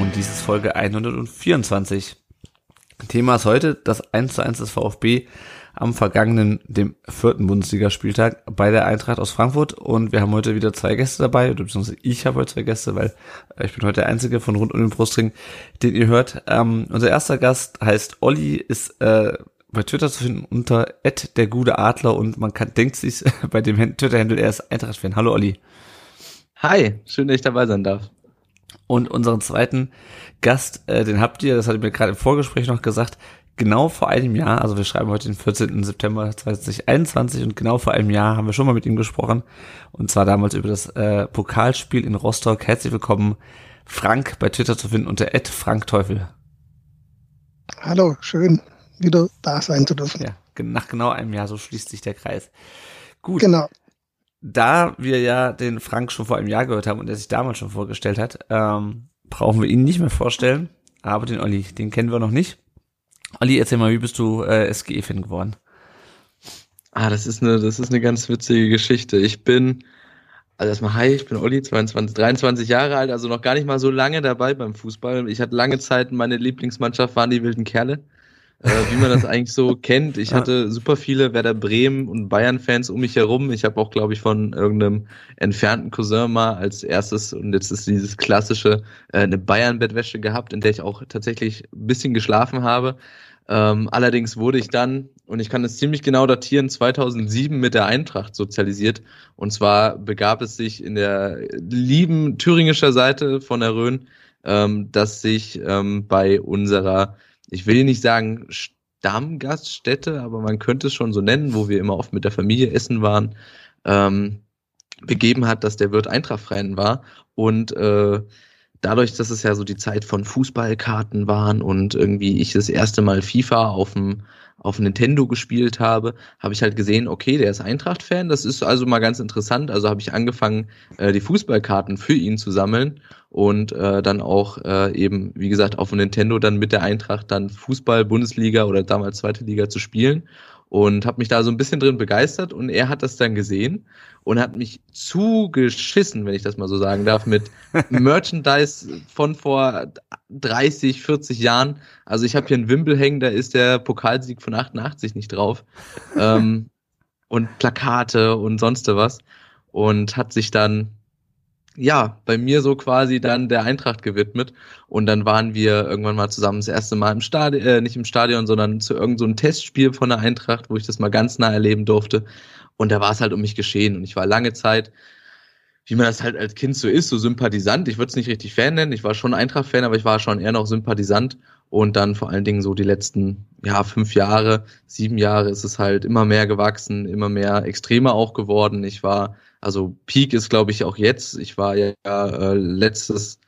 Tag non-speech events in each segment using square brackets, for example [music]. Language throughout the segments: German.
und dies ist Folge 124. Thema ist heute das 1 zu 1 des VfB am vergangenen, dem vierten Bundesligaspieltag bei der Eintracht aus Frankfurt und wir haben heute wieder zwei Gäste dabei, beziehungsweise ich habe heute zwei Gäste, weil ich bin heute der Einzige von rund um den Brustring, den ihr hört. Ähm, unser erster Gast heißt Olli, ist äh, bei Twitter zu finden unter der gute Adler und man kann, denkt sich [laughs] bei dem Twitter-Handle, er ist Eintracht-Fan. Hallo Olli. Hi, schön, dass ich dabei sein darf. Und unseren zweiten Gast, äh, den habt ihr, das hatte ich mir gerade im Vorgespräch noch gesagt, genau vor einem Jahr, also wir schreiben heute den 14. September 2021 und genau vor einem Jahr haben wir schon mal mit ihm gesprochen und zwar damals über das äh, Pokalspiel in Rostock. Herzlich willkommen, Frank, bei Twitter zu finden unter @frankteufel. Hallo, schön wieder da sein zu dürfen. Ja, nach genau einem Jahr, so schließt sich der Kreis. Gut. Genau da wir ja den Frank schon vor einem Jahr gehört haben und er sich damals schon vorgestellt hat, ähm, brauchen wir ihn nicht mehr vorstellen. Aber den Olli, den kennen wir noch nicht. Olli, erzähl mal, wie bist du äh, SGE-Fan geworden? Ah, das ist eine, das ist eine ganz witzige Geschichte. Ich bin, also erstmal hi, ich bin Olli, 22, 23 Jahre alt, also noch gar nicht mal so lange dabei beim Fußball. Ich hatte lange Zeit, meine Lieblingsmannschaft waren die wilden Kerle äh, wie man das [laughs] eigentlich so kennt. Ich hatte super viele Werder Bremen und Bayern-Fans um mich herum. Ich habe auch, glaube ich, von irgendeinem entfernten Cousin mal als erstes, und jetzt ist dieses klassische, äh, eine Bayern-Bettwäsche gehabt, in der ich auch tatsächlich ein bisschen geschlafen habe. Ähm, allerdings wurde ich dann, und ich kann es ziemlich genau datieren, 2007 mit der Eintracht sozialisiert. Und zwar begab es sich in der lieben thüringischer Seite von der Rhön, ähm, dass sich ähm, bei unserer ich will nicht sagen Stammgaststätte, aber man könnte es schon so nennen, wo wir immer oft mit der Familie essen waren, ähm, begeben hat, dass der Wirt Eintracht-Fan war. Und äh, dadurch, dass es ja so die Zeit von Fußballkarten waren und irgendwie ich das erste Mal FIFA auf dem auf Nintendo gespielt habe, habe ich halt gesehen, okay, der ist Eintracht-Fan, das ist also mal ganz interessant. Also habe ich angefangen, äh, die Fußballkarten für ihn zu sammeln und äh, dann auch äh, eben, wie gesagt, auf Nintendo dann mit der Eintracht dann Fußball, Bundesliga oder damals zweite Liga zu spielen und habe mich da so ein bisschen drin begeistert und er hat das dann gesehen und hat mich zugeschissen, wenn ich das mal so sagen darf, mit [laughs] Merchandise von vor 30, 40 Jahren. Also ich habe hier einen Wimbel hängen, da ist der Pokalsieg von 88 nicht drauf. [laughs] ähm, und Plakate und sonst was. Und hat sich dann ja, bei mir so quasi dann der Eintracht gewidmet. Und dann waren wir irgendwann mal zusammen das erste Mal im Stadion, äh, nicht im Stadion, sondern zu irgendeinem so Testspiel von der Eintracht, wo ich das mal ganz nah erleben durfte. Und da war es halt um mich geschehen. Und ich war lange Zeit, wie man das halt als Kind so ist, so sympathisant. Ich würde es nicht richtig Fan nennen. Ich war schon Eintracht-Fan, aber ich war schon eher noch sympathisant. Und dann vor allen Dingen so die letzten, ja, fünf Jahre, sieben Jahre ist es halt immer mehr gewachsen, immer mehr extremer auch geworden. Ich war also Peak ist, glaube ich, auch jetzt. Ich war ja äh, letztes,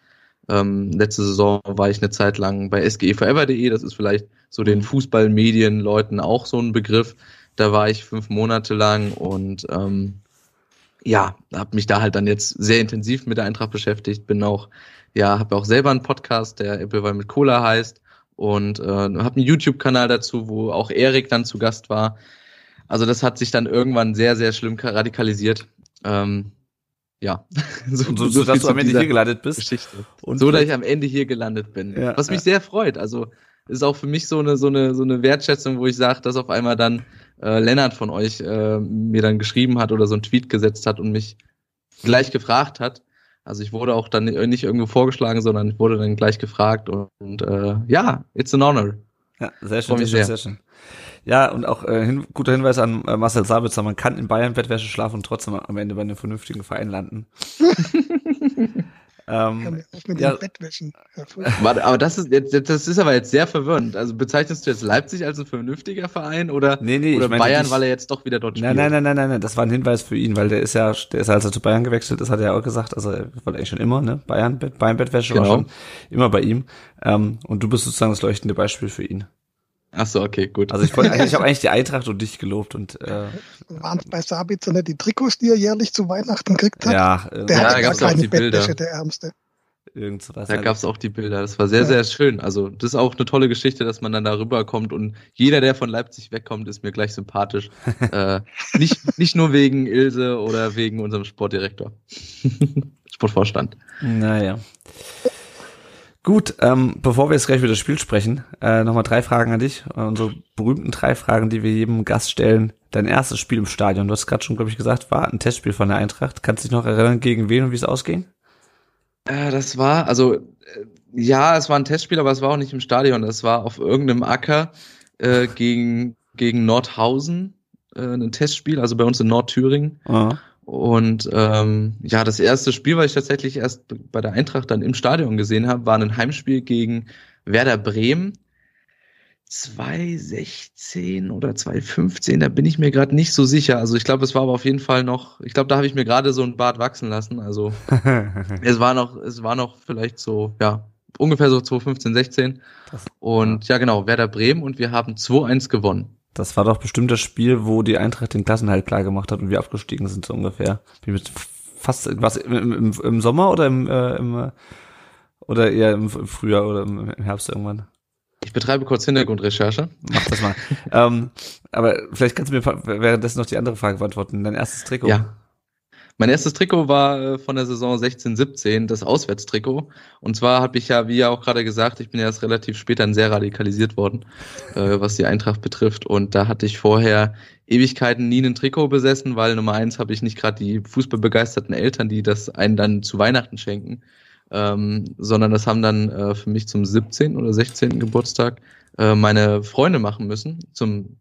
ähm, letzte Saison war ich eine Zeit lang bei sgeforever.de. Das ist vielleicht so den Fußballmedienleuten auch so ein Begriff. Da war ich fünf Monate lang und ähm, ja, habe mich da halt dann jetzt sehr intensiv mit der Eintracht beschäftigt. Bin auch, ja, habe auch selber einen Podcast, der Applewein mit Cola heißt und äh, habe einen YouTube-Kanal dazu, wo auch Erik dann zu Gast war. Also das hat sich dann irgendwann sehr, sehr schlimm radikalisiert. Ähm, ja. [laughs] so, so, so dass du am Ende hier gelandet bist. Geschichte. Und so, dass ich am Ende hier gelandet bin. Ja, was mich ja. sehr freut. Also ist auch für mich so eine, so eine, so eine Wertschätzung, wo ich sage, dass auf einmal dann äh, Lennart von euch äh, mir dann geschrieben hat oder so einen Tweet gesetzt hat und mich gleich gefragt hat. Also ich wurde auch dann nicht irgendwo vorgeschlagen, sondern ich wurde dann gleich gefragt und, und äh, ja, it's an honor. Ja, sehr schön, sehr, sehr schön. Ja, und auch äh, hin, guter Hinweis an äh, Marcel Sabitzer, man kann in Bayern Bettwäsche schlafen und trotzdem am Ende bei einem vernünftigen Verein landen. [laughs] Ähm, mit ja. den Bettwäschen. Ja, Warte, aber das ist jetzt, das ist aber jetzt sehr verwirrend. Also bezeichnest du jetzt Leipzig als ein vernünftiger Verein oder, Nee, nee, oder Bayern, dich- weil er jetzt doch wieder dort spielt? Nein, nein, nein, nein, nein, nein, das war ein Hinweis für ihn, weil der ist ja, der ist, als er zu Bayern gewechselt ist, hat er ja auch gesagt, also er wollte eigentlich schon immer, ne, Bayern, Bayern Bettwäsche war Genau. schon immer bei ihm, ähm, und du bist sozusagen das leuchtende Beispiel für ihn. Ach so, okay, gut. Also ich wollte eigentlich, ich habe [laughs] eigentlich die Eintracht und dich gelobt und, äh, Waren es bei Sabitzer nicht die Trikots, die er jährlich zu Weihnachten gekriegt hat? ja, Der Ja, hat da gar gab's auch die Bilder. Bettwäsche, der Ärmste. irgend sowas. Da gab's auch die Bilder. Das war sehr, sehr schön. Also, das ist auch eine tolle Geschichte, dass man dann da rüberkommt und jeder, der von Leipzig wegkommt, ist mir gleich sympathisch. [laughs] äh, nicht, nicht nur wegen Ilse oder wegen unserem Sportdirektor. [laughs] Sportvorstand. Naja. Gut, ähm, bevor wir jetzt gleich über das Spiel sprechen, äh, nochmal drei Fragen an dich. Äh, unsere berühmten drei Fragen, die wir jedem Gast stellen. Dein erstes Spiel im Stadion, du hast gerade schon, glaube ich, gesagt, war ein Testspiel von der Eintracht. Kannst du dich noch erinnern, gegen wen und wie es ausging? Äh, das war, also, äh, ja, es war ein Testspiel, aber es war auch nicht im Stadion. Es war auf irgendeinem Acker äh, [laughs] gegen, gegen Nordhausen, äh, ein Testspiel, also bei uns in Nordthüringen. Ah. Und ähm, ja, das erste Spiel, was ich tatsächlich erst bei der Eintracht dann im Stadion gesehen habe, war ein Heimspiel gegen Werder Bremen. 2016 oder 2015, da bin ich mir gerade nicht so sicher. Also ich glaube, es war aber auf jeden Fall noch, ich glaube, da habe ich mir gerade so ein Bart wachsen lassen. Also [laughs] es war noch, es war noch vielleicht so, ja, ungefähr so 2015, 16. Das- Und ja, genau, Werder Bremen und wir haben 2-1 gewonnen. Das war doch bestimmt das Spiel, wo die Eintracht den Klassenhalt klar gemacht hat und wir abgestiegen sind, so ungefähr. Bin mit fast, was, im, im, im Sommer oder im, äh, im, äh, oder eher im, im Frühjahr oder im, im Herbst irgendwann? Ich betreibe kurz Hintergrundrecherche. Mach das mal. [laughs] ähm, aber vielleicht kannst du mir währenddessen noch die andere Frage beantworten. Dein erstes Trikot. Ja. Mein erstes Trikot war äh, von der Saison 16-17, das Auswärtstrikot. Und zwar habe ich ja, wie ja auch gerade gesagt, ich bin ja erst relativ spät dann sehr radikalisiert worden, äh, was die Eintracht betrifft. Und da hatte ich vorher Ewigkeiten nie ein Trikot besessen, weil Nummer eins habe ich nicht gerade die fußballbegeisterten Eltern, die das einen dann zu Weihnachten schenken, ähm, sondern das haben dann äh, für mich zum 17. oder 16. Geburtstag äh, meine Freunde machen müssen, zum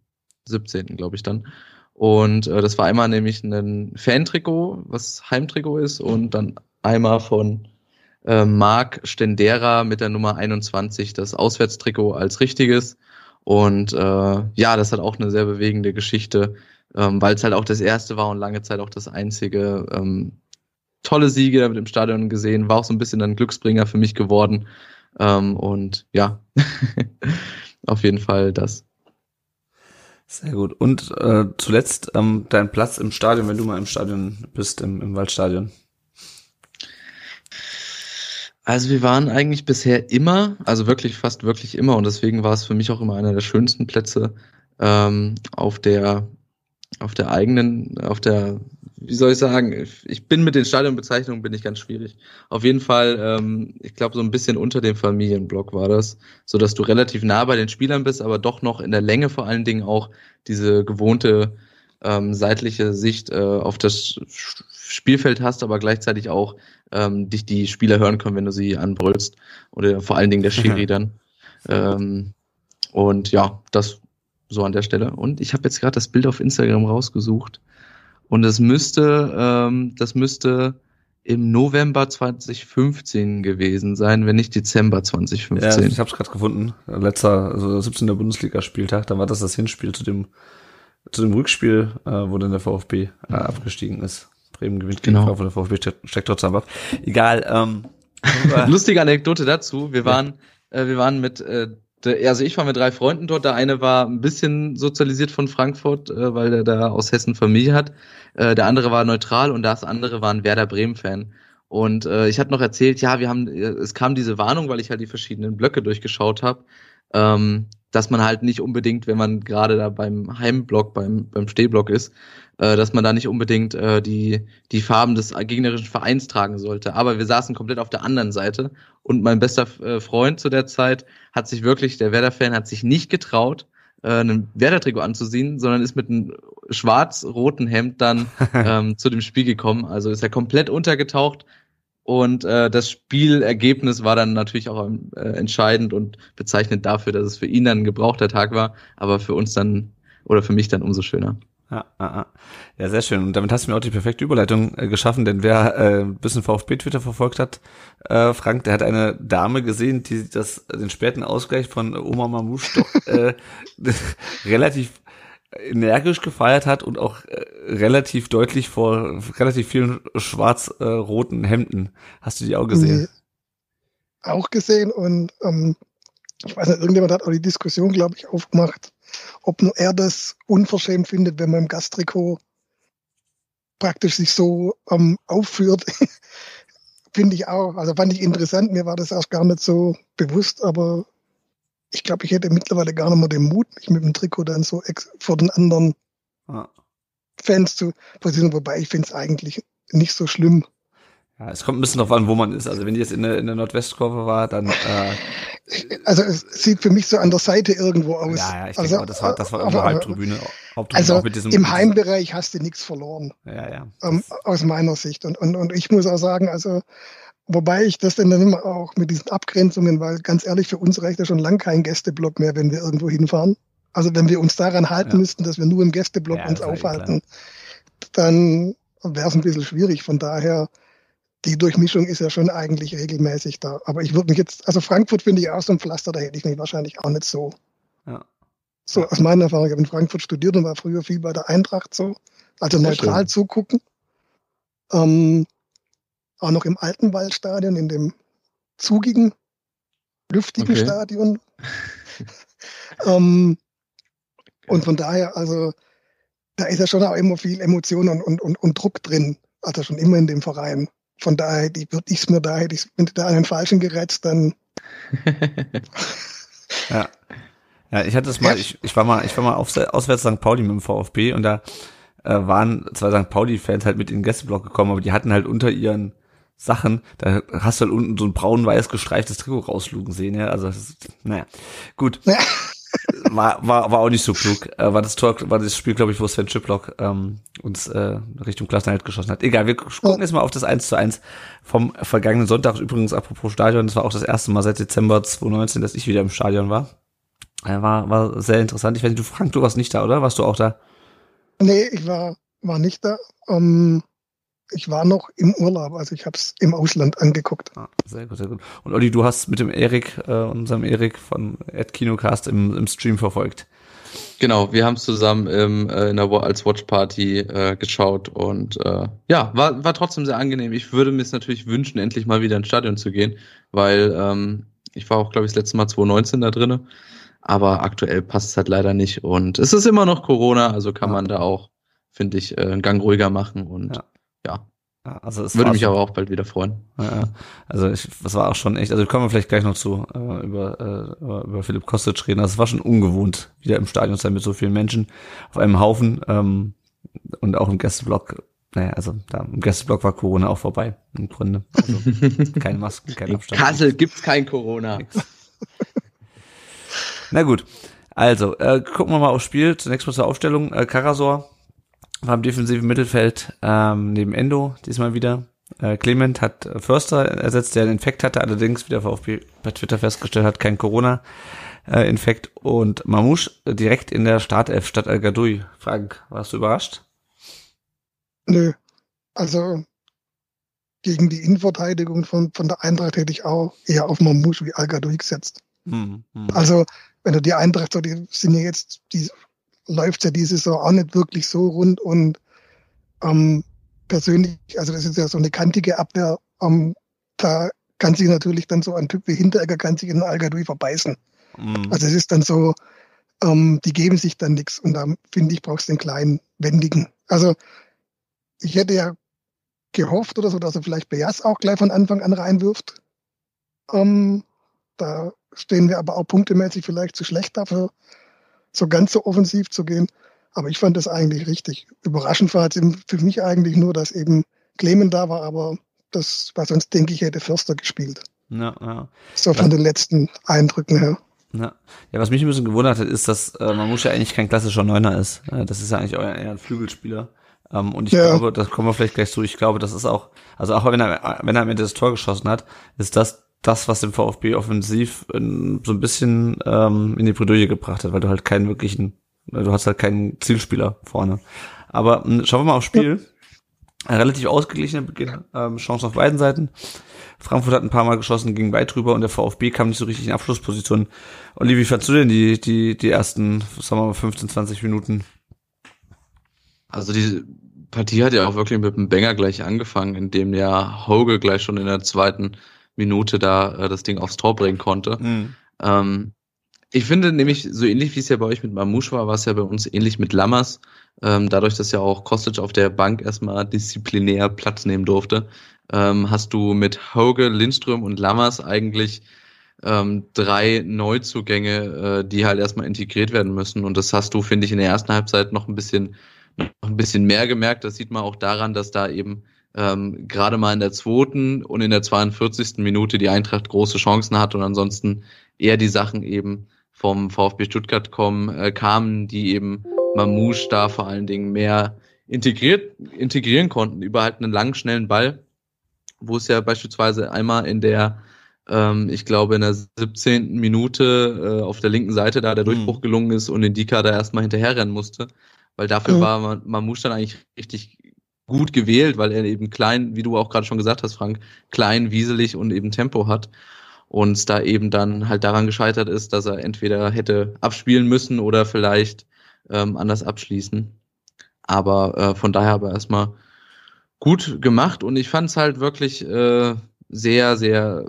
17. glaube ich dann. Und äh, das war einmal nämlich ein Fan-Trikot, was Heimtrikot ist, und dann einmal von äh, Marc Stendera mit der Nummer 21, das Auswärtstrikot als richtiges. Und äh, ja, das hat auch eine sehr bewegende Geschichte, ähm, weil es halt auch das erste war und lange Zeit auch das einzige. Ähm, tolle Siege damit im Stadion gesehen, war auch so ein bisschen ein Glücksbringer für mich geworden. Ähm, und ja, [laughs] auf jeden Fall das. Sehr gut. Und äh, zuletzt ähm, dein Platz im Stadion, wenn du mal im Stadion bist, im, im Waldstadion. Also wir waren eigentlich bisher immer, also wirklich fast wirklich immer, und deswegen war es für mich auch immer einer der schönsten Plätze ähm, auf der auf der eigenen, auf der, wie soll ich sagen, ich bin mit den Stadionbezeichnungen bin ich ganz schwierig. Auf jeden Fall, ähm, ich glaube so ein bisschen unter dem Familienblock war das, so dass du relativ nah bei den Spielern bist, aber doch noch in der Länge vor allen Dingen auch diese gewohnte ähm, seitliche Sicht äh, auf das Spielfeld hast, aber gleichzeitig auch ähm, dich die Spieler hören können, wenn du sie anbrüllst oder vor allen Dingen der [laughs] Schiri dann. Ähm, und ja, das so an der Stelle. Und ich habe jetzt gerade das Bild auf Instagram rausgesucht und es müsste, ähm, das müsste im November 2015 gewesen sein, wenn nicht Dezember Ja, 2015. ich habe es gerade gefunden. Letzter, also 17. Bundesligaspieltag, da war das das Hinspiel zu dem zu dem Rückspiel, äh, wo dann der VfB äh, abgestiegen ist. Bremen gewinnt gegen Genau. Frankfurt, der VfB steckt, steckt trotzdem ab. Egal. Ähm, [laughs] Lustige Anekdote dazu. Wir waren, äh, wir waren mit, äh, also ich war mit drei Freunden dort. Der eine war ein bisschen sozialisiert von Frankfurt, äh, weil er da aus Hessen Familie hat. Äh, der andere war neutral und das andere war ein Werder Bremen-Fan. Und äh, ich hatte noch erzählt, ja, wir haben, äh, es kam diese Warnung, weil ich halt die verschiedenen Blöcke durchgeschaut habe, ähm, dass man halt nicht unbedingt, wenn man gerade da beim Heimblock, beim, beim Stehblock ist, äh, dass man da nicht unbedingt äh, die, die Farben des gegnerischen Vereins tragen sollte. Aber wir saßen komplett auf der anderen Seite und mein bester äh, Freund zu der Zeit hat sich wirklich, der Werder-Fan hat sich nicht getraut, äh, ein Werder-Trikot anzuziehen, sondern ist mit einem schwarz-roten Hemd dann [laughs] ähm, zu dem Spiel gekommen. Also ist er komplett untergetaucht und äh, das Spielergebnis war dann natürlich auch äh, entscheidend und bezeichnend dafür, dass es für ihn dann ein gebrauchter Tag war, aber für uns dann oder für mich dann umso schöner. Ja, ja, ja, sehr schön. Und damit hast du mir auch die perfekte Überleitung äh, geschaffen, denn wer äh, ein bisschen VfB-Twitter verfolgt hat, äh, Frank, der hat eine Dame gesehen, die das den späten Ausgleich von Oma Mamouche doch [laughs] äh, relativ energisch gefeiert hat und auch äh, relativ deutlich vor relativ vielen schwarz-roten Hemden. Hast du die auch gesehen? Nee, auch gesehen und ähm, ich weiß nicht, irgendjemand hat auch die Diskussion, glaube ich, aufgemacht, ob nur er das unverschämt findet, wenn man im Gastrikot praktisch sich so ähm, aufführt. [laughs] Finde ich auch. Also fand ich interessant. Mir war das erst gar nicht so bewusst, aber ich glaube, ich hätte mittlerweile gar nicht mehr den Mut, mich mit dem Trikot dann so vor den anderen ah. Fans zu positionieren. Wobei ich finde es eigentlich nicht so schlimm. Ja, es kommt ein bisschen drauf an, wo man ist. Also wenn die jetzt in der, in der Nordwestkurve war, dann. Äh, also es sieht für mich so an der Seite irgendwo aus. Ja, ja, ich also, denke, das war, das war irgendwo Halbtribüne. Haupttribüne also mit diesem, im Heimbereich hast du nichts verloren. Ja, ja. Ähm, aus meiner Sicht. Und, und, und ich muss auch sagen, also Wobei ich das dann immer auch mit diesen Abgrenzungen, weil ganz ehrlich, für uns reicht ja schon lang kein Gästeblock mehr, wenn wir irgendwo hinfahren. Also wenn wir uns daran halten ja. müssten, dass wir nur im Gästeblock ja, uns aufhalten, dann wäre es ein bisschen schwierig. Von daher, die Durchmischung ist ja schon eigentlich regelmäßig da. Aber ich würde mich jetzt, also Frankfurt finde ich auch so ein Pflaster, da hätte ich mich wahrscheinlich auch nicht so. Ja. So aus meiner Erfahrung, ich habe in Frankfurt studiert und war früher viel bei der Eintracht so, also neutral schön. zugucken. Ähm, auch noch im alten Waldstadion, in dem zugigen, lüftigen okay. Stadion. [laughs] [laughs] ähm, und von daher, also, da ist ja schon auch immer viel Emotion und, und, und, und Druck drin. Also schon immer in dem Verein. Von daher würde ich es mir da, hätte ich, du da an den Falschen gerätst, dann. [laughs] ja. Ja, ich hatte es mal, ich, ich war mal, ich war mal auf, auswärts St. Pauli mit dem VfB und da äh, waren zwei St. Pauli-Fans halt mit in den Gästeblock gekommen, aber die hatten halt unter ihren Sachen, da hast du halt unten so ein braun-weiß gestreiftes Trikot rauslugen sehen, ja. Also, das, naja, gut. War, war, war auch nicht so klug. Äh, war das Tor, war das Spiel, glaube ich, wo Sven Chiplock ähm, uns äh, Richtung Klassenhalt geschossen hat. Egal, wir gucken jetzt mal auf das 1 zu 1 vom vergangenen Sonntag. Übrigens, apropos Stadion, das war auch das erste Mal seit Dezember 2019, dass ich wieder im Stadion war. Äh, war, war sehr interessant. Ich weiß nicht, du Frank, du warst nicht da, oder? Warst du auch da? Nee, ich war, war nicht da. Um, ähm, ich war noch im Urlaub, also ich habe es im Ausland angeguckt. Ah, sehr gut, sehr gut. Und Olli, du hast mit dem Erik, äh, unserem Erik von AdKinocast im, im Stream verfolgt. Genau, wir haben es zusammen im, äh, in der, als Watchparty äh, geschaut und äh, ja, war, war trotzdem sehr angenehm. Ich würde mir es natürlich wünschen, endlich mal wieder ins Stadion zu gehen, weil ähm, ich war auch, glaube ich, das letzte Mal 2019 da drinnen, aber aktuell passt es halt leider nicht und es ist immer noch Corona, also kann ja. man da auch, finde ich, äh, einen Gang ruhiger machen und ja ja. also es Würde mich aber auch bald wieder freuen. Ja, also ich, das war auch schon echt, also kommen wir vielleicht gleich noch zu äh, über, äh, über Philipp Kostic reden. Also es war schon ungewohnt, wieder im Stadion zu sein mit so vielen Menschen auf einem Haufen ähm, und auch im Gästeblock. Naja, also da im Gästeblock war Corona auch vorbei, im Grunde. Also keine [laughs] Masken, kein Abstand. In Kassel gibt's kein Corona. Na gut. Also, äh, gucken wir mal aufs Spiel. Zunächst mal zur Aufstellung. Äh, Karasor war im defensiven Mittelfeld ähm, neben Endo diesmal wieder. Äh, Clement hat Förster ersetzt, der einen Infekt hatte, allerdings, wie der VfB bei Twitter festgestellt hat, kein Corona-Infekt. und Mamouche direkt in der Startelf statt Al Gadoui. Frank, warst du überrascht? Nö. Also gegen die Innenverteidigung von, von der Eintracht hätte ich auch eher auf Mamouche wie Al gesetzt. Hm, hm. Also, wenn du die Eintracht, so, die sind ja jetzt, die läuft ja diese Saison auch nicht wirklich so rund und ähm, persönlich, also das ist ja so eine kantige Abwehr, ähm, da kann sich natürlich dann so ein Typ wie Hinteregger kann sich in den Algadui verbeißen. Mhm. Also es ist dann so, ähm, die geben sich dann nichts und da finde ich, brauchst du den kleinen, wendigen. Also ich hätte ja gehofft oder so, dass er vielleicht Beas auch gleich von Anfang an reinwirft. Ähm, da stehen wir aber auch punktemäßig vielleicht zu schlecht dafür so ganz so offensiv zu gehen. Aber ich fand das eigentlich richtig. Überraschend war es für mich eigentlich nur, dass eben Clemen da war, aber das war sonst, denke ich, hätte Förster gespielt. Ja, ja. So von den letzten Eindrücken her. Ja. ja, was mich ein bisschen gewundert hat, ist, dass äh, Mamouche ja eigentlich kein klassischer Neuner ist. Äh, das ist ja eigentlich eher ein Flügelspieler. Ähm, und ich ja. glaube, das kommen wir vielleicht gleich zu. Ich glaube, das ist auch, also auch wenn er, wenn er am Ende das Tor geschossen hat, ist das das, was dem VfB offensiv in, so ein bisschen ähm, in die Bredouille gebracht hat, weil du halt keinen wirklichen Du hast halt keinen Zielspieler vorne. Aber hm, schauen wir mal aufs Spiel. [laughs] Ein relativ ausgeglichener Beginn, ähm, Chance auf beiden Seiten. Frankfurt hat ein paar Mal geschossen, ging weit drüber und der VfB kam nicht so richtig in Abschlussposition. Olli, wie fandst du denn die, die, die ersten, sagen wir mal, 15, 20 Minuten? Also die Partie hat ja auch wirklich mit einem Banger gleich angefangen, in dem ja Hoge gleich schon in der zweiten Minute da äh, das Ding aufs Tor bringen konnte. Mhm. Ähm, ich finde nämlich, so ähnlich wie es ja bei euch mit Mamouche war, war es ja bei uns ähnlich mit Lammers. Ähm, dadurch, dass ja auch Kostic auf der Bank erstmal disziplinär Platz nehmen durfte, ähm, hast du mit Hoge, Lindström und Lammers eigentlich ähm, drei Neuzugänge, äh, die halt erstmal integriert werden müssen. Und das hast du, finde ich, in der ersten Halbzeit noch ein bisschen, noch ein bisschen mehr gemerkt. Das sieht man auch daran, dass da eben ähm, gerade mal in der zweiten und in der 42. Minute die Eintracht große Chancen hat und ansonsten eher die Sachen eben vom VfB Stuttgart kommen, äh, kamen, die eben Mamouche da vor allen Dingen mehr integriert, integrieren konnten über halt einen langen, schnellen Ball, wo es ja beispielsweise einmal in der, ähm, ich glaube, in der 17. Minute äh, auf der linken Seite da der mhm. Durchbruch gelungen ist und Indika da erstmal hinterherrennen musste, weil dafür mhm. war Mamouche dann eigentlich richtig gut gewählt, weil er eben klein, wie du auch gerade schon gesagt hast, Frank, klein, wieselig und eben Tempo hat und da eben dann halt daran gescheitert ist, dass er entweder hätte abspielen müssen oder vielleicht ähm, anders abschließen. Aber äh, von daher aber erstmal gut gemacht und ich fand es halt wirklich äh, sehr, sehr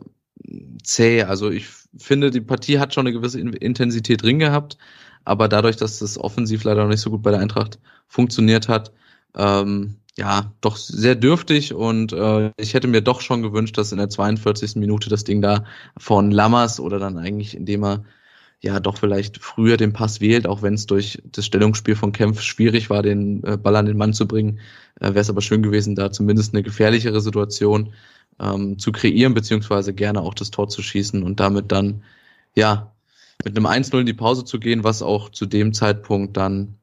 zäh. Also ich finde, die Partie hat schon eine gewisse Intensität drin gehabt, aber dadurch, dass das offensiv leider noch nicht so gut bei der Eintracht funktioniert hat, ähm, ja, doch sehr dürftig und äh, ich hätte mir doch schon gewünscht, dass in der 42. Minute das Ding da von Lammers oder dann eigentlich, indem er ja doch vielleicht früher den Pass wählt, auch wenn es durch das Stellungsspiel von Kempf schwierig war, den äh, Ball an den Mann zu bringen, äh, wäre es aber schön gewesen, da zumindest eine gefährlichere Situation ähm, zu kreieren, beziehungsweise gerne auch das Tor zu schießen und damit dann, ja, mit einem 1-0 in die Pause zu gehen, was auch zu dem Zeitpunkt dann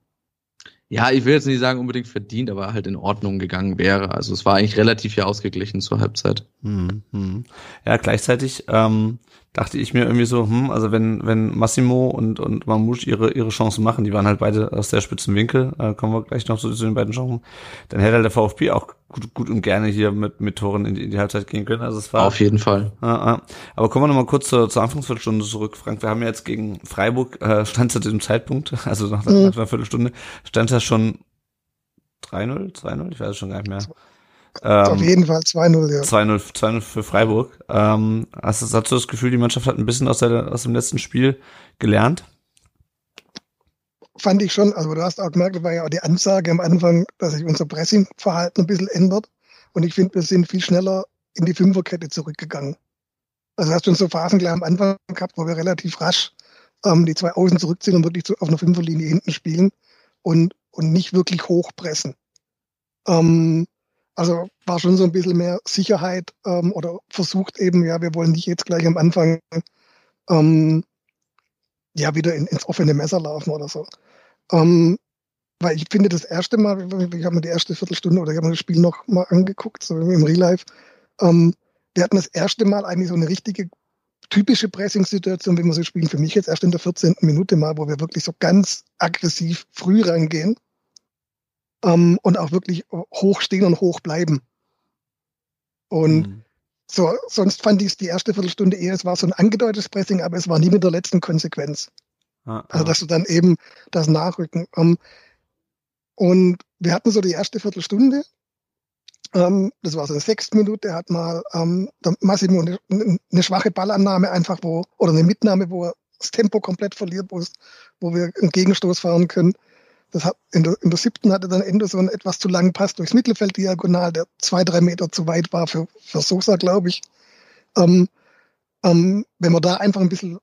ja, ich will jetzt nicht sagen unbedingt verdient, aber halt in Ordnung gegangen wäre. Also es war eigentlich relativ ja ausgeglichen zur Halbzeit. Hm, hm. Ja, gleichzeitig ähm, dachte ich mir irgendwie so, hm, also wenn, wenn Massimo und, und Mamouche ihre, ihre Chancen machen, die waren halt beide aus der spitzen Winkel, äh, kommen wir gleich noch zu, zu den beiden Chancen, dann hätte halt der VfB auch gut, gut und gerne hier mit, mit Toren in die, in die Halbzeit gehen können. Also es war auf jeden Fall. Äh, äh. Aber kommen wir noch mal kurz zur, zur Anfangsviertelstunde zurück, Frank. Wir haben ja jetzt gegen Freiburg, äh, stand zu diesem Zeitpunkt, [laughs] also nach, mhm. nach einer Viertelstunde, stand ja schon 3-0, 2-0, ich weiß es schon gar nicht mehr. Ähm, Auf jeden Fall 2-0, ja. 2-0 2-0 für Freiburg. Ähm, hast, du, hast du das Gefühl, die Mannschaft hat ein bisschen aus, der, aus dem letzten Spiel gelernt? Fand ich schon. Also du hast auch gemerkt, war ja auch die Ansage am Anfang, dass sich unser Pressingverhalten ein bisschen ändert. Und ich finde, wir sind viel schneller in die Fünferkette zurückgegangen. Also hast du uns so Phasen gleich am Anfang gehabt, wo wir relativ rasch ähm, die zwei Außen zurückziehen und wirklich zu, auf einer Fünferlinie hinten spielen und, und nicht wirklich hochpressen. Ähm, also war schon so ein bisschen mehr Sicherheit ähm, oder versucht eben, ja, wir wollen nicht jetzt gleich am Anfang ähm, ja wieder in, ins offene Messer laufen oder so. Ähm, weil ich finde, das erste Mal, ich habe mir die erste Viertelstunde oder ich habe mir das Spiel noch mal angeguckt, so im Real Life, ähm, wir hatten das erste Mal eigentlich so eine richtige typische Pressing-Situation, wie wir sie spielen, für mich jetzt erst in der 14. Minute mal, wo wir wirklich so ganz aggressiv früh rangehen ähm, und auch wirklich hoch stehen und hoch bleiben. Und mhm. so, sonst fand ich es die erste Viertelstunde eher, es war so ein angedeutetes Pressing, aber es war nie mit der letzten Konsequenz. Ah, also, dass du dann eben das Nachrücken. Ähm, und wir hatten so die erste Viertelstunde, ähm, das war so eine sechste Minute, hat mal ähm, Massimo eine, eine, schwache Ballannahme einfach, wo, oder eine Mitnahme, wo er das Tempo komplett verliert, wo, es, wo wir einen Gegenstoß fahren können. Das hat, in, der, in der siebten hatte dann Ende so einen etwas zu langen Pass durchs Mittelfeld diagonal, der zwei, drei Meter zu weit war für, für Sosa, glaube ich. Ähm, ähm, wenn wir da einfach ein bisschen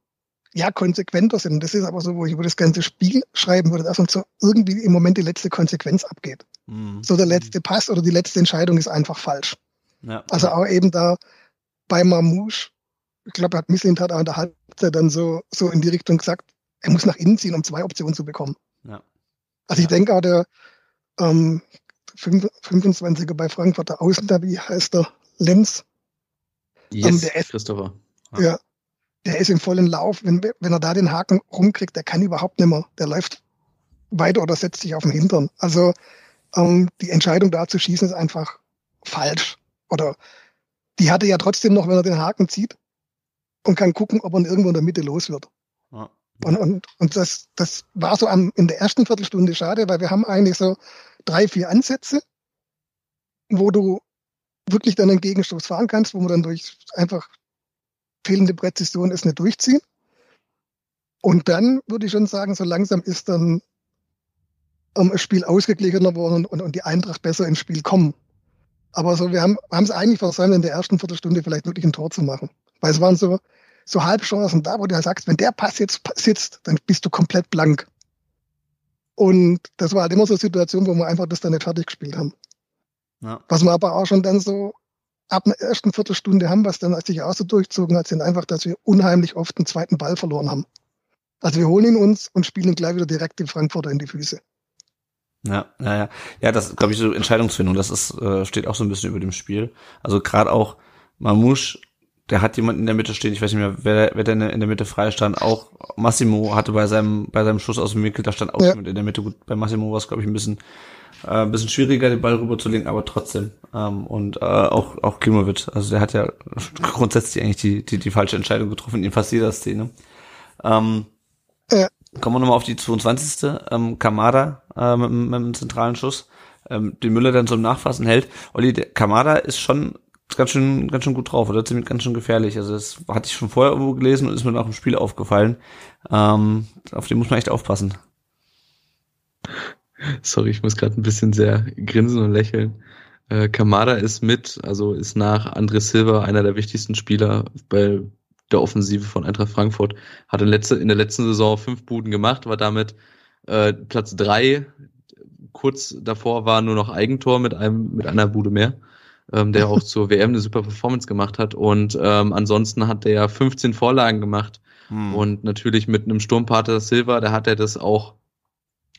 ja, konsequenter sind. Das ist aber so, wo ich über das ganze Spiel schreiben würde, dass uns so irgendwie im Moment die letzte Konsequenz abgeht. Mhm. So der letzte Pass oder die letzte Entscheidung ist einfach falsch. Ja. Also auch eben da bei Mamouche, ich glaube, hat Misslind hat auch in der Halbzeit dann so, so in die Richtung gesagt, er muss nach innen ziehen, um zwei Optionen zu bekommen. Ja. Also ich denke auch der ähm, 25er bei Frankfurt, der wie heißt der? Lenz. Yes, ähm, der ist, Christopher. Ja. ja. der ist im vollen Lauf. Wenn, wenn er da den Haken rumkriegt, der kann überhaupt nicht mehr. Der läuft weiter oder setzt sich auf den Hintern. Also ähm, die Entscheidung da zu schießen ist einfach falsch. Oder die hatte ja trotzdem noch, wenn er den Haken zieht und kann gucken, ob er irgendwo in der Mitte los wird. Ja. Und, und, und das, das war so am, in der ersten Viertelstunde schade, weil wir haben eigentlich so drei, vier Ansätze, wo du wirklich dann einen Gegenstoß fahren kannst, wo man dann durch einfach fehlende Präzision es nicht durchziehen. Und dann würde ich schon sagen, so langsam ist dann um, das Spiel ausgeglichener worden und, und die Eintracht besser ins Spiel kommen. Aber so, wir haben haben es eigentlich versäumt, in der ersten Viertelstunde vielleicht wirklich ein Tor zu machen. Weil es waren so, so Halbchancen da, wo du halt sagst, wenn der Pass jetzt sitzt, dann bist du komplett blank. Und das war halt immer so eine Situation, wo wir einfach das dann nicht fertig gespielt haben. Ja. Was wir aber auch schon dann so ab einer ersten Viertelstunde haben, was dann als sich auch so durchzogen hat, sind einfach, dass wir unheimlich oft einen zweiten Ball verloren haben. Also wir holen ihn uns und spielen gleich wieder direkt den Frankfurter in die Füße. Ja, ja, ja. Ja, das glaube ich so Entscheidungsfindung, das ist, äh, steht auch so ein bisschen über dem Spiel. Also gerade auch Mamouche, der hat jemanden in der Mitte stehen, ich weiß nicht mehr, wer, wer denn in der Mitte frei stand. Auch Massimo hatte bei seinem, bei seinem Schuss aus dem Winkel, da stand auch ja. jemand in der Mitte. Gut, bei Massimo war es, glaube ich, ein bisschen, äh, ein bisschen schwieriger, den Ball rüberzulegen, aber trotzdem. Ähm, und äh, auch, auch Klimovic, also der hat ja [laughs] grundsätzlich eigentlich die, die, die falsche Entscheidung getroffen in fast jeder Szene. Ähm, ja. Kommen wir nochmal auf die 22. Ähm, Kamada äh, mit, mit einem zentralen Schuss, ähm, den Müller dann zum Nachfassen hält. Olli, der Kamada ist schon ganz schön, ganz schön gut drauf oder ziemlich ganz schön gefährlich. Also das hatte ich schon vorher irgendwo gelesen und ist mir auch im Spiel aufgefallen. Ähm, auf den muss man echt aufpassen. Sorry, ich muss gerade ein bisschen sehr grinsen und lächeln. Äh, Kamada ist mit, also ist nach André Silva einer der wichtigsten Spieler bei der Offensive von Eintracht Frankfurt. Hat in, letzte, in der letzten Saison fünf Buden gemacht, war damit äh, Platz drei. Kurz davor war nur noch Eigentor mit einem mit einer Bude mehr, ähm, der auch [laughs] zur WM eine super Performance gemacht hat. Und ähm, ansonsten hat der 15 Vorlagen gemacht. Hm. Und natürlich mit einem Sturmpater Silva, da hat er das auch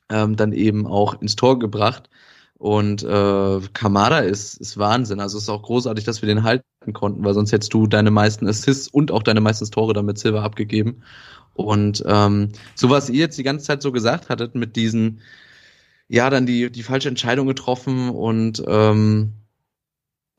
ähm, dann eben auch ins Tor gebracht. Und äh, Kamada ist, ist Wahnsinn. Also es ist auch großartig, dass wir den halten konnten, weil sonst hättest du deine meisten Assists und auch deine meisten Tore damit Silver abgegeben. Und ähm, so was ihr jetzt die ganze Zeit so gesagt hattet mit diesen, ja, dann die, die falsche Entscheidung getroffen und ähm,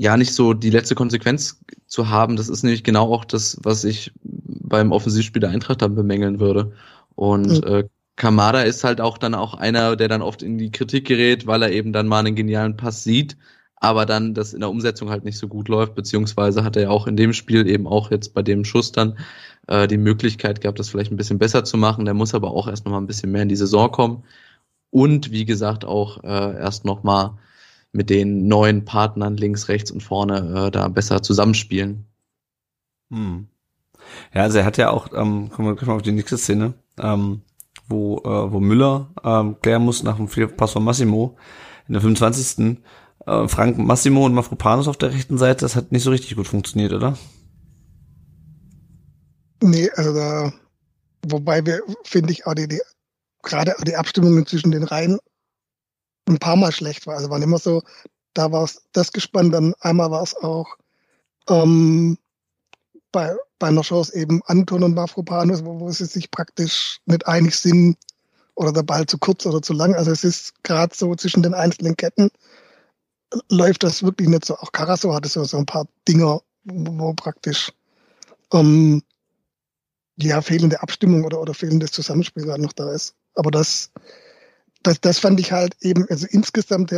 ja, nicht so die letzte Konsequenz zu haben, das ist nämlich genau auch das, was ich beim Offensivspiel der Eintracht dann bemängeln würde. Und mhm. äh, Kamada ist halt auch dann auch einer, der dann oft in die Kritik gerät, weil er eben dann mal einen genialen Pass sieht, aber dann das in der Umsetzung halt nicht so gut läuft, beziehungsweise hat er ja auch in dem Spiel eben auch jetzt bei dem Schuss dann äh, die Möglichkeit gehabt, das vielleicht ein bisschen besser zu machen. Der muss aber auch erst noch mal ein bisschen mehr in die Saison kommen und wie gesagt auch äh, erst noch mal mit den neuen Partnern links, rechts und vorne äh, da besser zusammenspielen. Hm. Ja, also er hat ja auch, ähm, kommen wir mal auf die nächste Szene, ähm, wo, äh, wo Müller ähm, klären muss nach dem Pass von Massimo in der 25. Äh, Frank Massimo und Mafropanos auf der rechten Seite, das hat nicht so richtig gut funktioniert, oder? Nee, also da, wobei wir, finde ich, auch die, die gerade die Abstimmungen zwischen den Reihen ein paar Mal schlecht war. Also waren immer so, da war es das gespannt, dann einmal war es auch ähm, bei, bei einer Chance eben Anton und Mafropanos, wo, wo sie sich praktisch nicht einig sind oder der Ball zu kurz oder zu lang. Also es ist gerade so zwischen den einzelnen Ketten läuft das wirklich nicht so. Auch Carasso hatte so, so ein paar Dinger, wo, wo praktisch ähm, ja fehlende Abstimmung oder, oder fehlendes Zusammenspiel gerade noch da ist. Aber das, das, das fand ich halt eben, also insgesamt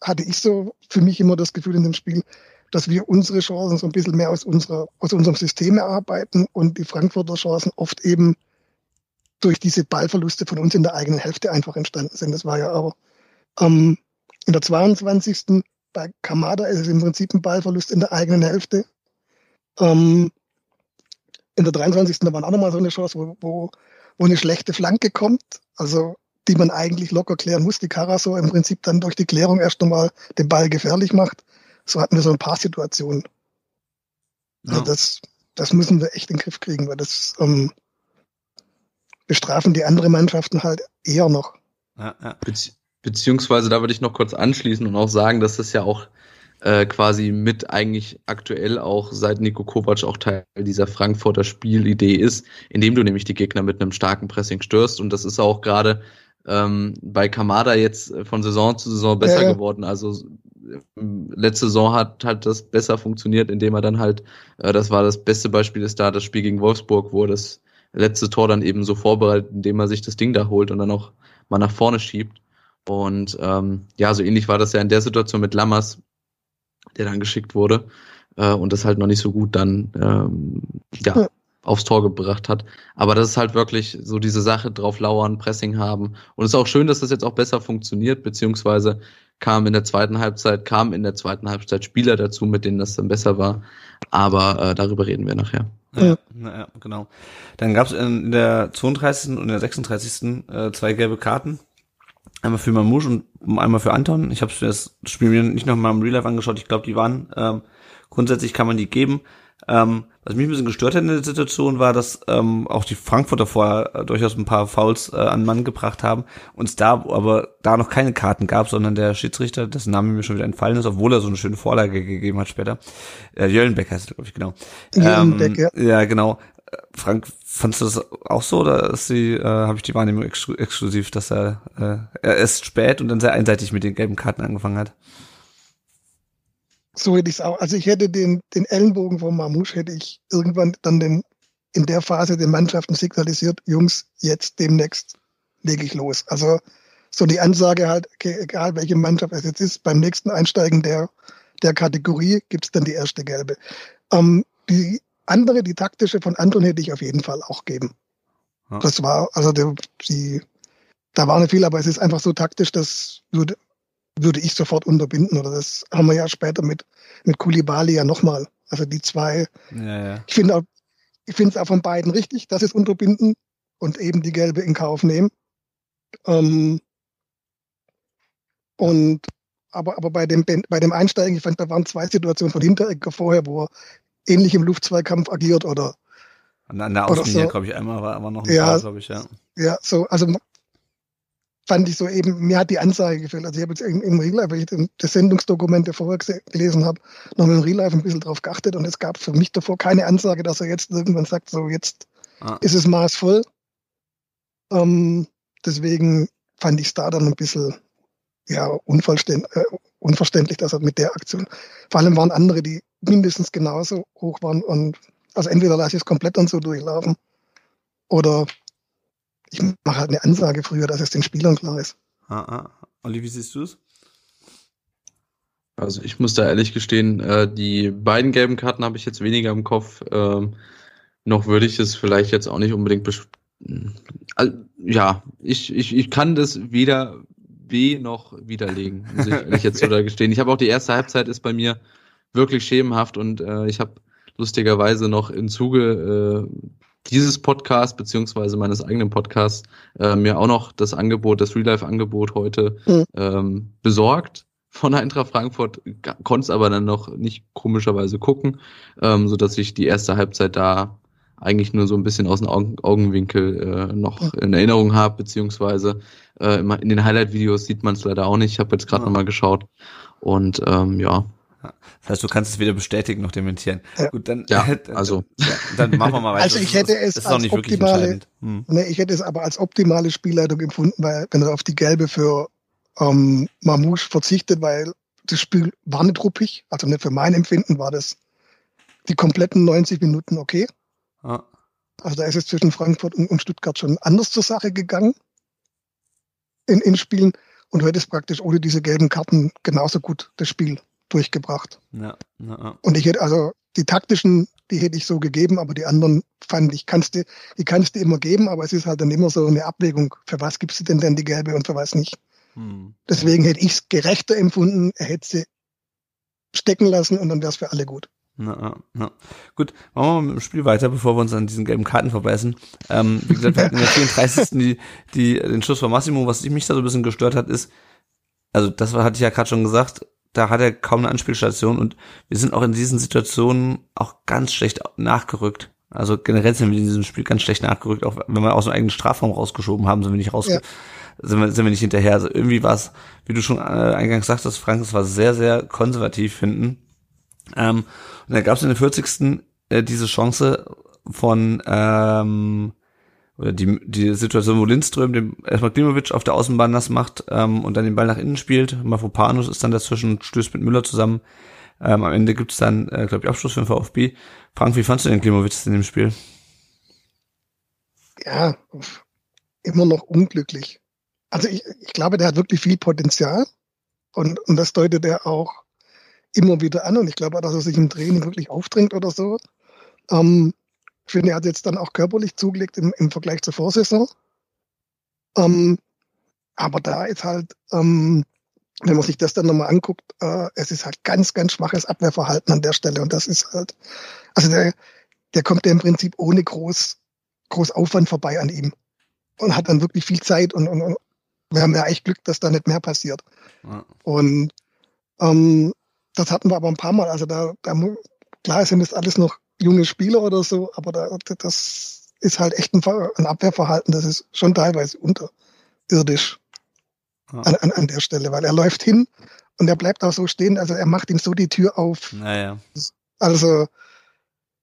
hatte ich so für mich immer das Gefühl in dem Spiel, dass wir unsere Chancen so ein bisschen mehr aus, unserer, aus unserem System erarbeiten und die Frankfurter Chancen oft eben durch diese Ballverluste von uns in der eigenen Hälfte einfach entstanden sind. Das war ja aber ähm, in der 22. bei Kamada ist es im Prinzip ein Ballverlust in der eigenen Hälfte. Ähm, in der 23. da war auch nochmal so eine Chance, wo, wo, wo eine schlechte Flanke kommt, also die man eigentlich locker klären muss, die Karaso im Prinzip dann durch die Klärung erst nochmal den Ball gefährlich macht so hatten wir so ein paar Situationen. Ja. Also das, das müssen wir echt in den Griff kriegen, weil das ähm, bestrafen die anderen Mannschaften halt eher noch. Ja, ja. Bezieh beziehungsweise da würde ich noch kurz anschließen und auch sagen, dass das ja auch äh, quasi mit eigentlich aktuell auch seit Nico Kovac auch Teil dieser Frankfurter Spielidee ist, indem du nämlich die Gegner mit einem starken Pressing störst und das ist auch gerade ähm, bei Kamada jetzt von Saison zu Saison besser ja, geworden. Also letzte Saison hat halt das besser funktioniert, indem er dann halt, äh, das war das beste Beispiel ist da das Spiel gegen Wolfsburg, wo er das letzte Tor dann eben so vorbereitet, indem er sich das Ding da holt und dann auch mal nach vorne schiebt. Und ähm, ja, so ähnlich war das ja in der Situation mit Lammers, der dann geschickt wurde äh, und das halt noch nicht so gut dann ähm, ja, aufs Tor gebracht hat. Aber das ist halt wirklich so diese Sache, drauf lauern, Pressing haben. Und es ist auch schön, dass das jetzt auch besser funktioniert, beziehungsweise kam in der zweiten Halbzeit, kam in der zweiten Halbzeit Spieler dazu, mit denen das dann besser war. Aber äh, darüber reden wir nachher. Ja, ja genau. Dann gab es in der 32. und der 36. Äh, zwei gelbe Karten. Einmal für Mamouche und einmal für Anton. Ich habe das Spiel mir nicht noch mal im Real Life angeschaut. Ich glaube, die waren ähm, grundsätzlich kann man die geben. Ähm, was mich ein bisschen gestört hat in der Situation war, dass ähm, auch die Frankfurter vorher äh, durchaus ein paar Fouls äh, an Mann gebracht haben und es da aber da noch keine Karten gab, sondern der Schiedsrichter, dessen Name mir schon wieder entfallen ist, obwohl er so eine schöne Vorlage gegeben hat später. Äh, Jöllenbeck heißt er, glaube ich, genau. Jöllenbeck, ähm, ja. Ja, genau. Äh, Frank, fandst du das auch so oder ist die, äh, habe ich die Wahrnehmung ex exklusiv, dass er, äh, er erst spät und dann sehr einseitig mit den gelben Karten angefangen hat? So hätte ich es auch. Also ich hätte den, den Ellenbogen von Mamouche hätte ich irgendwann dann den, in der Phase den Mannschaften signalisiert, Jungs, jetzt demnächst lege ich los. Also so die Ansage halt, okay, egal welche Mannschaft es jetzt ist, beim nächsten Einsteigen der, der Kategorie gibt's dann die erste gelbe. Ähm, die andere, die taktische von Anton hätte ich auf jeden Fall auch geben. Ja. Das war, also die, die, da war nicht viel, aber es ist einfach so taktisch, das würde, würde ich sofort unterbinden. Oder das haben wir ja später mit, mit Kulibali ja nochmal. Also die zwei. Ja, ja. Ich finde auch, ich finde es auch von beiden richtig, dass sie es unterbinden und eben die gelbe in Kauf nehmen. Ähm, und aber, aber bei dem, bei dem Einsteigen, ich fand, da waren zwei Situationen von Hinteregger vorher, wo er ähnlich im Luftzweikampf agiert oder an der Außenlinie, so. glaube ich, einmal war aber noch ein ja, glaube ich, ja. Ja, so, also fand ich so eben, mir hat die Ansage gefehlt. Also ich habe jetzt im, im Real Life, weil ich das Sendungsdokument vorher gelesen habe, noch dem Real Life ein bisschen drauf geachtet und es gab für mich davor keine Ansage, dass er jetzt irgendwann sagt, so jetzt ah. ist es maßvoll. Ähm, deswegen fand ich es da dann ein bisschen ja, unverständlich, äh, unverständlich, dass er mit der Aktion, vor allem waren andere, die mindestens genauso hoch waren und also entweder lasse ich es komplett dann so durchlaufen oder ich mache halt eine Ansage früher, dass es den Spielern klar ist. Ah, ah. Olli, wie siehst du es? Also ich muss da ehrlich gestehen, äh, die beiden gelben Karten habe ich jetzt weniger im Kopf. Ähm, noch würde ich es vielleicht jetzt auch nicht unbedingt ja, ich, ich, ich kann das weder B noch widerlegen, muss ich ehrlich jetzt [laughs] so da gestehen. Ich habe auch die erste Halbzeit ist bei mir wirklich schemenhaft und äh, ich habe lustigerweise noch im Zuge äh, dieses Podcast beziehungsweise meines eigenen Podcasts äh, mir auch noch das Angebot, das Real-Life-Angebot heute mhm. ähm, besorgt von Eintracht Frankfurt, konnte es aber dann noch nicht komischerweise gucken, ähm, so dass ich die erste Halbzeit da eigentlich nur so ein bisschen aus dem Augen, Augenwinkel äh, noch in Erinnerung habe, beziehungsweise äh, in den Highlight-Videos sieht man es leider auch nicht. Ich habe jetzt gerade ja. nochmal geschaut und ähm, ja, das heißt, du kannst es weder bestätigen noch dementieren. Ja. Gut, dann, ja, also. Ja, dann machen wir mal weiter. Also ich hätte es das ist als optimale, hm. nee, ich hätte es aber als optimale Spielleitung empfunden, weil, wenn er auf die gelbe für ähm, Mamouche verzichtet, weil das Spiel war nicht ruppig, also nicht für mein Empfinden war das die kompletten 90 Minuten okay. Ah. Also da ist es zwischen Frankfurt und, und Stuttgart schon anders zur Sache gegangen in, in Spielen und du hättest praktisch ohne diese gelben Karten genauso gut das Spiel durchgebracht. Ja, ja. Und ich hätte also die taktischen, die hätte ich so gegeben, aber die anderen fand ich, kannst du, die kannst du immer geben, aber es ist halt dann immer so eine Abwägung, für was gibst du denn denn die gelbe und für was nicht. Hm. Deswegen hätte ich es gerechter empfunden, er hätte sie stecken lassen und dann wäre es für alle gut. Na, na. Gut, machen wir mal mit dem Spiel weiter, bevor wir uns an diesen gelben Karten verbeißen. Ähm, wie gesagt, wir hatten in der 34. die, die, den Schuss von Massimo. Was mich da so ein bisschen gestört hat, ist, also das hatte ich ja gerade schon gesagt, da hat er kaum eine Anspielstation und wir sind auch in diesen Situationen auch ganz schlecht nachgerückt. Also generell sind wir in diesem Spiel ganz schlecht nachgerückt, auch wenn wir aus dem eigenen Strafraum rausgeschoben haben, sind wir nicht raus, ja. sind, wir, sind wir nicht hinterher. Also irgendwie war es, wie du schon äh, eingangs sagtest, Frank, es war sehr, sehr konservativ finden. Ähm, und dann gab es in der 40. Äh, diese Chance von ähm, oder die, die Situation, wo Lindström dem erstmal Klimovic auf der Außenbahn nass macht ähm, und dann den Ball nach innen spielt. Mafropanus ist dann dazwischen, stößt mit Müller zusammen. Ähm, am Ende gibt's dann, äh, glaube ich, Abschluss für den VfB. Frank, wie fandst du den Klimovic in dem Spiel? Ja, immer noch unglücklich. Also ich, ich glaube, der hat wirklich viel Potenzial und, und das deutet er auch immer wieder an und ich glaube auch, dass er sich im Training wirklich aufdrängt oder so. Ähm, ich finde, er hat jetzt dann auch körperlich zugelegt im, im Vergleich zur Vorsaison. Ähm, aber da ist halt, ähm, wenn man sich das dann nochmal anguckt, äh, es ist halt ganz, ganz schwaches Abwehrverhalten an der Stelle. Und das ist halt, also der, der kommt ja im Prinzip ohne groß, groß Aufwand vorbei an ihm. Und hat dann wirklich viel Zeit und, und, und wir haben ja echt Glück, dass da nicht mehr passiert. Ja. Und ähm, das hatten wir aber ein paar Mal. Also da, da klar sind es alles noch junge Spieler oder so, aber da, das ist halt echt ein, ein Abwehrverhalten, das ist schon teilweise unterirdisch ja. an, an, an der Stelle, weil er läuft hin und er bleibt auch so stehen, also er macht ihm so die Tür auf. Naja. Also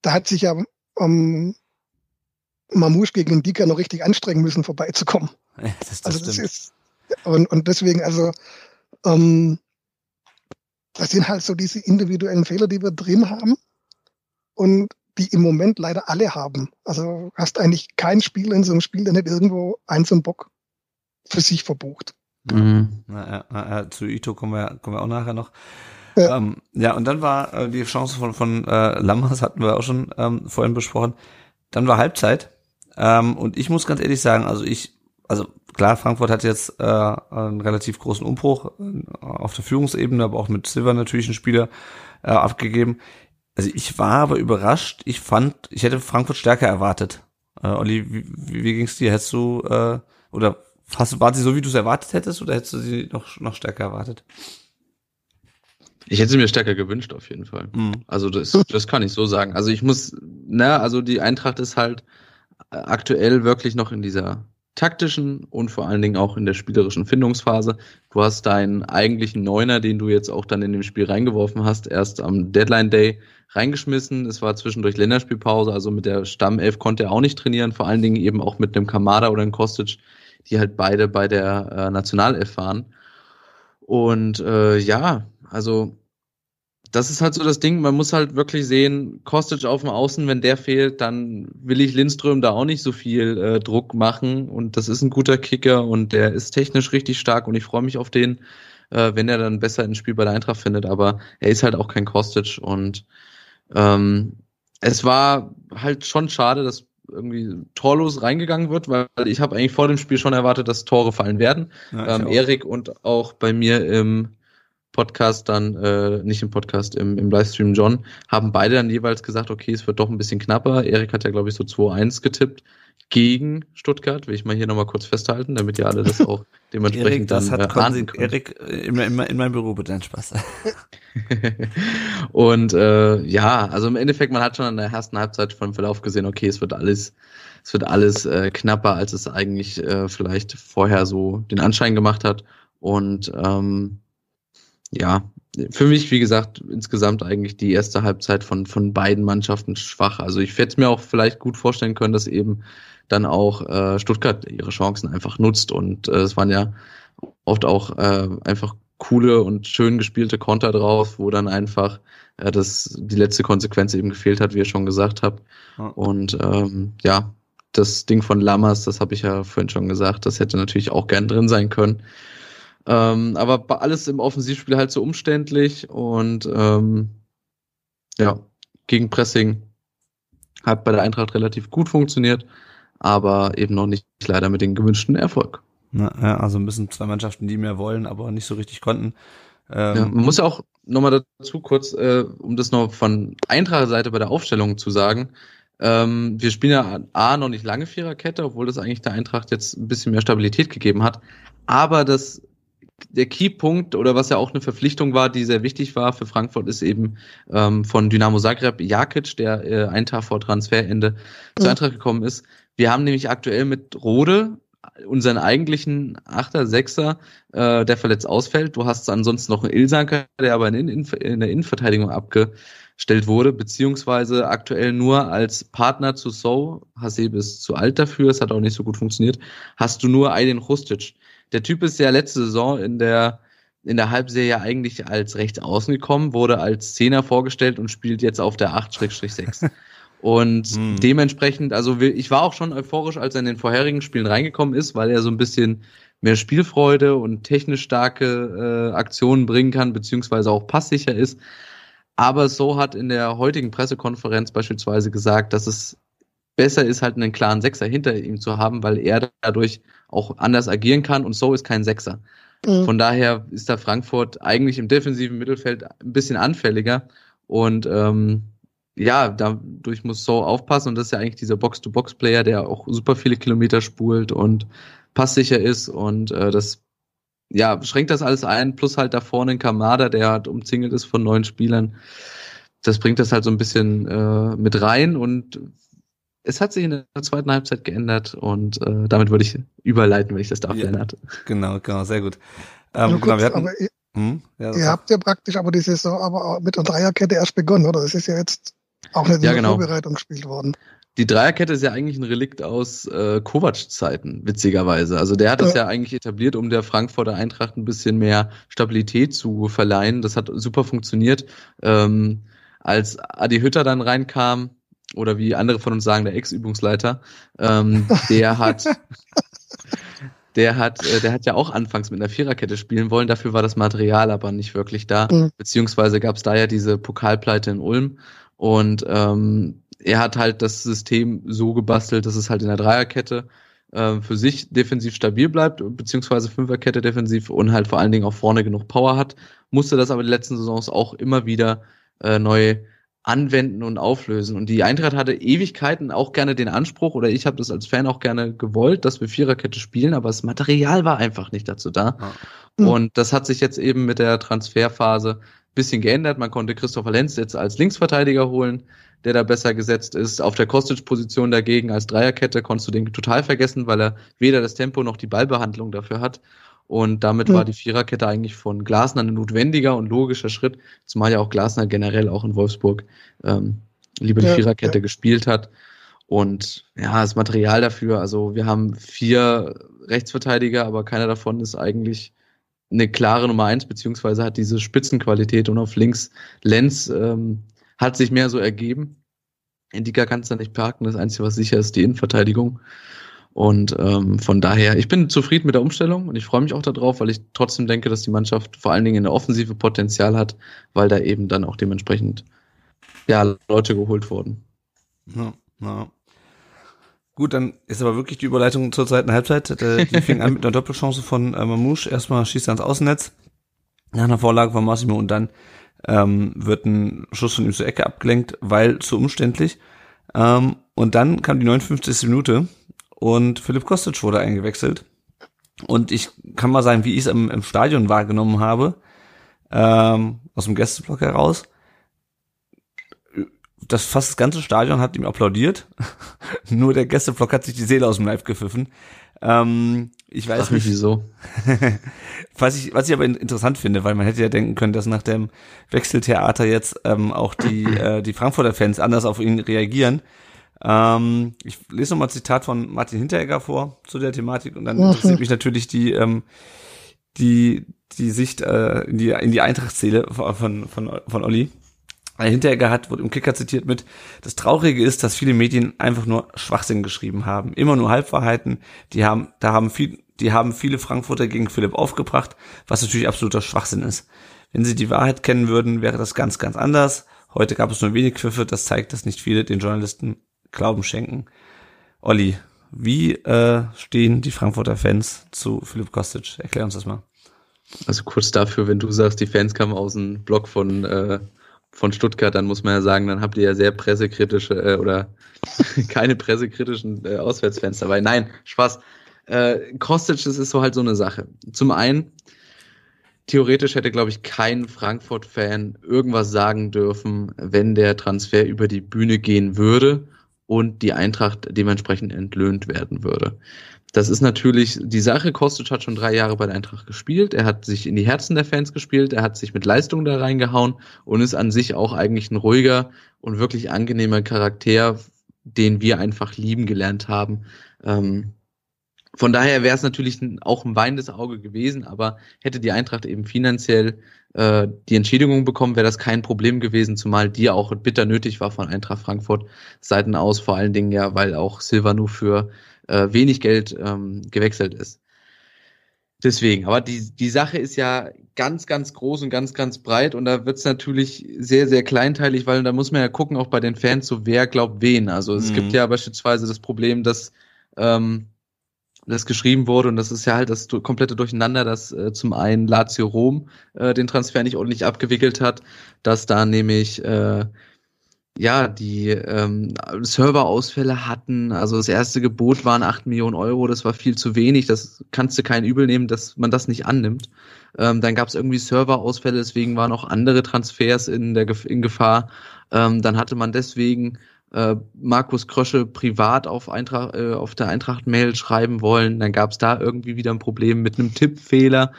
da hat sich ja ähm, Mamouche gegen den Dika noch richtig anstrengen müssen, vorbeizukommen. [laughs] Ja, das, das also das ist und, und deswegen, also ähm, das sind halt so diese individuellen Fehler, die wir drin haben und die im Moment leider alle haben. Also hast eigentlich kein Spiel in so einem Spiel, der nicht irgendwo eins und Bock für sich verbucht. Mhm. Na, ja, zu Ito kommen wir, kommen wir auch nachher noch. Ja, ähm, ja und dann war äh, die Chance von, von äh, Lammers, hatten wir auch schon ähm, vorhin besprochen. Dann war Halbzeit. Ähm, und ich muss ganz ehrlich sagen, also ich, also klar, Frankfurt hat jetzt äh, einen relativ großen Umbruch äh, auf der Führungsebene, aber auch mit Silver natürlich einen Spieler äh, abgegeben. Also ich war aber überrascht. Ich fand, ich hätte Frankfurt stärker erwartet. Äh, Olli, wie, wie, wie ging's dir? Hättest du äh, oder hast, war sie so, wie du es erwartet hättest, oder hättest du sie noch noch stärker erwartet? Ich hätte sie mir stärker gewünscht, auf jeden Fall. Mhm. Also das, das kann ich so sagen. Also ich muss, na, also die Eintracht ist halt aktuell wirklich noch in dieser taktischen und vor allen Dingen auch in der spielerischen Findungsphase. Du hast deinen eigentlichen Neuner, den du jetzt auch dann in dem Spiel reingeworfen hast, erst am Deadline Day reingeschmissen. Es war zwischendurch Länderspielpause, also mit der Stammelf konnte er auch nicht trainieren, vor allen Dingen eben auch mit einem Kamada oder einem Kostic, die halt beide bei der äh, Nationalelf waren. Und äh, ja, also das ist halt so das Ding, man muss halt wirklich sehen, Kostic auf dem Außen, wenn der fehlt, dann will ich Lindström da auch nicht so viel äh, Druck machen und das ist ein guter Kicker und der ist technisch richtig stark und ich freue mich auf den, äh, wenn er dann besser ins Spiel bei der Eintracht findet, aber er ist halt auch kein Kostic und ähm, es war halt schon schade, dass irgendwie torlos reingegangen wird, weil ich habe eigentlich vor dem Spiel schon erwartet, dass Tore fallen werden. Ja, ähm, Erik und auch bei mir im Podcast dann, äh, nicht im Podcast, im, im Livestream John, haben beide dann jeweils gesagt, okay, es wird doch ein bisschen knapper. Erik hat ja, glaube ich, so 2-1 getippt gegen Stuttgart, will ich mal hier nochmal kurz festhalten, damit ihr alle das auch [laughs] dementsprechend Erik, das dann hat äh, ahnen könnt. Erik, äh, in, in, in meinem Büro bitte ein Spaß. [laughs] und äh, ja, also im Endeffekt, man hat schon in der ersten Halbzeit vom Verlauf gesehen, okay, es wird alles, es wird alles äh, knapper, als es eigentlich äh, vielleicht vorher so den Anschein gemacht hat. Und ähm, ja, für mich, wie gesagt, insgesamt eigentlich die erste Halbzeit von, von beiden Mannschaften schwach. Also ich hätte mir auch vielleicht gut vorstellen können, dass eben dann auch äh, Stuttgart ihre Chancen einfach nutzt. Und äh, es waren ja oft auch äh, einfach coole und schön gespielte Konter drauf, wo dann einfach äh, das, die letzte Konsequenz eben gefehlt hat, wie ihr schon gesagt habt. Und ähm, ja, das Ding von Lammers, das habe ich ja vorhin schon gesagt, das hätte natürlich auch gern drin sein können. Ähm, aber alles im Offensivspiel halt so umständlich und ähm, ja, gegen Pressing hat bei der Eintracht relativ gut funktioniert, aber eben noch nicht leider mit dem gewünschten Erfolg. Na, ja, also ein bisschen zwei Mannschaften, die mehr wollen, aber nicht so richtig konnten. Ähm, ja, man muss ja auch nochmal dazu kurz, äh, um das noch von Eintracht-Seite bei der Aufstellung zu sagen, ähm, wir spielen ja A noch nicht lange Viererkette, obwohl das eigentlich der Eintracht jetzt ein bisschen mehr Stabilität gegeben hat. Aber das der Keypunkt oder was ja auch eine Verpflichtung war, die sehr wichtig war für Frankfurt, ist eben ähm, von Dynamo Zagreb Jakic, der äh, einen Tag vor Transferende mhm. zur Eintracht gekommen ist. Wir haben nämlich aktuell mit Rode unseren eigentlichen Achter, Sechser, äh, der verletzt ausfällt. Du hast ansonsten noch einen Ilsanker, der aber in, in, in der Innenverteidigung abge gestellt wurde, beziehungsweise aktuell nur als Partner zu So, Hasebe ist zu alt dafür, es hat auch nicht so gut funktioniert, hast du nur Aydin Rustic. Der Typ ist ja letzte Saison in der in der Halbserie eigentlich als rechts außen gekommen, wurde als Zehner vorgestellt und spielt jetzt auf der 8-6. [laughs] Und hm. dementsprechend, also ich war auch schon euphorisch, als er in den vorherigen Spielen reingekommen ist, weil er so ein bisschen mehr Spielfreude und technisch starke äh, Aktionen bringen kann, beziehungsweise auch passsicher ist. Aber so hat in der heutigen Pressekonferenz beispielsweise gesagt, dass es besser ist, halt einen klaren Sechser hinter ihm zu haben, weil er dadurch auch anders agieren kann und so ist kein Sechser. Mhm. Von daher ist da Frankfurt eigentlich im defensiven Mittelfeld ein bisschen anfälliger und ähm, ja, dadurch muss so aufpassen und das ist ja eigentlich dieser Box-to-Box-Player, der auch super viele Kilometer spult und passsicher ist und äh, das ja, schränkt das alles ein, plus halt da vorne ein Kamada, der halt umzingelt ist von neuen Spielern. Das bringt das halt so ein bisschen äh, mit rein und es hat sich in der zweiten Halbzeit geändert und äh, damit würde ich überleiten, wenn ich das darf, ja, Lennart. Genau, genau, sehr gut. Ähm, kurz, genau, hatten, aber ihr, hm? ja, ihr habt ja praktisch aber die Saison aber mit der Dreierkette erst begonnen, oder? Das ist ja jetzt auch nicht in ja, der genau. Vorbereitung gespielt worden. Die Dreierkette ist ja eigentlich ein Relikt aus äh, Kovac-Zeiten, witzigerweise. Also der hat das ja. ja eigentlich etabliert, um der Frankfurter Eintracht ein bisschen mehr Stabilität zu verleihen. Das hat super funktioniert. Ähm, als Adi Hütter dann reinkam, oder wie andere von uns sagen, der Ex-Übungsleiter, ähm, der hat [laughs] der hat, äh, der hat ja auch anfangs mit einer Viererkette spielen wollen, dafür war das Material aber nicht wirklich da, mhm. beziehungsweise gab es da ja diese Pokalpleite in Ulm und ähm, er hat halt das System so gebastelt, dass es halt in der Dreierkette äh, für sich defensiv stabil bleibt, beziehungsweise Fünferkette defensiv und halt vor allen Dingen auch vorne genug Power hat. Musste das aber die letzten Saisons auch immer wieder äh, neu anwenden und auflösen. Und die Eintracht hatte Ewigkeiten auch gerne den Anspruch, oder ich habe das als Fan auch gerne gewollt, dass wir Viererkette spielen, aber das Material war einfach nicht dazu da. Ja. Und das hat sich jetzt eben mit der Transferphase bisschen geändert. Man konnte Christopher Lenz jetzt als Linksverteidiger holen der da besser gesetzt ist. Auf der Kostic-Position dagegen als Dreierkette konntest du den total vergessen, weil er weder das Tempo noch die Ballbehandlung dafür hat. Und damit mhm. war die Viererkette eigentlich von Glasner ein notwendiger und logischer Schritt, zumal ja auch Glasner generell auch in Wolfsburg ähm, lieber die ja, Viererkette ja. gespielt hat. Und ja, das Material dafür, also wir haben vier Rechtsverteidiger, aber keiner davon ist eigentlich eine klare Nummer eins, beziehungsweise hat diese Spitzenqualität und auf links Lenz ähm, hat sich mehr so ergeben. Indika kannst du nicht parken. Das Einzige, was sicher ist, die Innenverteidigung. Und ähm, von daher, ich bin zufrieden mit der Umstellung und ich freue mich auch darauf, weil ich trotzdem denke, dass die Mannschaft vor allen Dingen in der Offensive Potenzial hat, weil da eben dann auch dementsprechend ja, Leute geholt wurden. Ja, ja. Gut, dann ist aber wirklich die Überleitung zur zweiten Halbzeit. Äh, die fing an mit einer Doppelchance von äh, Mamouche. Erstmal schießt er ans Außennetz, nach einer Vorlage von Massimo und dann ähm, wird ein Schuss von ihm zur Ecke abgelenkt, weil zu umständlich. Ähm, und dann kam die 59. Minute und Philipp Kostic wurde eingewechselt. Und ich kann mal sagen, wie ich es im, im, Stadion wahrgenommen habe, ähm, aus dem Gästeblock heraus. Das fast das ganze Stadion hat ihm applaudiert. [laughs] Nur der Gästeblock hat sich die Seele aus dem Live gepfiffen. Ähm, ich weiß Ach, nicht wieso. [laughs] was ich, was ich aber interessant finde, weil man hätte ja denken können, dass nach dem Wechseltheater jetzt ähm, auch die [clears throat] äh, die Frankfurter Fans anders auf ihn reagieren. Ähm, ich lese nochmal ein Zitat von Martin Hinteregger vor zu der Thematik und dann interessiert mich natürlich die ähm, die die Sicht äh, in die in die Eintrachtszähle von von von Olli. Hinteregger hat, wurde im Kicker zitiert mit, das Traurige ist, dass viele Medien einfach nur Schwachsinn geschrieben haben. Immer nur Halbwahrheiten. Die haben, da haben viel, die haben viele Frankfurter gegen Philipp aufgebracht, was natürlich absoluter Schwachsinn ist. Wenn sie die Wahrheit kennen würden, wäre das ganz, ganz anders. Heute gab es nur wenig Pfiffe, das zeigt, dass nicht viele den Journalisten Glauben schenken. Olli, wie äh, stehen die Frankfurter Fans zu Philipp Kostic? Erklär uns das mal. Also kurz dafür, wenn du sagst, die Fans kamen aus dem Blog von äh, von Stuttgart, dann muss man ja sagen, dann habt ihr ja sehr pressekritische äh, oder [laughs] keine pressekritischen äh, Auswärtsfans dabei. Nein, Spaß. Äh, Kostic, das ist so halt so eine Sache. Zum einen, theoretisch hätte, glaube ich, kein Frankfurt-Fan irgendwas sagen dürfen, wenn der Transfer über die Bühne gehen würde und die Eintracht dementsprechend entlöhnt werden würde. das ist natürlich die Sache. Kostic hat schon drei Jahre bei der Eintracht gespielt. Er hat sich in die Herzen der Fans gespielt. Er hat sich mit Leistung da reingehauen und ist an sich auch eigentlich ein ruhiger und wirklich angenehmer Charakter, den wir einfach lieben gelernt haben. Ähm, von daher wäre es natürlich auch ein weinendes Auge gewesen, aber hätte die Eintracht eben finanziell äh, die Entschädigung bekommen, wäre das kein Problem gewesen, zumal die auch bitter nötig war von Eintracht Frankfurt Seiten aus, vor allen Dingen ja, weil auch Silva nur für äh, wenig Geld ähm, gewechselt ist. Deswegen, aber die, die Sache ist ja ganz, ganz groß und ganz, ganz breit und da wird's natürlich sehr, sehr kleinteilig, weil da muss man ja gucken, auch bei den Fans, so wer glaubt wen. Also es mhm. gibt ja beispielsweise das Problem, dass ähm, das geschrieben wurde und das ist ja halt das komplette Durcheinander, dass äh, zum einen Lazio Rom äh, den Transfer nicht ordentlich abgewickelt hat, dass da nämlich äh, ja, die ähm, Serverausfälle hatten. Also das erste Gebot waren acht Millionen Euro, das war viel zu wenig. Das kannst du kein Übel nehmen, dass man das nicht annimmt. Ähm, dann gab es irgendwie Serverausfälle, deswegen waren auch andere Transfers in, der, in Gefahr. Ähm, dann hatte man deswegen äh, Markus Krösche privat auf, Eintracht, äh, auf der Eintracht-Mail schreiben wollen. Dann gab es da irgendwie wieder ein Problem mit einem Tippfehler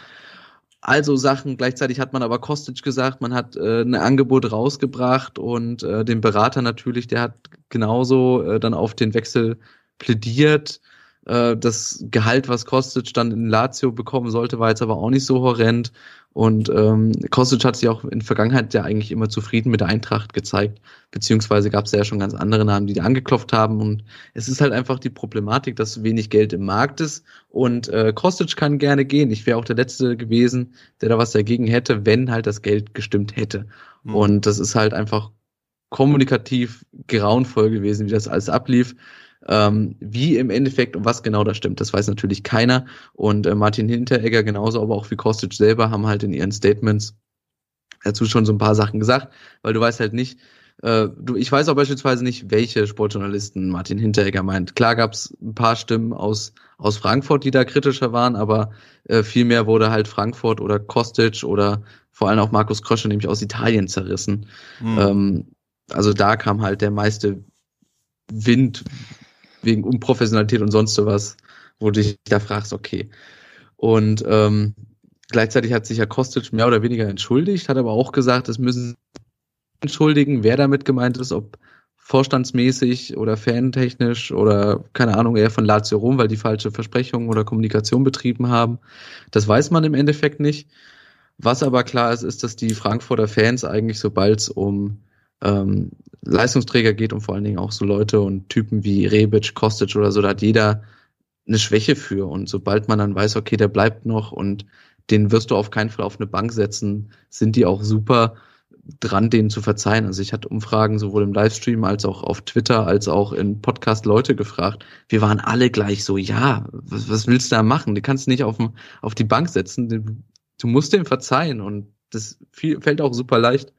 also Sachen. Gleichzeitig hat man aber Kostic gesagt, man hat äh, ein Angebot rausgebracht und äh, den Berater natürlich, der hat genauso äh, dann auf den Wechsel plädiert. Äh, das Gehalt, was Kostic dann in Lazio bekommen sollte, war jetzt aber auch nicht so horrend. Und ähm, Kostic hat sich auch in Vergangenheit ja eigentlich immer zufrieden mit der Eintracht gezeigt, beziehungsweise gab es ja schon ganz andere Namen, die da angeklopft haben. Und es ist halt einfach die Problematik, dass wenig Geld im Markt ist. Und äh, Kostic kann gerne gehen. Ich wäre auch der Letzte gewesen, der da was dagegen hätte, wenn halt das Geld gestimmt hätte. Mhm. Und das ist halt einfach kommunikativ grauenvoll gewesen, wie das alles ablief. Ähm, wie im Endeffekt und was genau da stimmt, das weiß natürlich keiner. Und äh, Martin Hinteregger genauso, aber auch wie Kostic selber haben halt in ihren Statements dazu schon so ein paar Sachen gesagt, weil du weißt halt nicht, äh, du, ich weiß auch beispielsweise nicht, welche Sportjournalisten Martin Hinteregger meint. Klar gab es ein paar Stimmen aus, aus Frankfurt, die da kritischer waren, aber äh, vielmehr wurde halt Frankfurt oder Kostic oder vor allem auch Markus Krösche nämlich aus Italien zerrissen. Mhm. Ähm, also da kam halt der meiste Wind wegen Unprofessionalität und sonst sowas, wo du dich da fragst, okay. Und ähm, gleichzeitig hat sich ja Kostic mehr oder weniger entschuldigt, hat aber auch gesagt, es müssen entschuldigen, wer damit gemeint ist, ob vorstandsmäßig oder fantechnisch oder keine Ahnung, eher von Lazio Rom, weil die falsche Versprechungen oder Kommunikation betrieben haben. Das weiß man im Endeffekt nicht. Was aber klar ist, ist, dass die Frankfurter Fans eigentlich, sobald es um ähm, Leistungsträger geht und vor allen Dingen auch so Leute und Typen wie Rebic, Kostic oder so, da hat jeder eine Schwäche für. Und sobald man dann weiß, okay, der bleibt noch und den wirst du auf keinen Fall auf eine Bank setzen, sind die auch super dran, denen zu verzeihen. Also ich hatte Umfragen sowohl im Livestream als auch auf Twitter als auch in Podcast Leute gefragt. Wir waren alle gleich so, ja, was, was willst du da machen? Du kannst nicht auf, auf die Bank setzen. Du musst dem verzeihen und das fällt auch super leicht.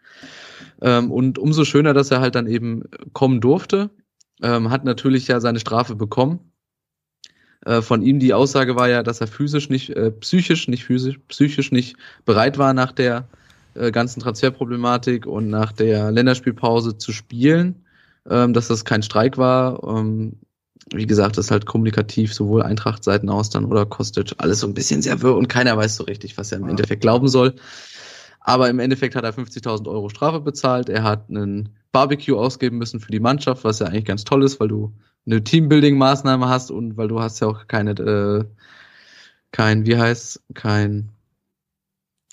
Ähm, und umso schöner, dass er halt dann eben kommen durfte. Ähm, hat natürlich ja seine Strafe bekommen. Äh, von ihm die Aussage war ja, dass er physisch nicht, äh, psychisch nicht physisch, psychisch nicht bereit war nach der äh, ganzen Transferproblematik und nach der Länderspielpause zu spielen, ähm, dass das kein Streik war. Ähm, wie gesagt, das ist halt kommunikativ sowohl Eintracht-Seiten aus dann oder Kostic alles so ein bisschen sehr wirr und keiner weiß so richtig, was er im Endeffekt glauben soll. Aber im Endeffekt hat er 50.000 Euro Strafe bezahlt. Er hat einen Barbecue ausgeben müssen für die Mannschaft, was ja eigentlich ganz toll ist, weil du eine Teambuilding-Maßnahme hast und weil du hast ja auch keine, äh, kein, wie heißt, kein,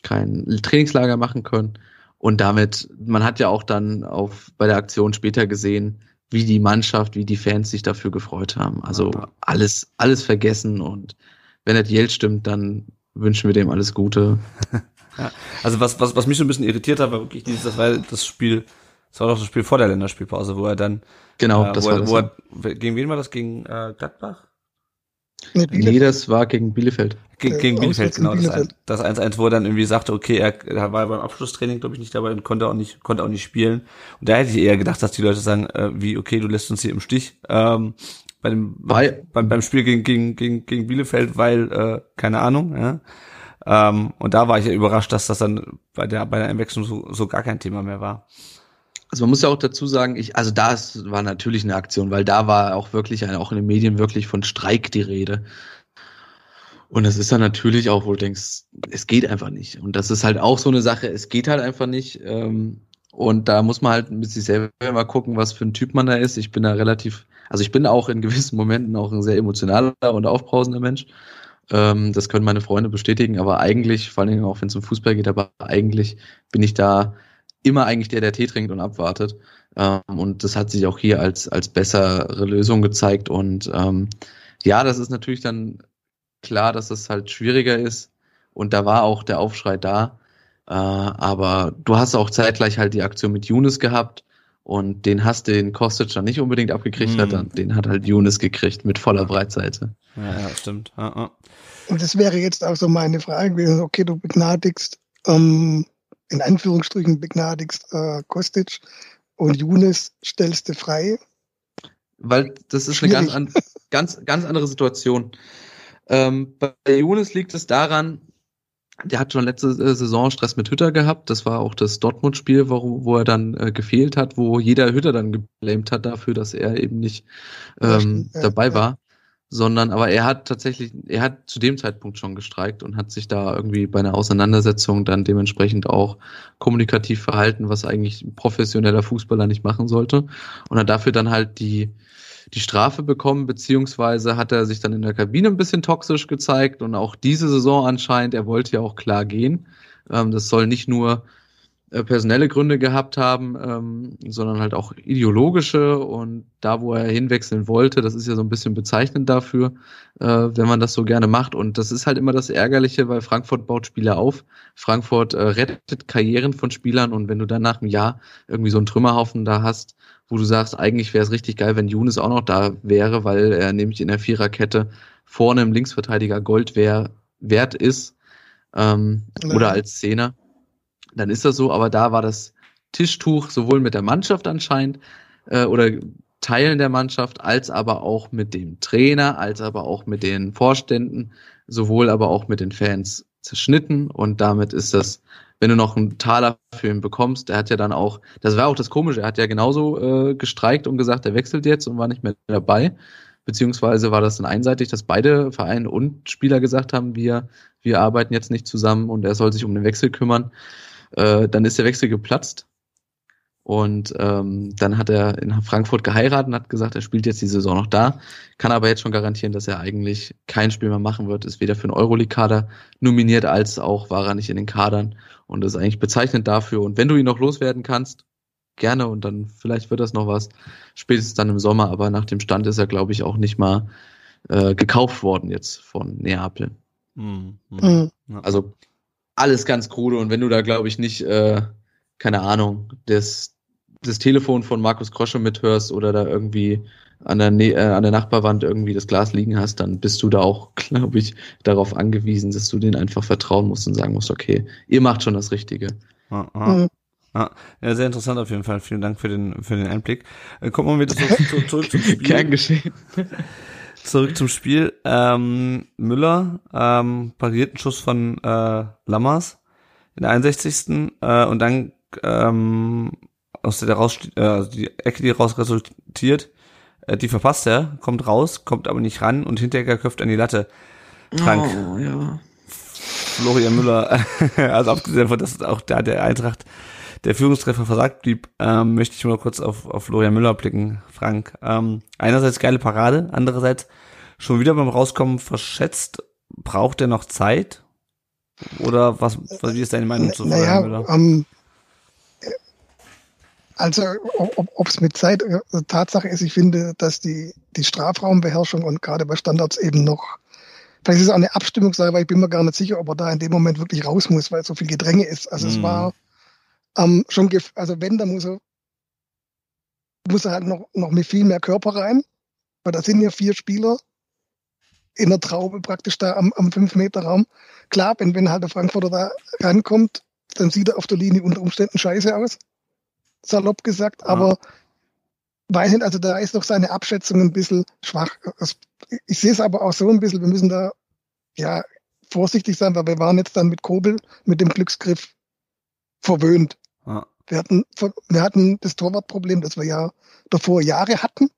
kein Trainingslager machen können. Und damit, man hat ja auch dann auf, bei der Aktion später gesehen, wie die Mannschaft, wie die Fans sich dafür gefreut haben. Also alles, alles vergessen und wenn die Geld stimmt, dann wünschen wir dem alles Gute. [laughs] Ja. Also was, was, was mich so ein bisschen irritiert hat, war wirklich dieses, das war das Spiel, das war doch das Spiel vor der Länderspielpause, wo er dann Genau, äh, das wo war er, das. Er, gegen wen war das? Gegen äh, Gladbach? Nee, nee, das war gegen Bielefeld. Ge gegen äh, Bielefeld, genau. Bielefeld. Das 1-1, wo er dann irgendwie sagte, okay, er, er war beim Abschlusstraining, glaube ich, nicht dabei und konnte auch nicht, konnte auch nicht spielen. Und da hätte ich eher gedacht, dass die Leute sagen, äh, wie, okay, du lässt uns hier im Stich. Ähm, bei dem, weil, beim, beim Spiel gegen, gegen, gegen, gegen Bielefeld, weil, äh, keine Ahnung, ja. Ähm, und da war ich ja überrascht, dass das dann bei der, bei der Einwechslung so, so gar kein Thema mehr war. Also man muss ja auch dazu sagen, ich, also das war natürlich eine Aktion, weil da war auch wirklich, auch in den Medien wirklich von Streik die Rede. Und es ist dann natürlich auch, wo du denkst, es geht einfach nicht. Und das ist halt auch so eine Sache, es geht halt einfach nicht. Ähm, und da muss man halt mit sich selber mal gucken, was für ein Typ man da ist. Ich bin da relativ, also ich bin auch in gewissen Momenten auch ein sehr emotionaler und aufbrausender Mensch. Ähm, das können meine Freunde bestätigen, aber eigentlich, vor allen Dingen auch wenn es um Fußball geht, aber eigentlich bin ich da immer eigentlich der, der Tee trinkt und abwartet. Ähm, und das hat sich auch hier als, als bessere Lösung gezeigt. Und ähm, ja, das ist natürlich dann klar, dass es halt schwieriger ist. Und da war auch der Aufschrei da. Äh, aber du hast auch zeitgleich halt die Aktion mit Younes gehabt. Und den hast den Kostic dann nicht unbedingt abgekriegt, mm. hat den hat halt Younes gekriegt mit voller Breitseite. Ja, ja stimmt. Ja, ja. Und das wäre jetzt auch so meine Frage gewesen, okay, du begnadigst ähm, in Anführungsstrichen begnadigst äh, Kostic und Younes stellst du frei. Weil das ist Schwierig. eine ganz, an, ganz, ganz andere Situation. Ähm, bei Younes liegt es daran, der hat schon letzte äh, Saison Stress mit Hütter gehabt. Das war auch das Dortmund-Spiel, wo, wo er dann äh, gefehlt hat, wo jeder Hütter dann geblamed hat dafür, dass er eben nicht ähm, dabei war. Sondern aber er hat tatsächlich, er hat zu dem Zeitpunkt schon gestreikt und hat sich da irgendwie bei einer Auseinandersetzung dann dementsprechend auch kommunikativ verhalten, was eigentlich ein professioneller Fußballer nicht machen sollte. Und hat dafür dann halt die die Strafe bekommen, beziehungsweise hat er sich dann in der Kabine ein bisschen toxisch gezeigt und auch diese Saison anscheinend, er wollte ja auch klar gehen. Ähm, das soll nicht nur äh, personelle Gründe gehabt haben, ähm, sondern halt auch ideologische und da, wo er hinwechseln wollte, das ist ja so ein bisschen bezeichnend dafür, äh, wenn man das so gerne macht und das ist halt immer das Ärgerliche, weil Frankfurt baut Spieler auf, Frankfurt äh, rettet Karrieren von Spielern und wenn du dann nach einem Jahr irgendwie so einen Trümmerhaufen da hast, wo du sagst, eigentlich wäre es richtig geil, wenn Younes auch noch da wäre, weil er nämlich in der Viererkette vorne im Linksverteidiger Gold wär, wert ist ähm, ja. oder als Zehner dann ist das so, aber da war das Tischtuch sowohl mit der Mannschaft anscheinend äh, oder Teilen der Mannschaft, als aber auch mit dem Trainer, als aber auch mit den Vorständen, sowohl aber auch mit den Fans zerschnitten und damit ist das, wenn du noch einen Taler für ihn bekommst, der hat ja dann auch, das war auch das Komische, er hat ja genauso äh, gestreikt und gesagt, er wechselt jetzt und war nicht mehr dabei, beziehungsweise war das dann einseitig, dass beide Vereine und Spieler gesagt haben, wir, wir arbeiten jetzt nicht zusammen und er soll sich um den Wechsel kümmern. Äh, dann ist der Wechsel geplatzt. Und ähm, dann hat er in Frankfurt geheiratet und hat gesagt, er spielt jetzt die Saison noch da, kann aber jetzt schon garantieren, dass er eigentlich kein Spiel mehr machen wird, ist weder für den Euroleague-Kader nominiert, als auch war er nicht in den Kadern. Und das ist eigentlich bezeichnend dafür. Und wenn du ihn noch loswerden kannst, gerne und dann vielleicht wird das noch was, spätestens dann im Sommer, aber nach dem Stand ist er, glaube ich, auch nicht mal äh, gekauft worden jetzt von Neapel. Mhm. Mhm. Also alles ganz krude und wenn du da, glaube ich, nicht, äh, keine Ahnung, das, das Telefon von Markus Krosche mithörst oder da irgendwie an der, äh, an der Nachbarwand irgendwie das Glas liegen hast, dann bist du da auch, [laughs] glaube ich, darauf angewiesen, dass du denen einfach vertrauen musst und sagen musst, okay, ihr macht schon das Richtige. Ah, ah. Mhm. Ah, ja, sehr interessant auf jeden Fall. Vielen Dank für den, für den Einblick. Äh, kommen wir wieder zurück, zurück zum [laughs] Spiel. Gern geschehen. [laughs] Zurück zum Spiel. Ähm, Müller ähm, pariert einen Schuss von äh, Lammers in der 61. Äh, und dann ähm, aus der raus, äh, also die Ecke, die raus resultiert, äh, die verpasst er, kommt raus, kommt aber nicht ran und Hinteregger köpft an die Latte. Frank. Oh, ja. Florian Müller, [laughs] also abgesehen davon, dass auch da der Eintracht der Führungstreffer versagt blieb, ähm, möchte ich mal kurz auf, auf Florian Müller blicken, Frank. Ähm, einerseits geile Parade, andererseits schon wieder beim Rauskommen verschätzt. Braucht er noch Zeit? Oder was, was wie ist deine Meinung zu naja, Florian Müller? Um, ähm, also, ob es mit Zeit, äh, Tatsache ist, ich finde, dass die, die Strafraumbeherrschung und gerade bei Standards eben noch, vielleicht ist es auch eine Abstimmungssache, weil ich bin mir gar nicht sicher, ob er da in dem Moment wirklich raus muss, weil so viel Gedränge ist. Also mm. es mhm. war ähm, schon, also wenn, dann muss er, muss er halt noch, noch mit viel mehr Körper rein, weil da sind ja vier Spieler in der Traube praktisch da am, am 5-Meter-Raum. Klar, wenn, wenn halt der Frankfurter da rankommt, dann sieht er auf der Linie unter Umständen scheiße aus. Salopp gesagt, ja. aber weiß nicht, also da ist doch seine Abschätzung ein bisschen schwach. Ich sehe es aber auch so ein bisschen, wir müssen da ja vorsichtig sein, weil wir waren jetzt dann mit Kobel, mit dem Glücksgriff verwöhnt. Ja. Wir hatten, wir hatten das Torwartproblem, das wir ja davor Jahre hatten,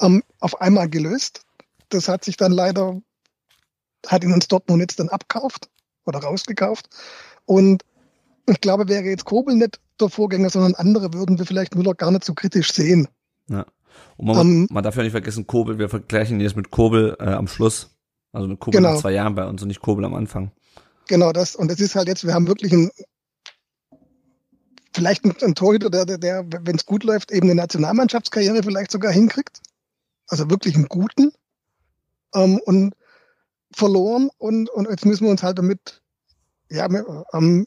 ähm, auf einmal gelöst. Das hat sich dann leider, hat ihn uns Dortmund jetzt dann abkauft oder rausgekauft. Und ich glaube, wäre jetzt Kobel nicht der Vorgänger, sondern andere, würden wir vielleicht Müller gar nicht so kritisch sehen. Ja. Und man, um, ähm, man darf ja nicht vergessen, Kobel, wir vergleichen jetzt mit Kobel äh, am Schluss. Also mit Kobel genau. nach zwei Jahren bei uns und nicht Kobel am Anfang. Genau das. Und das ist halt jetzt, wir haben wirklich ein, vielleicht ein, ein Torhüter, der, der, der wenn es gut läuft, eben eine Nationalmannschaftskarriere vielleicht sogar hinkriegt. Also wirklich einen guten. Ähm, und verloren und, und jetzt müssen wir uns halt damit ja, mit,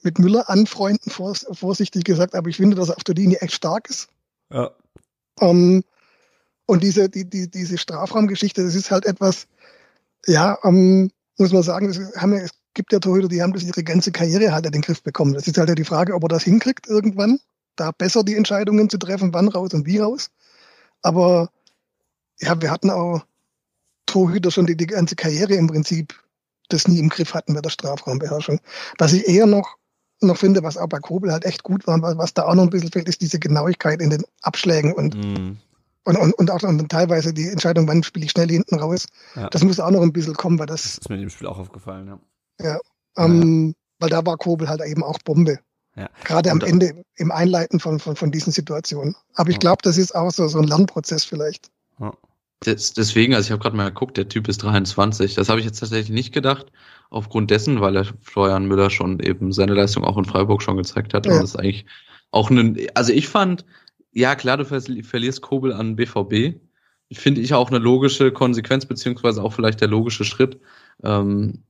mit Müller anfreunden, vors, vorsichtig gesagt, aber ich finde, dass er auf der Linie echt stark ist. Ja. Ähm, und diese, die, die, diese Strafraumgeschichte, das ist halt etwas, ja, ähm, muss man sagen, haben es gibt ja Torhüter, die haben das ihre ganze Karriere halt in den Griff bekommen. Das ist halt ja die Frage, ob er das hinkriegt irgendwann, da besser die Entscheidungen zu treffen, wann raus und wie raus. Aber ja, wir hatten auch Torhüter schon die, die ganze Karriere im Prinzip das nie im Griff hatten mit der Strafraumbeherrschung. Was ich eher noch, noch finde, was auch bei Kobel halt echt gut war, was da auch noch ein bisschen fehlt, ist diese Genauigkeit in den Abschlägen und, mm. und, und, und auch dann teilweise die Entscheidung, wann spiele ich schnell hinten raus. Ja. Das muss auch noch ein bisschen kommen, weil das. Das ist mir in dem Spiel auch aufgefallen, ja. Ja. Ähm, ja. Weil da war Kobel halt eben auch Bombe. Ja. Gerade am Ende im Einleiten von, von, von diesen Situationen. Aber ich glaube, das ist auch so, so ein Lernprozess vielleicht. Ja. Das, deswegen, also ich habe gerade mal geguckt, der Typ ist 23. Das habe ich jetzt tatsächlich nicht gedacht, aufgrund dessen, weil der Florian Müller schon eben seine Leistung auch in Freiburg schon gezeigt hat. Ja. Und das ist eigentlich auch ein, also ich fand, ja klar, du verlierst Kobel an BVB. Finde ich auch eine logische Konsequenz, beziehungsweise auch vielleicht der logische Schritt ähm,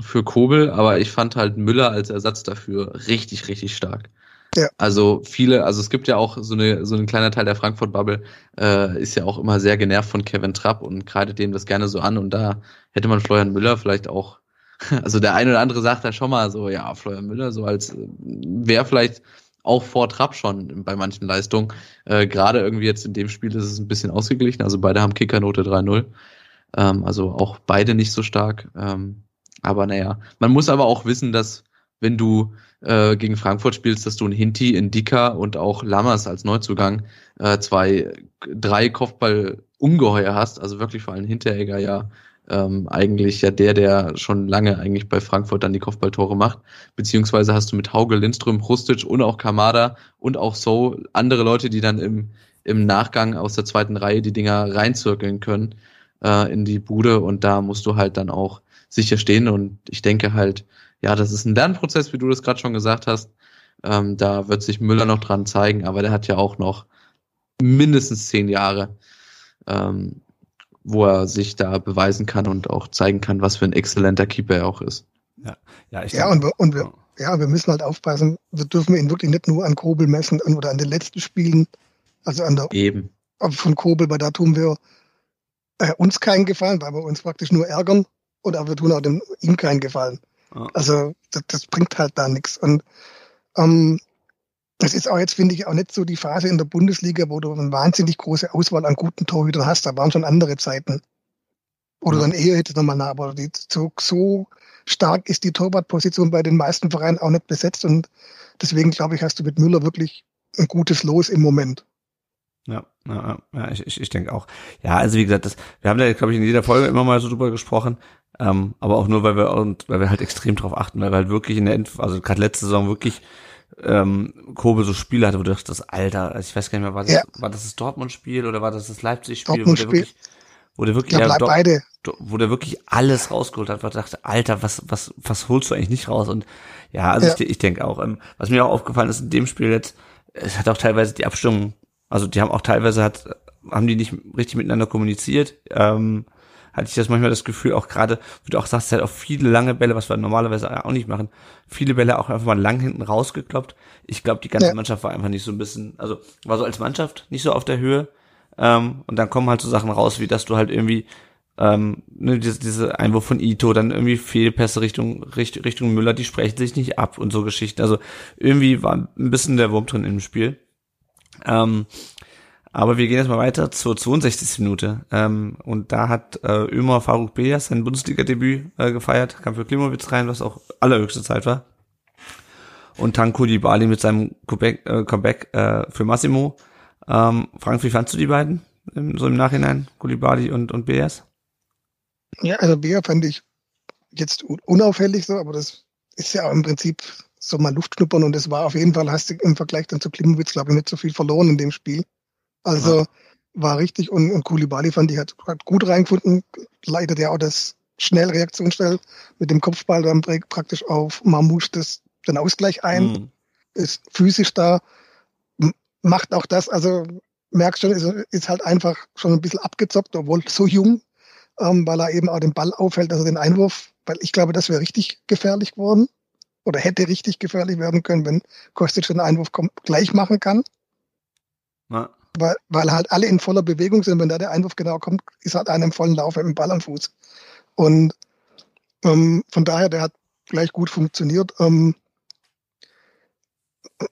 für Kobel, aber ich fand halt Müller als Ersatz dafür richtig, richtig stark. Ja. Also viele, also es gibt ja auch so eine so ein kleiner Teil der Frankfurt-Bubble äh, ist ja auch immer sehr genervt von Kevin Trapp und kreidet dem das gerne so an und da hätte man Florian Müller vielleicht auch, [laughs] also der eine oder andere sagt da schon mal so, ja Florian Müller so als wäre vielleicht auch vor Trapp schon bei manchen Leistungen. Äh, Gerade irgendwie jetzt in dem Spiel ist es ein bisschen ausgeglichen, also beide haben Kickernote 3-0, ähm, also auch beide nicht so stark. Ähm, aber naja, man muss aber auch wissen, dass wenn du äh, gegen Frankfurt spielst, dass du ein Hinti, in Dika und auch Lammers als Neuzugang äh, zwei, drei Kopfball-Ungeheuer hast, also wirklich vor allem Hinteregger ja ähm, eigentlich ja der, der schon lange eigentlich bei Frankfurt dann die Kopfballtore macht. Beziehungsweise hast du mit Hauge, Lindström, Rustic und auch Kamada und auch so andere Leute, die dann im, im Nachgang aus der zweiten Reihe die Dinger reinzirkeln können äh, in die Bude. Und da musst du halt dann auch sicher stehen. Und ich denke halt, ja, das ist ein Lernprozess, wie du das gerade schon gesagt hast. Ähm, da wird sich Müller noch dran zeigen, aber der hat ja auch noch mindestens zehn Jahre, ähm, wo er sich da beweisen kann und auch zeigen kann, was für ein exzellenter Keeper er auch ist. Ja, ja, ich ja und, wir, und wir, ja, wir müssen halt aufpassen, wir dürfen ihn wirklich nicht nur an Kobel messen oder an den letzten Spielen, also an der Eben. von Kobel, weil da tun wir äh, uns keinen Gefallen, weil wir uns praktisch nur ärgern oder wir tun auch dem, ihm keinen Gefallen. Also das, das, bringt halt da nichts. Und ähm, das ist auch jetzt, finde ich, auch nicht so die Phase in der Bundesliga, wo du eine wahnsinnig große Auswahl an guten Torhütern hast. Da waren schon andere Zeiten. Oder ja. dann eher hätte nochmal nach, aber die, so, so stark ist die Torwartposition bei den meisten Vereinen auch nicht besetzt. Und deswegen, glaube ich, hast du mit Müller wirklich ein gutes Los im Moment. Ja, ja, ja ich, ich, ich denke auch. Ja, also wie gesagt, das, wir haben da, glaube ich, in jeder Folge immer mal so drüber gesprochen. Ähm, aber auch nur, weil wir und weil wir halt extrem drauf achten, weil wir halt wirklich in der End, also gerade letzte Saison wirklich ähm, Kobe so Spiele hatte, wo du dachtest, Alter, also ich weiß gar nicht mehr, war das, ja. war das das Dortmund-Spiel oder war das das Leipzig-Spiel? Dortmund-Spiel. Wo der wirklich, ja, beide. wo der wirklich alles rausgeholt hat, wo ich dachte, Alter, was, was, was holst du eigentlich nicht raus? Und ja, also ja. ich, ich denke auch, ähm, was mir auch aufgefallen ist in dem Spiel jetzt, es hat auch teilweise die Abstimmung, also die haben auch teilweise hat, haben die nicht richtig miteinander kommuniziert. Ähm, hatte ich das manchmal das Gefühl, auch gerade, wie du auch sagst, halt auch viele lange Bälle, was wir normalerweise auch nicht machen, viele Bälle auch einfach mal lang hinten rausgekloppt. Ich glaube, die ganze ja. Mannschaft war einfach nicht so ein bisschen, also war so als Mannschaft nicht so auf der Höhe. Ähm, und dann kommen halt so Sachen raus, wie dass du halt irgendwie ähm, ne, diese, diese Einwurf von Ito, dann irgendwie Fehlpässe Richtung, Richtung, Richtung Müller, die sprechen sich nicht ab und so Geschichten. Also irgendwie war ein bisschen der Wurm drin im Spiel. Ähm, aber wir gehen jetzt mal weiter zur 62. Minute. Ähm, und da hat äh, Ömer Faruk Beas sein Bundesliga-Debüt äh, gefeiert, kam für Klimowitz rein, was auch allerhöchste Zeit war. und Tanko Bali mit seinem Comeback, äh, Comeback äh, für Massimo. Ähm, Frank, wie fandst du die beiden so im Nachhinein, Kulibali und, und BS? Ja, also BR fand ich jetzt unauffällig so, aber das ist ja im Prinzip so mal Luftschnuppern und es war auf jeden Fall, hast du im Vergleich dann zu Klimowitz, glaube ich, nicht so viel verloren in dem Spiel. Also war richtig und, und Kulibali fand ich hat, hat gut reingefunden, leitet ja auch das schnell, reaktionsschnell mit dem Kopfball dann praktisch auf Mamouche das, den Ausgleich ein, mhm. ist physisch da, macht auch das, also merkst schon, ist, ist halt einfach schon ein bisschen abgezockt, obwohl so jung, ähm, weil er eben auch den Ball aufhält, also den Einwurf, weil ich glaube, das wäre richtig gefährlich geworden oder hätte richtig gefährlich werden können, wenn Kostic den Einwurf gleich machen kann. Na. Weil, weil halt alle in voller Bewegung sind, wenn da der Einwurf genau kommt, ist halt einer im vollen Lauf mit dem Ball am Fuß. Und ähm, von daher, der hat gleich gut funktioniert. Ähm,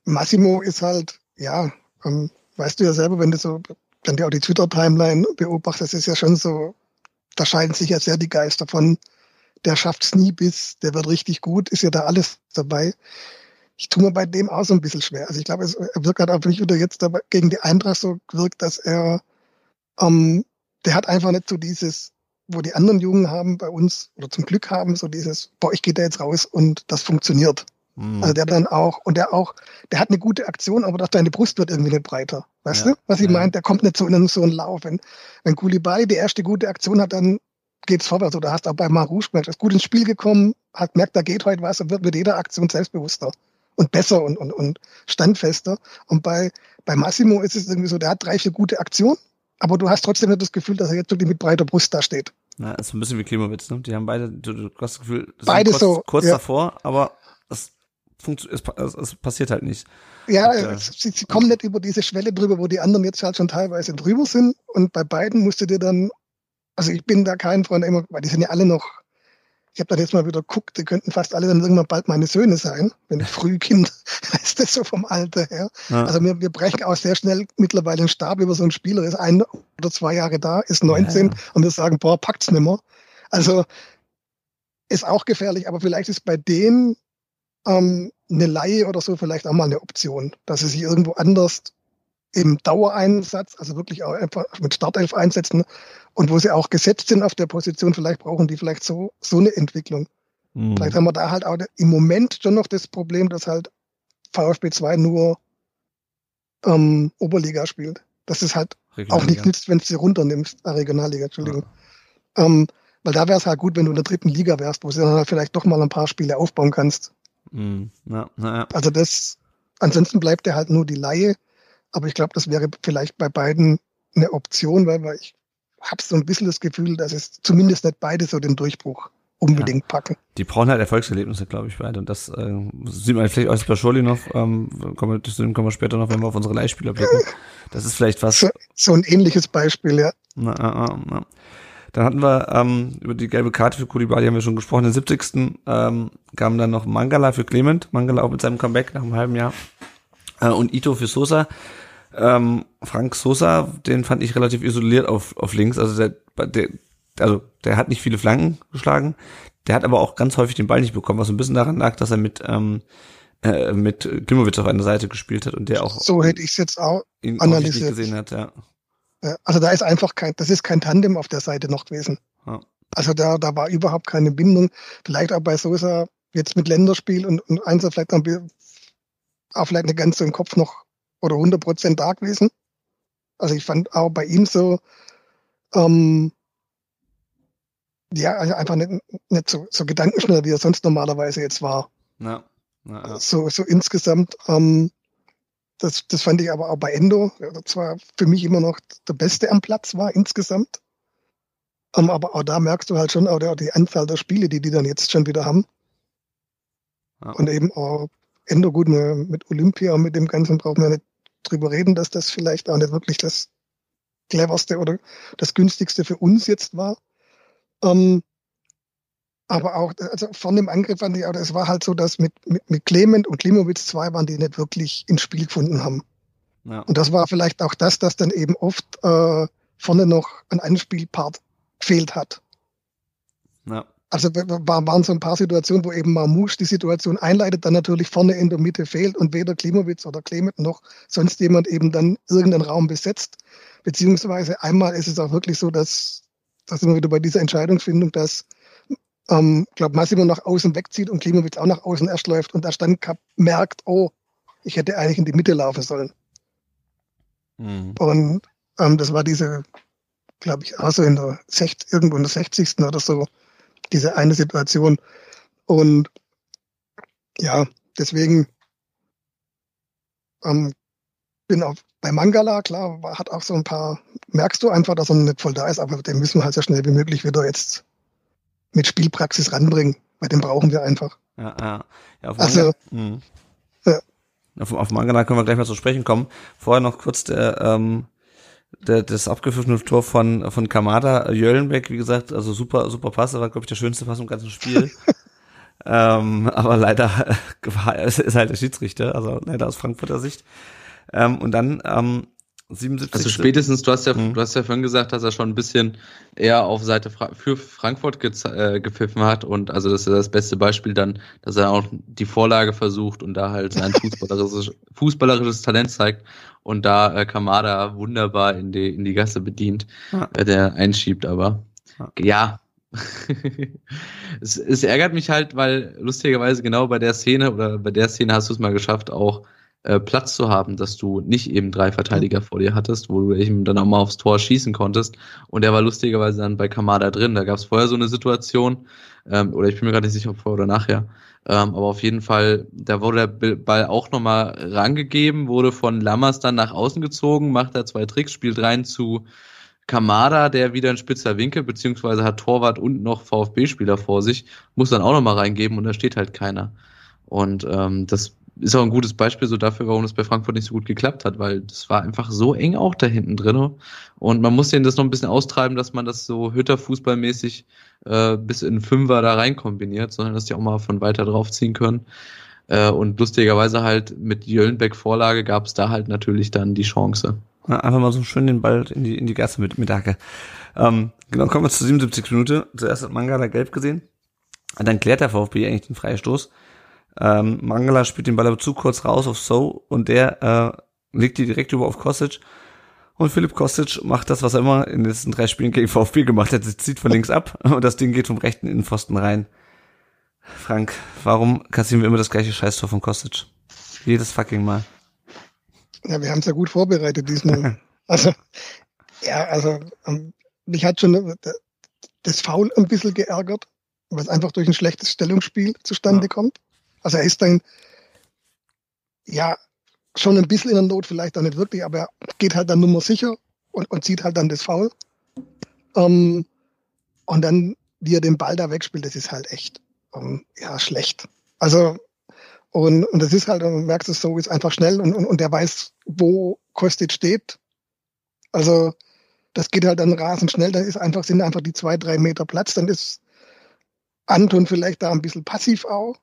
Massimo ist halt, ja, ähm, weißt du ja selber, wenn du so dann dir auch die Twitter-Timeline beobachtest, ist ja schon so, da scheiden sich ja sehr die Geister von, der schafft es nie bis, der wird richtig gut, ist ja da alles dabei. Ich tue mir bei dem auch so ein bisschen schwer. Also ich glaube, er wirkt halt auch nicht wieder jetzt dabei, gegen die Eintracht so wirkt, dass er, ähm, der hat einfach nicht so dieses, wo die anderen Jungen haben bei uns oder zum Glück haben, so dieses, boah, ich gehe da jetzt raus und das funktioniert. Mhm. Also der dann auch, und der auch, der hat eine gute Aktion, aber doch deine Brust wird irgendwie nicht breiter. Weißt ja. du, was ich ja. meine? Der kommt nicht so in so einen Lauf. Wenn, wenn Koulibaly die erste gute Aktion hat, dann geht's vorwärts. Oder hast auch bei Marouche gemerkt, ist gut ins Spiel gekommen, hat merkt, da geht heute was und wird mit jeder Aktion selbstbewusster und besser und, und, und standfester. Und bei, bei Massimo ist es irgendwie so, der hat drei, vier gute Aktionen, aber du hast trotzdem nicht das Gefühl, dass er jetzt wirklich mit breiter Brust da steht. Na, ist ein bisschen wie Klimawitz, ne? Die haben beide, du, du hast das Gefühl, beide kurz, so, kurz ja. davor, aber es, es, es, passiert halt nicht. Ja, und, äh, sie, sie kommen nicht über diese Schwelle drüber, wo die anderen jetzt halt schon teilweise drüber sind. Und bei beiden musst du dir dann, also ich bin da kein Freund immer, weil die sind ja alle noch ich habe dann jetzt mal wieder geguckt, die könnten fast alle dann irgendwann bald meine Söhne sein, wenn ich früh Kind, [laughs] ist das so vom Alter her. Ja. Also wir, wir brechen auch sehr schnell mittlerweile einen Stab über so einen Spieler, ist ein oder zwei Jahre da, ist 19 ja, ja. und wir sagen, boah, packt's nimmer. Also ist auch gefährlich, aber vielleicht ist bei denen ähm, eine Laie oder so vielleicht auch mal eine Option, dass sie sich irgendwo anders im Dauereinsatz, also wirklich auch einfach mit Startelf einsetzen und wo sie auch gesetzt sind auf der Position, vielleicht brauchen die vielleicht so, so eine Entwicklung. Mhm. Vielleicht haben wir da halt auch im Moment schon noch das Problem, dass halt VfB 2 nur ähm, Oberliga spielt. Das ist halt auch nicht nützt, wenn du sie runternimmst, äh, Regionalliga, Entschuldigung. Ja. Ähm, weil da wäre es halt gut, wenn du in der dritten Liga wärst, wo du dann halt vielleicht doch mal ein paar Spiele aufbauen kannst. Mhm. Ja, ja. Also das, ansonsten bleibt er halt nur die Laie aber ich glaube, das wäre vielleicht bei beiden eine Option, weil, weil ich habe so ein bisschen das Gefühl, dass es zumindest nicht beide so den Durchbruch unbedingt ja. packen. Die brauchen halt Erfolgserlebnisse, glaube ich, beide. Und das äh, sieht man vielleicht auch bei Schorli noch, ähm, kommen, wir, kommen wir später noch, wenn wir auf unsere Leihspieler blicken. [laughs] Das ist vielleicht was. So, so ein ähnliches Beispiel, ja. Na, na, na. Dann hatten wir ähm, über die gelbe Karte für Kulibali haben wir schon gesprochen. Den 70. Ähm, kam dann noch Mangala für Clement. Mangala auch mit seinem Comeback nach einem halben Jahr. Äh, und Ito für Sosa. Ähm, Frank Sosa, den fand ich relativ isoliert auf, auf links. Also der, der, also der hat nicht viele Flanken geschlagen. Der hat aber auch ganz häufig den Ball nicht bekommen, was ein bisschen daran lag, dass er mit ähm, äh, mit Klimowitz auf einer Seite gespielt hat und der auch so hätte ich es jetzt auch analysiert gesehen hat, ja. Also da ist einfach kein, das ist kein Tandem auf der Seite noch gewesen. Ja. Also da, da war überhaupt keine Bindung. Vielleicht auch bei Sosa jetzt mit Länderspiel und, und eins vielleicht noch, auch vielleicht eine ganze im Kopf noch oder 100 Prozent da gewesen. Also ich fand auch bei ihm so, ähm, ja, also einfach nicht, nicht so, so gedankenschnell, wie er sonst normalerweise jetzt war. Ja. ja, ja. So, so insgesamt, ähm, das, das fand ich aber auch bei Endo, das war für mich immer noch der Beste am Platz war insgesamt. Ähm, aber auch da merkst du halt schon auch die Anzahl der Spiele, die die dann jetzt schon wieder haben. Ja. Und eben auch Endo gut mit Olympia und mit dem Ganzen brauchen wir nicht drüber reden, dass das vielleicht auch nicht wirklich das cleverste oder das günstigste für uns jetzt war. Ähm, aber auch, also von dem Angriff an die, aber es war halt so, dass mit, mit, mit Clement und Klimowitz zwei waren, die nicht wirklich ins Spiel gefunden haben. Ja. Und das war vielleicht auch das, dass dann eben oft äh, vorne noch ein Anspielpart gefehlt hat. Ja. Also waren so ein paar Situationen, wo eben Marmouche die Situation einleitet, dann natürlich vorne in der Mitte fehlt und weder Klimowitz oder Clement noch sonst jemand eben dann irgendeinen Raum besetzt. Beziehungsweise einmal ist es auch wirklich so, dass, dass immer wieder bei dieser Entscheidungsfindung, dass ähm, glaube Massimo nach außen wegzieht und Klimowitz auch nach außen erst läuft und erst dann merkt, oh, ich hätte eigentlich in die Mitte laufen sollen. Mhm. Und ähm, das war diese, glaube ich, auch so in der 60, irgendwo in der 60. oder so, diese eine Situation. Und ja, deswegen ähm, bin auch bei Mangala, klar, hat auch so ein paar, merkst du einfach, dass er nicht voll da ist, aber den müssen wir halt so schnell wie möglich wieder jetzt mit Spielpraxis ranbringen, weil den brauchen wir einfach. Ja, ja. ja auf also, Manga, ja. Auf, auf Mangala können wir gleich mal zu sprechen kommen. Vorher noch kurz der, ähm, der, das abgepfiffene Tor von, von Kamada, Jöllenbeck, wie gesagt, also super, super Pass, das war, glaube ich, der schönste Pass im ganzen Spiel. [laughs] ähm, aber leider [laughs] ist halt der Schiedsrichter, also leider aus Frankfurter Sicht. Ähm, und dann ähm, 77. Also spätestens, du hast ja, mhm. du hast ja vorhin gesagt, dass er schon ein bisschen eher auf Seite Fra für Frankfurt ge äh, gepfiffen hat und also das ist das beste Beispiel dann, dass er auch die Vorlage versucht und da halt sein [laughs] fußballerisches, fußballerisches Talent zeigt und da äh, Kamada wunderbar in die, in die Gasse bedient, ja. äh, der einschiebt, aber ja. ja. [laughs] es, es ärgert mich halt, weil lustigerweise genau bei der Szene oder bei der Szene hast du es mal geschafft, auch äh, Platz zu haben, dass du nicht eben drei Verteidiger vor dir hattest, wo du eben dann auch mal aufs Tor schießen konntest. Und der war lustigerweise dann bei Kamada drin. Da gab es vorher so eine Situation, ähm, oder ich bin mir gerade nicht sicher, ob vorher oder nachher. Ähm, aber auf jeden Fall, da wurde der Ball auch nochmal rangegeben, wurde von Lammers dann nach außen gezogen, macht da zwei Tricks, spielt rein zu Kamada, der wieder ein spitzer Winkel, beziehungsweise hat Torwart und noch VfB-Spieler vor sich, muss dann auch nochmal reingeben und da steht halt keiner. Und ähm, das ist auch ein gutes Beispiel so dafür, warum das bei Frankfurt nicht so gut geklappt hat, weil das war einfach so eng auch da hinten drin. Und man muss denen das noch ein bisschen austreiben, dass man das so Hütter-Fußballmäßig äh, bis in Fünfer da rein kombiniert, sondern dass die auch mal von weiter drauf ziehen können. Äh, und lustigerweise halt mit Jöllenbeck-Vorlage gab es da halt natürlich dann die Chance. Ja, einfach mal so schön den Ball in die, in die Gasse mit, mit Hacke. Ähm, genau, kommen wir zur 77 Minute. Zuerst hat Mangala gelb gesehen. Dann klärt der VfB eigentlich den Freistoß. Ähm, Mangala spielt den Ball aber zu kurz raus auf So und der äh, legt die direkt über auf Kostic. Und Philipp Kostic macht das, was er immer in den letzten drei Spielen gegen VfB gemacht hat. Er zieht von links ab [laughs] und das Ding geht vom rechten Innenpfosten rein. Frank, warum kassieren wir immer das gleiche Scheißtor von Kostic? Jedes fucking Mal. Ja, wir haben es ja gut vorbereitet diesmal. [laughs] also, ja, also, um, mich hat schon das Foul ein bisschen geärgert, was einfach durch ein schlechtes Stellungsspiel zustande ja. kommt. Also er ist dann, ja, schon ein bisschen in der Not, vielleicht auch nicht wirklich, aber er geht halt dann nur mal sicher und, und zieht halt dann das Foul. Ähm, und dann, wie er den Ball da wegspielt, das ist halt echt, ähm, ja, schlecht. Also, und, und das ist halt, du merkst es so, ist einfach schnell und, und, und der weiß, wo Kostic steht. Also, das geht halt dann rasend schnell, da ist einfach, sind einfach die zwei, drei Meter Platz, dann ist Anton vielleicht da ein bisschen passiv auch.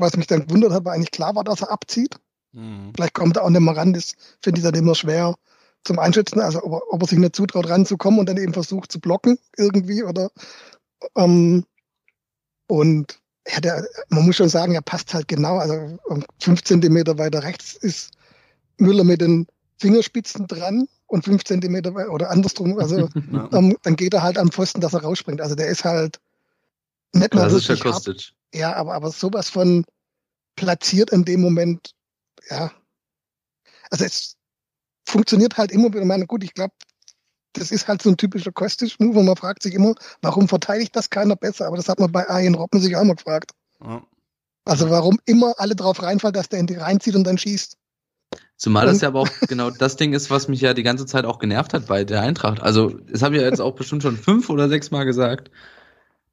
Was mich dann gewundert hat, war eigentlich klar war, dass er abzieht. Mhm. Vielleicht kommt er auch nicht mehr ran, das finde ich dann immer schwer zum Einschätzen, also ob er, ob er, sich nicht zutraut ranzukommen und dann eben versucht zu blocken irgendwie oder ähm, und ja, der, man muss schon sagen, er passt halt genau, also fünf Zentimeter weiter rechts ist Müller mit den Fingerspitzen dran und fünf Zentimeter oder andersrum, also [laughs] ähm, dann geht er halt am Pfosten, dass er rausspringt. Also der ist halt nicht nur das wirklich ist hart, ja, aber, aber sowas von platziert in dem Moment, ja. Also es funktioniert halt immer wieder. Ich meine, gut, ich glaube, das ist halt so ein typischer Kostic-Move und man fragt sich immer, warum verteidigt das keiner besser? Aber das hat man bei Arjen Robben sich auch mal gefragt. Ja. Also warum immer alle drauf reinfallen, dass der in die reinzieht und dann schießt. Zumal das ja aber auch genau das Ding ist, was mich ja die ganze Zeit auch genervt hat bei der Eintracht. Also, das habe ich ja jetzt auch bestimmt schon fünf oder sechs Mal gesagt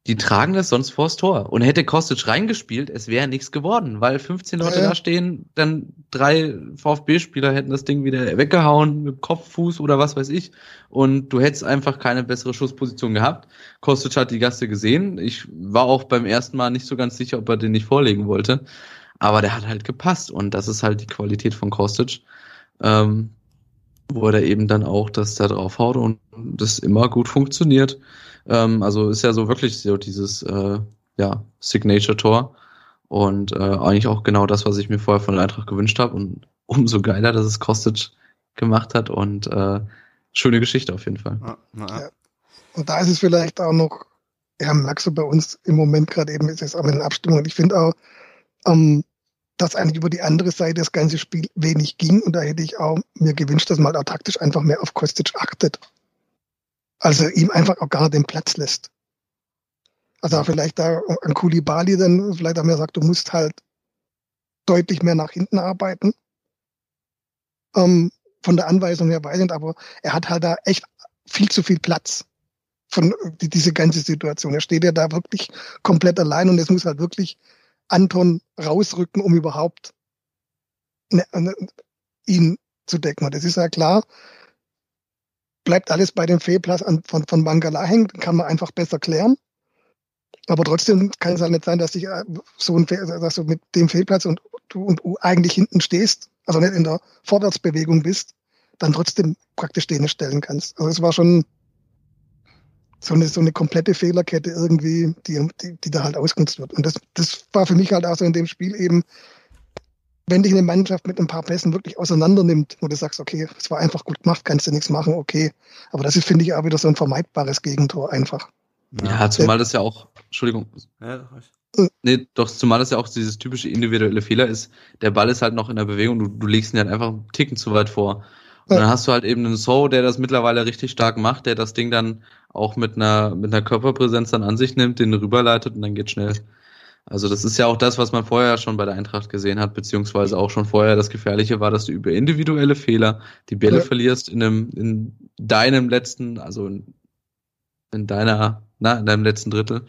die tragen das sonst vors Tor. Und hätte Kostic reingespielt, es wäre nichts geworden, weil 15 Leute ja. da stehen, dann drei VfB-Spieler hätten das Ding wieder weggehauen mit Kopf, Fuß oder was weiß ich. Und du hättest einfach keine bessere Schussposition gehabt. Kostic hat die Gaste gesehen. Ich war auch beim ersten Mal nicht so ganz sicher, ob er den nicht vorlegen wollte. Aber der hat halt gepasst. Und das ist halt die Qualität von Kostic. Ähm, wo er eben dann auch das da drauf haut und das immer gut funktioniert. Ähm, also ist ja so wirklich so dieses äh, ja, Signature-Tor. Und äh, eigentlich auch genau das, was ich mir vorher von der Eintracht gewünscht habe. Und [laughs] umso geiler, dass es Kostic gemacht hat. Und äh, schöne Geschichte auf jeden Fall. Ja, ja. Und da ist es vielleicht auch noch, ja, merkst du bei uns im Moment gerade eben, ist es auch mit den Abstimmungen. Ich finde auch, ähm, dass eigentlich über die andere Seite das ganze Spiel wenig ging. Und da hätte ich auch mir gewünscht, dass man auch taktisch einfach mehr auf Kostic achtet. Also ihm einfach auch gar nicht den Platz lässt. Also vielleicht da an Kulibali dann vielleicht auch mehr sagt, du musst halt deutlich mehr nach hinten arbeiten. Ähm, von der Anweisung her weiß ich nicht, aber er hat halt da echt viel zu viel Platz von die, diese ganze Situation. Er steht ja da wirklich komplett allein und es muss halt wirklich Anton rausrücken, um überhaupt ne, ne, ihn zu decken. Und das ist ja klar, bleibt alles bei dem Fehlplatz von, von Mangala hängen, kann man einfach besser klären. Aber trotzdem kann es halt nicht sein, dass, ich äh, so ein, dass du mit dem Fehlplatz und du, und eigentlich hinten stehst, also nicht in der Vorwärtsbewegung bist, dann trotzdem praktisch den stellen kannst. Also es war schon so eine, so eine komplette Fehlerkette irgendwie, die, die, die da halt ausgenutzt wird. Und das, das war für mich halt auch so in dem Spiel eben, wenn dich eine Mannschaft mit ein paar Pässen wirklich auseinander nimmt, wo du sagst, okay, es war einfach gut gemacht, kannst du nichts machen, okay. Aber das ist, finde ich, auch wieder so ein vermeidbares Gegentor einfach. Ja, zumal das ja auch, Entschuldigung. Ja, äh. Nee, doch, zumal das ja auch dieses typische individuelle Fehler ist, der Ball ist halt noch in der Bewegung, du, du legst ihn halt einfach einen Ticken zu weit vor. Und dann hast du halt eben einen So, der das mittlerweile richtig stark macht, der das Ding dann auch mit einer, mit einer Körperpräsenz dann an sich nimmt, den rüberleitet und dann geht schnell. Also das ist ja auch das, was man vorher schon bei der Eintracht gesehen hat, beziehungsweise auch schon vorher das Gefährliche war, dass du über individuelle Fehler die Bälle ja. verlierst in einem, in deinem letzten, also in, in deiner, na, in deinem letzten Drittel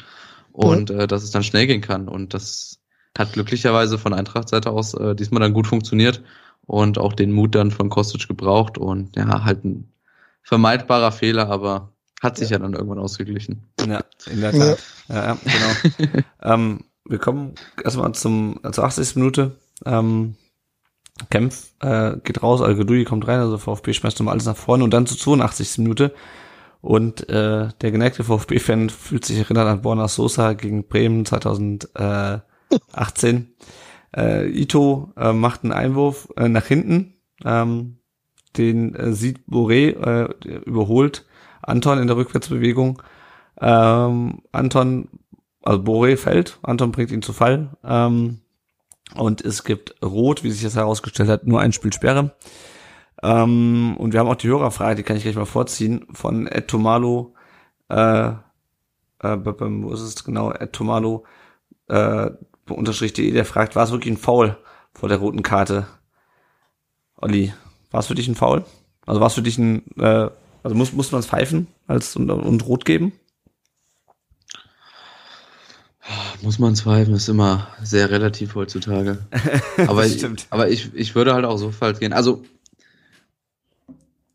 und ja. äh, dass es dann schnell gehen kann und das hat glücklicherweise von Eintracht-Seite aus äh, diesmal dann gut funktioniert und auch den Mut dann von Kostic gebraucht und ja, halt ein vermeidbarer Fehler, aber hat sich ja, ja dann irgendwann ausgeglichen. Ja, in der Tat. Ja, ja genau. [laughs] ähm, wir kommen erstmal zum, zur 80. Minute. Ähm, Kempf äh, geht raus, al kommt rein, also VfB schmeißt nochmal alles nach vorne und dann zur 82. Minute. Und äh, der geneigte VfB-Fan fühlt sich erinnert an Borna Sosa gegen Bremen 2018. äh, Ito äh, macht einen Einwurf äh, nach hinten. Ähm, den äh, sieht Boré, äh, überholt Anton in der Rückwärtsbewegung. Ähm, Anton also Boré fällt, Anton bringt ihn zu Fall. Ähm, und es gibt Rot, wie sich das herausgestellt hat, nur ein Spiel Sperre. Ähm, und wir haben auch die Hörerfrage, die kann ich gleich mal vorziehen, von Ed Tomalo, äh, äh, wo ist es genau, Ed Tomalo, äh, unterstrich.de, der fragt, war es wirklich ein Foul vor der roten Karte? Olli, war es für dich ein Foul? Also war es für dich ein, äh, also muss, muss man es pfeifen als und, und rot geben? Muss man zweifeln, ist immer sehr relativ heutzutage. [laughs] Aber, ich, aber ich, ich würde halt auch so falsch gehen. Also,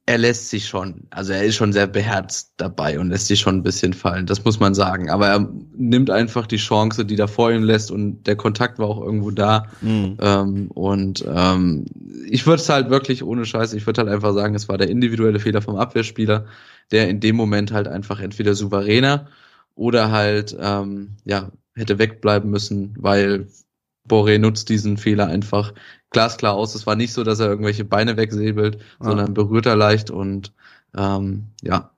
er lässt sich schon, also er ist schon sehr beherzt dabei und lässt sich schon ein bisschen fallen, das muss man sagen. Aber er nimmt einfach die Chance, die da vor ihm lässt und der Kontakt war auch irgendwo da. Mhm. Ähm, und ähm, ich würde es halt wirklich ohne Scheiße, ich würde halt einfach sagen, es war der individuelle Fehler vom Abwehrspieler, der in dem Moment halt einfach entweder souveräner oder halt ähm, ja hätte wegbleiben müssen, weil Boré nutzt diesen Fehler einfach glasklar aus. Es war nicht so, dass er irgendwelche Beine wegsäbelt, ah. sondern berührt er leicht und ähm, ja,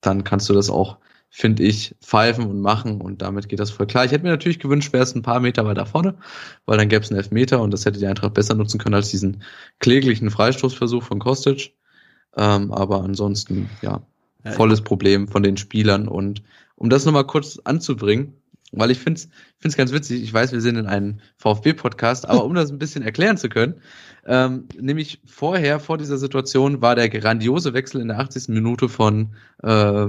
dann kannst du das auch, finde ich, pfeifen und machen und damit geht das voll klar. Ich hätte mir natürlich gewünscht, wäre es ein paar Meter weiter vorne, weil dann gäbe es einen Elfmeter und das hätte die Eintracht besser nutzen können als diesen kläglichen Freistoßversuch von Kostic. Ähm, aber ansonsten, ja, volles Problem von den Spielern und um das nochmal kurz anzubringen, weil ich finde es ganz witzig, ich weiß, wir sind in einem VfB-Podcast, aber um das ein bisschen erklären zu können, ähm, nämlich vorher, vor dieser Situation, war der grandiose Wechsel in der 80. Minute von äh,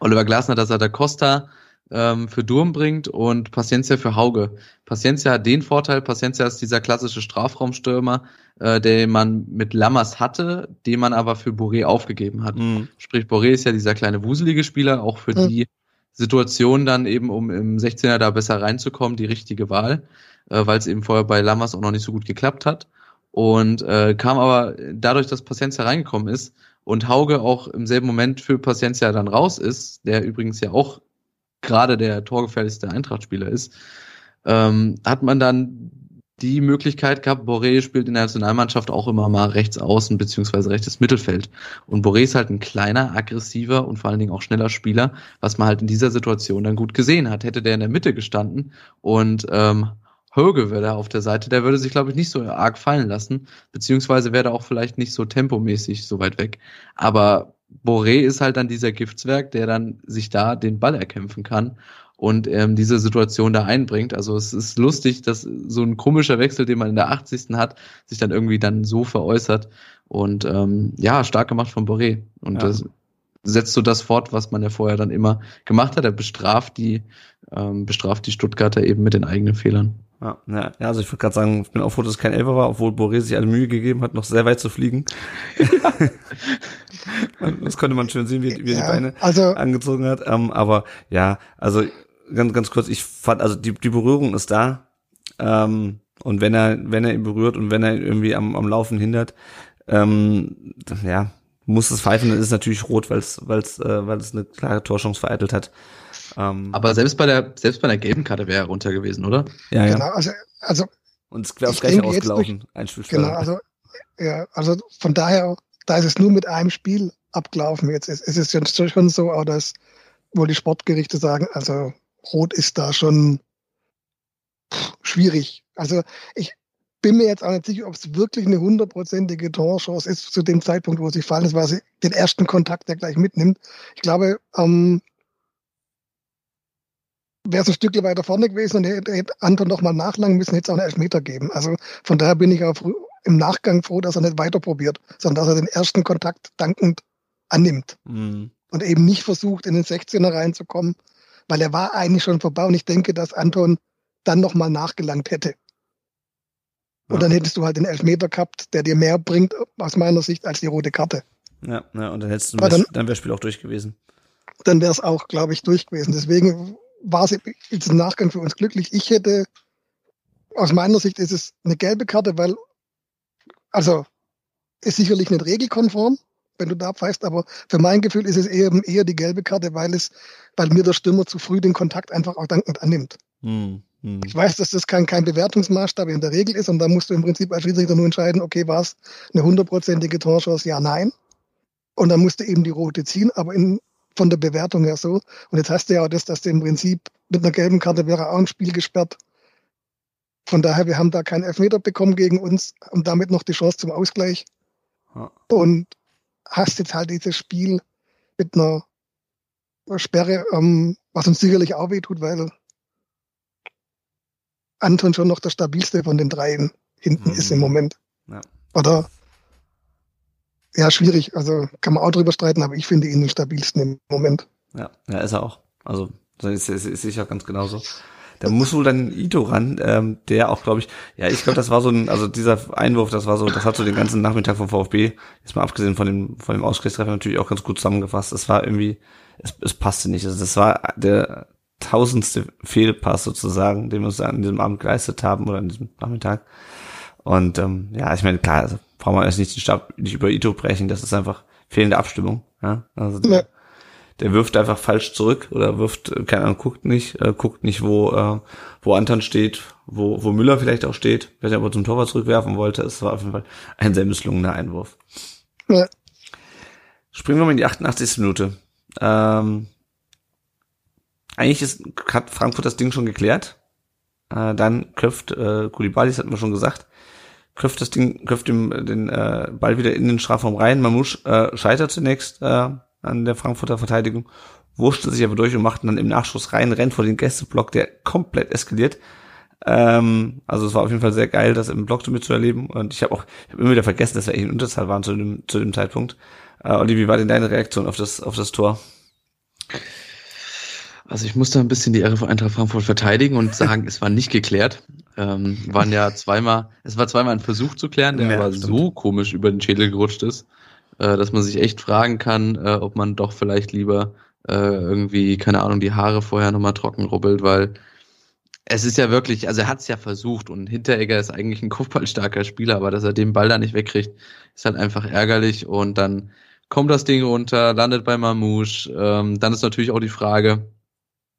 Oliver Glasner, dass er da Costa ähm, für Durm bringt und Paciencia für Hauge. Paciencia hat den Vorteil, Paciencia ist dieser klassische Strafraumstürmer, äh, den man mit Lammers hatte, den man aber für Boré aufgegeben hat. Mhm. Sprich, Boré ist ja dieser kleine wuselige Spieler, auch für mhm. die Situation dann eben, um im 16er da besser reinzukommen, die richtige Wahl, äh, weil es eben vorher bei Lammers auch noch nicht so gut geklappt hat. Und äh, kam aber dadurch, dass Paciencia reingekommen ist und Hauge auch im selben Moment für Paciencia dann raus ist, der übrigens ja auch gerade der torgefährlichste Eintrachtspieler ist, ähm, hat man dann die Möglichkeit gehabt, Boré spielt in der Nationalmannschaft auch immer mal rechts außen beziehungsweise rechtes Mittelfeld. Und Boré ist halt ein kleiner, aggressiver und vor allen Dingen auch schneller Spieler, was man halt in dieser Situation dann gut gesehen hat. Hätte der in der Mitte gestanden und ähm, Höge wäre da auf der Seite, der würde sich, glaube ich, nicht so arg fallen lassen, beziehungsweise wäre da auch vielleicht nicht so tempomäßig so weit weg. Aber Boré ist halt dann dieser Giftswerk, der dann sich da den Ball erkämpfen kann und ähm, diese Situation da einbringt. Also es ist lustig, dass so ein komischer Wechsel, den man in der 80. hat, sich dann irgendwie dann so veräußert. Und ähm, ja, stark gemacht von Boré. Und ja. das setzt so das fort, was man ja vorher dann immer gemacht hat. Er bestraft die, ähm, bestraft die Stuttgarter eben mit den eigenen Fehlern. Ja, ja, also ich würde gerade sagen, ich bin auch froh, dass es kein Elfer war, obwohl Boré sich alle Mühe gegeben hat, noch sehr weit zu fliegen. [laughs] das konnte man schön sehen, wie, wie er ja, die Beine also, angezogen hat. Ähm, aber ja, also ganz, ganz kurz, ich fand, also die, die Berührung ist da. Ähm, und wenn er, wenn er ihn berührt und wenn er ihn irgendwie am, am Laufen hindert, ähm, ja, muss es pfeifen, dann ist es natürlich rot, weil es, weil es, äh, weil es eine klare Torchance vereitelt hat. Ähm, Aber selbst bei der, selbst bei der gelben Karte wäre er runter gewesen, oder? Ja, ja. Genau, also, also und es wäre aufs Gleiche ausgelaufen. Ein Spiel genau, also, ja, also von daher, da ist es nur mit einem Spiel abgelaufen. Jetzt ist, ist es schon so, dass wohl die Sportgerichte sagen, also Rot ist da schon schwierig. Also ich bin mir jetzt auch nicht sicher, ob es wirklich eine hundertprozentige Torchance ist zu dem Zeitpunkt, wo sie fallen ist, weil sie den ersten Kontakt der gleich mitnimmt. Ich glaube, ähm, wäre es ein Stück weiter vorne gewesen und hätte, Anton noch mal nachlangen müssen, hätte es auch einen Elfmeter geben. Also von daher bin ich auch im Nachgang froh, dass er nicht weiter probiert, sondern dass er den ersten Kontakt dankend annimmt. Mhm. Und eben nicht versucht, in den 16er reinzukommen, weil er war eigentlich schon vorbei und ich denke, dass Anton dann nochmal nachgelangt hätte. Und ja. dann hättest du halt den Elfmeter gehabt, der dir mehr bringt, aus meiner Sicht, als die rote Karte. Ja, ja und dann hättest du dann, dann wäre das Spiel auch durch gewesen. Dann wäre es auch, glaube ich, durch gewesen. Deswegen war es jetzt im Nachgang für uns glücklich. Ich hätte, aus meiner Sicht ist es eine gelbe Karte, weil, also, ist sicherlich nicht regelkonform, wenn du da pfeifst, aber für mein Gefühl ist es eher, eher die gelbe Karte, weil es, weil mir der Stürmer zu früh den Kontakt einfach auch dankend annimmt. Hm, hm. Ich weiß, dass das kein, kein Bewertungsmaßstab in der Regel ist und da musst du im Prinzip als Schiedsrichter nur entscheiden, okay, war es eine hundertprozentige Torchance, ja, nein. Und dann musst du eben die rote ziehen, aber in, von der Bewertung her so. Und jetzt hast du ja auch das, dass du im Prinzip mit einer gelben Karte wäre auch ein Spiel gesperrt. Von daher, wir haben da keinen Elfmeter bekommen gegen uns und damit noch die Chance zum Ausgleich. Ja. Und hast jetzt halt dieses Spiel mit einer Sperre, ähm, was uns sicherlich auch wehtut, weil Anton schon noch der stabilste von den dreien hinten mhm. ist im Moment. Ja. Oder ja, schwierig. Also kann man auch drüber streiten, aber ich finde ihn den stabilsten im Moment. Ja, ja, ist er auch. Also ist, ist, ist sicher ganz genauso. Da muss wohl dann Ito ran, ähm, der auch, glaube ich, ja, ich glaube, das war so ein, also dieser Einwurf, das war so, das hat so den ganzen Nachmittag vom VfB, jetzt mal abgesehen von dem, von dem Ausgleichstreffer natürlich auch ganz gut zusammengefasst. Es war irgendwie, es, es passte nicht. Also das war der tausendste Fehlpass sozusagen, den wir uns an diesem Abend geleistet haben oder an diesem Nachmittag. Und ähm, ja, ich meine, klar, also brauchen wir erst nicht den Stab nicht über Ito brechen, das ist einfach fehlende Abstimmung. Ja? Also ja der wirft einfach falsch zurück oder wirft, äh, keine Ahnung, guckt nicht, äh, guckt nicht, wo, äh, wo Anton steht, wo, wo Müller vielleicht auch steht, wenn er aber zum Torwart zurückwerfen wollte. Es war auf jeden Fall ein sehr misslungener Einwurf. Ja. Springen wir mal in die 88. Minute. Ähm, eigentlich ist, hat Frankfurt das Ding schon geklärt. Äh, dann köpft äh, Koulibaly, das hatten wir schon gesagt, köpft das Ding, köpft den, den äh, Ball wieder in den Strafraum rein. Mamouche äh, scheitert zunächst äh, an der Frankfurter Verteidigung, wurschte sich aber durch und machten dann im Nachschuss rein, rennt vor den Gästeblock, der komplett eskaliert. Ähm, also es war auf jeden Fall sehr geil, das im Block mitzuerleben. Und ich habe auch ich hab immer wieder vergessen, dass wir eigentlich in Unterzahl waren zu dem, zu dem Zeitpunkt. Äh, Olli, wie war denn deine Reaktion auf das, auf das Tor? Also ich musste ein bisschen die Ehre von Eintracht Frankfurt verteidigen und sagen, [laughs] es war nicht geklärt. Ähm, waren ja zweimal, es war zweimal ein Versuch zu klären, der ja, aber stimmt. so komisch über den Schädel gerutscht ist äh, dass man sich echt fragen kann, äh, ob man doch vielleicht lieber äh, irgendwie, keine Ahnung, die Haare vorher nochmal trocken rubbelt, weil es ist ja wirklich, also er hat es ja versucht und Hinteregger ist eigentlich ein [laughs] kopfballstarker Spieler, aber dass er den Ball da nicht wegkriegt, ist halt einfach ärgerlich und dann kommt das Ding runter, landet bei Mamouche. Ähm, dann ist natürlich auch die Frage,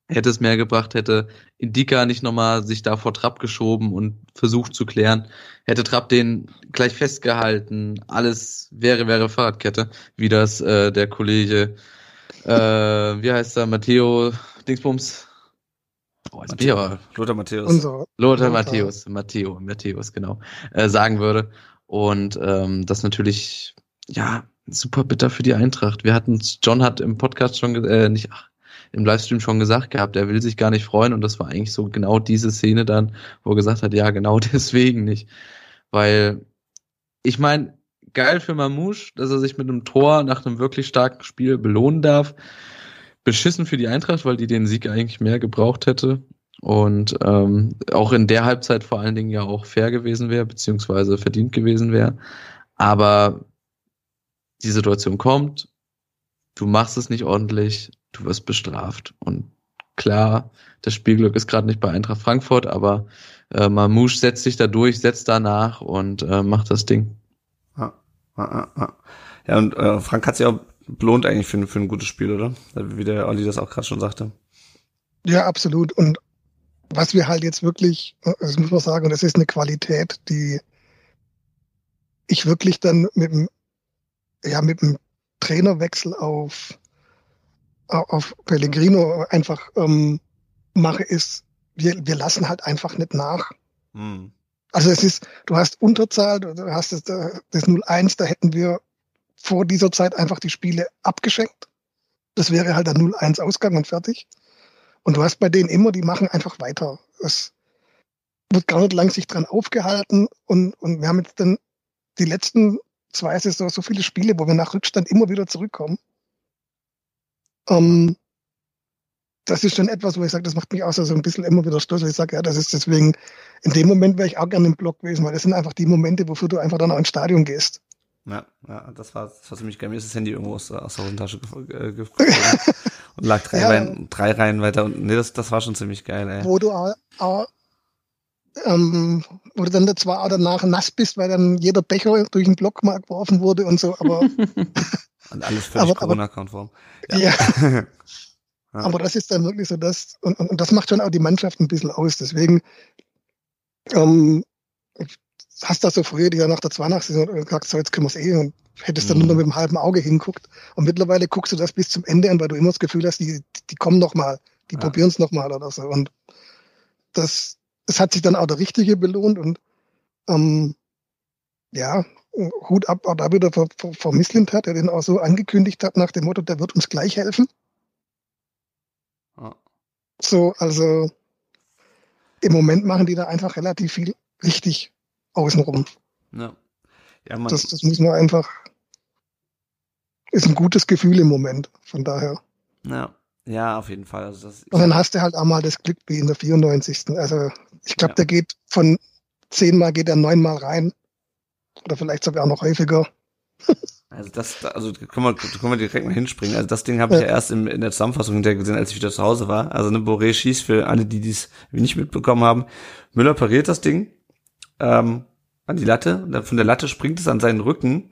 hätte es mehr gebracht, hätte Indika nicht nochmal sich da vor Trapp geschoben und versucht zu klären, hätte Trapp den gleich festgehalten, alles wäre, wäre Fahrradkette, wie das äh, der Kollege, äh, wie heißt er, Matteo Dingsbums? Oh, Matteo, Lothar Matthäus. Lothar, Lothar Matthäus, Matteo, Matthäus, genau, äh, sagen würde. Und ähm, das natürlich, ja, super bitter für die Eintracht. Wir hatten, John hat im Podcast schon, äh, nicht, ach, im Livestream schon gesagt gehabt, er will sich gar nicht freuen und das war eigentlich so genau diese Szene dann, wo er gesagt hat, ja, genau [laughs] deswegen nicht. Weil, ich meine, geil für Mamouche, dass er sich mit einem Tor nach einem wirklich starken Spiel belohnen darf. Beschissen für die Eintracht, weil die den Sieg eigentlich mehr gebraucht hätte. Und ähm, auch in der Halbzeit vor allen Dingen ja auch fair gewesen wäre, beziehungsweise verdient gewesen wäre. Aber die Situation kommt, du machst es nicht ordentlich, du wirst bestraft. Und klar, das Spielglück ist gerade nicht bei Eintracht Frankfurt, aber äh, Mamouche setzt sich da durch, setzt danach und äh, macht das Ding. Ja, ja, ja. ja und äh, Frank hat sich auch belohnt eigentlich für, für ein gutes Spiel, oder? Wie der Olli das auch gerade schon sagte. Ja, absolut. Und was wir halt jetzt wirklich, das muss man sagen, das ist eine Qualität, die ich wirklich dann mit dem, ja, mit dem Trainerwechsel auf auf Pellegrino einfach ähm, mache, ist, wir, wir lassen halt einfach nicht nach. Hm. Also es ist, du hast Unterzahl, du hast das, das 0-1, da hätten wir vor dieser Zeit einfach die Spiele abgeschenkt. Das wäre halt der 0-1 Ausgang und fertig. Und du hast bei denen immer, die machen einfach weiter. Es wird gar nicht lang sich dran aufgehalten und, und wir haben jetzt dann die letzten zwei Saisons so viele Spiele, wo wir nach Rückstand immer wieder zurückkommen. Ähm, das ist schon etwas, wo ich sage, das macht mich auch so ein bisschen immer wieder stolz. Ich sage, ja, das ist deswegen, in dem Moment wäre ich auch gerne im Block gewesen, weil das sind einfach die Momente, wofür du einfach dann auch ins Stadion gehst. Ja, ja, das war, das war ziemlich geil. Mir ist das Handy irgendwo aus, aus der Hosentasche äh, gefallen [laughs] und lag drei, ja, Reihen, drei Reihen weiter. Und nee, das, das war schon ziemlich geil, ey. Wo du auch, auch ähm, wo du dann zwar auch danach nass bist, weil dann jeder Becher durch den Block mal geworfen wurde und so, aber [laughs] Und alles völlig Corona-konform. Ja. [laughs] ja. Aber das ist dann wirklich so das, und, und, und, das macht schon auch die Mannschaft ein bisschen aus. Deswegen ähm, hast du das so früher dir nach der Zweieinachsaison gesagt, so jetzt können wir es eh und hättest dann mhm. nur mit dem halben Auge hinguckt. Und mittlerweile guckst du das bis zum Ende an, weil du immer das Gefühl hast, die, die kommen noch mal, die ja. probieren es noch mal oder so. Und das, das hat sich dann auch der Richtige belohnt und ähm, ja, Hut ab auch da wieder vor, vor, vor Misslintat, der den auch so angekündigt hat nach dem Motto, der wird uns gleich helfen. Ah. So, also im Moment machen die da einfach relativ viel richtig außenrum. Ja. Ja, man, das, das muss man einfach, ist ein gutes Gefühl im Moment, von daher. Ja, ja, auf jeden Fall. Also das, Und dann hast du halt auch mal das Glück wie in der 94. Also ich glaube, ja. der geht von zehnmal geht er neunmal rein. Oder vielleicht sogar noch häufiger. [laughs] Also das, also können wir, können wir direkt mal hinspringen. Also das Ding habe ich ja. ja erst in, in der Zusammenfassung hinterher gesehen, als ich wieder zu Hause war. Also eine Boré schießt für alle, die dies nicht mitbekommen haben. Müller pariert das Ding ähm, an die Latte von der Latte springt es an seinen Rücken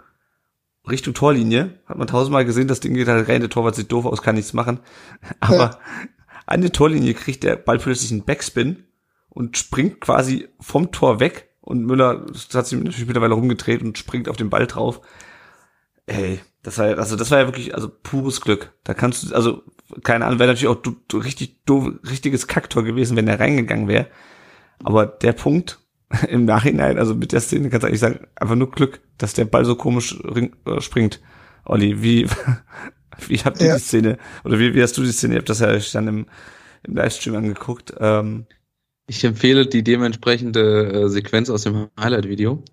Richtung Torlinie. Hat man tausendmal gesehen, das Ding geht halt rein, der Torwart sieht doof aus, kann nichts machen. [laughs] Aber ja. an der Torlinie kriegt der Ball plötzlich einen Backspin und springt quasi vom Tor weg und Müller hat sich natürlich mittlerweile rumgedreht und springt auf den Ball drauf. Ey, das war ja, also das war ja wirklich also pures Glück. Da kannst du also keine Ahnung, wäre natürlich auch du, du, richtig doof, richtiges Kacktor gewesen, wenn er reingegangen wäre. Aber der Punkt [laughs] im Nachhinein, also mit der Szene kannst du eigentlich sagen, einfach nur Glück, dass der Ball so komisch ring, äh, springt. Olli, wie [laughs] wie habt ihr ja. die Szene oder wie, wie hast du die Szene? Ihr habt das ja dann im, im Livestream angeguckt. Ähm, ich empfehle die dementsprechende äh, Sequenz aus dem Highlight-Video.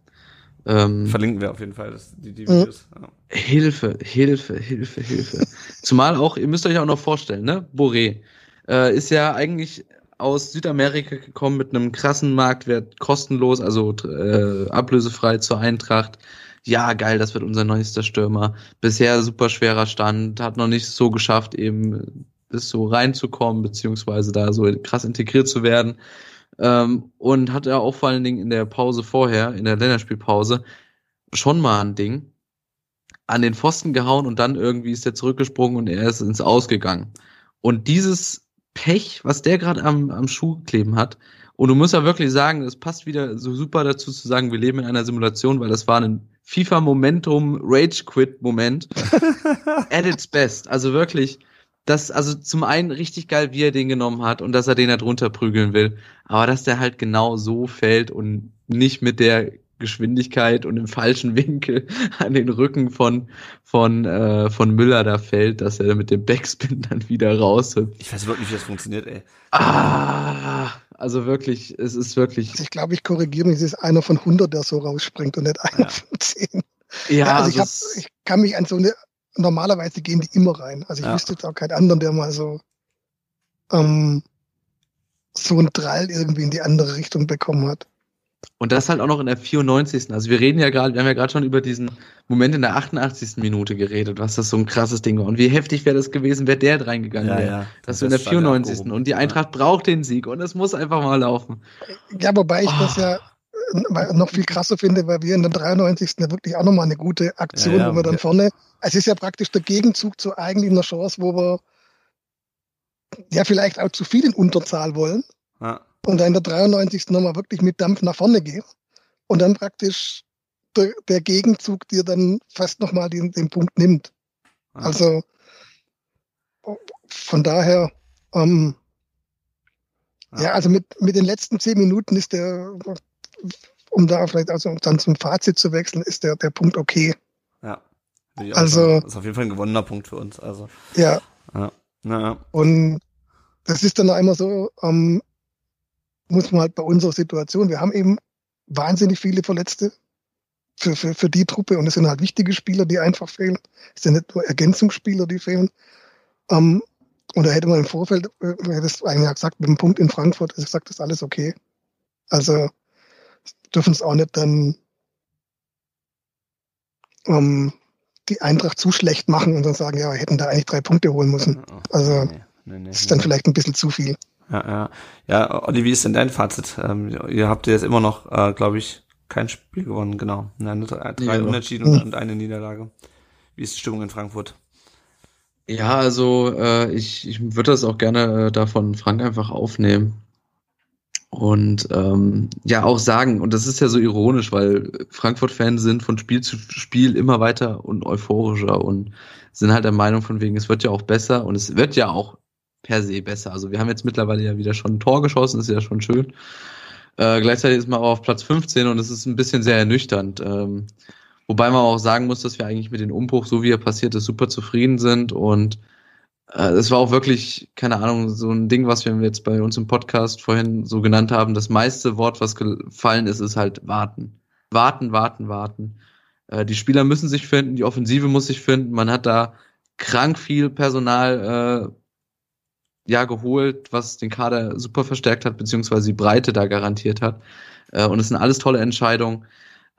Ähm, Verlinken wir auf jeden Fall das, die, die Videos. Ja. Hilfe, Hilfe, Hilfe, Hilfe. Zumal auch, ihr müsst euch auch noch vorstellen, ne? Boré äh, ist ja eigentlich aus Südamerika gekommen mit einem krassen Marktwert, kostenlos, also äh, ablösefrei zur Eintracht. Ja, geil, das wird unser neuester Stürmer. Bisher super schwerer Stand, hat noch nicht so geschafft, eben bis so reinzukommen, beziehungsweise da so krass integriert zu werden. Ähm, und hat er auch vor allen Dingen in der Pause vorher, in der Länderspielpause, schon mal ein Ding. an den Pfosten gehauen und dann irgendwie ist er zurückgesprungen und er ist ins Ausgegangen. Und dieses Pech, was der gerade am, am Schuh kleben hat, und du musst ja wirklich sagen, es passt wieder so super dazu zu sagen, wir leben in einer Simulation, weil das war ein FIFA Momentum Rage Quit Moment [laughs] at its best. Also wirklich, das, also zum einen richtig geil, wie er den genommen hat und dass er den da drunter prügeln will, aber dass der halt genau so fällt und nicht mit der Geschwindigkeit und im falschen Winkel [laughs] an den Rücken von von äh, von Müller da fällt, dass er mit dem Backspin [laughs] dann wieder raus. Ich weiß wirklich, wie das funktioniert, ey. Ah, also wirklich, es ist wirklich. Also ich glaube, ich korrigiere mich, es ist einer von 100, der so rausspringt und nicht einer ja. von 10. Ja, ja also, also ich, hab, ich kann mich an so eine, normalerweise gehen die immer rein. Also ich ja. wüsste jetzt auch keinen anderen, der mal so, ähm, so ein Drall irgendwie in die andere Richtung bekommen hat. Und das halt auch noch in der 94. Also wir reden ja gerade, wir haben ja gerade schon über diesen Moment in der 88. Minute geredet, was das so ein krasses Ding war. Und wie heftig wäre das gewesen, wäre der reingegangen ja, wäre. Ja, das, das in der 94. Und die Eintracht ja. braucht den Sieg und es muss einfach mal laufen. Ja, wobei ich oh. das ja noch viel krasser finde, weil wir in der 93. ja wirklich auch nochmal eine gute Aktion, ja, ja, wo wir dann vorne, es ist ja praktisch der Gegenzug zu eigentlich einer Chance, wo wir ja vielleicht auch zu viel in Unterzahl wollen. Ja und dann in der 93. nochmal wirklich mit Dampf nach vorne gehe und dann praktisch der, der Gegenzug dir dann fast nochmal den, den Punkt nimmt. Ah. Also von daher, ähm, ah. ja, also mit, mit den letzten zehn Minuten ist der, um da vielleicht also dann zum Fazit zu wechseln, ist der, der Punkt okay. Ja. Also, das ist auf jeden Fall ein gewonnener Punkt für uns. Also. Ja. ja. ja. Und das ist dann auch immer so, ähm, muss man halt bei unserer Situation, wir haben eben wahnsinnig viele Verletzte für, für, für die Truppe und es sind halt wichtige Spieler, die einfach fehlen. Es sind nicht nur Ergänzungsspieler, die fehlen. Ähm, und da hätte man im Vorfeld, äh, hätte es eigentlich gesagt, mit dem Punkt in Frankfurt, also gesagt, ist alles okay. Also dürfen es auch nicht dann ähm, die Eintracht zu schlecht machen und dann sagen, ja, wir hätten da eigentlich drei Punkte holen müssen. Also nee, ist dann vielleicht ein bisschen zu viel. Ja, ja. Ja, Olli, wie ist denn dein Fazit? Ähm, ihr habt jetzt immer noch, äh, glaube ich, kein Spiel gewonnen, genau. Nein, drei ja. Unentschieden und, und eine Niederlage. Wie ist die Stimmung in Frankfurt? Ja, also äh, ich, ich würde das auch gerne äh, da von Frank einfach aufnehmen. Und ähm, ja, auch sagen, und das ist ja so ironisch, weil Frankfurt-Fans sind von Spiel zu Spiel immer weiter und euphorischer und sind halt der Meinung von wegen, es wird ja auch besser und es wird ja auch per se besser. Also wir haben jetzt mittlerweile ja wieder schon ein Tor geschossen, ist ja schon schön. Äh, gleichzeitig ist man auch auf Platz 15 und es ist ein bisschen sehr ernüchternd. Ähm, wobei man auch sagen muss, dass wir eigentlich mit dem Umbruch, so wie er passiert ist, super zufrieden sind und äh, es war auch wirklich, keine Ahnung, so ein Ding, was wir jetzt bei uns im Podcast vorhin so genannt haben. Das meiste Wort, was gefallen ist, ist halt warten. Warten, warten, warten. Äh, die Spieler müssen sich finden, die Offensive muss sich finden. Man hat da krank viel Personal Jahr geholt, was den Kader super verstärkt hat, beziehungsweise die Breite da garantiert hat. Äh, und es sind alles tolle Entscheidungen.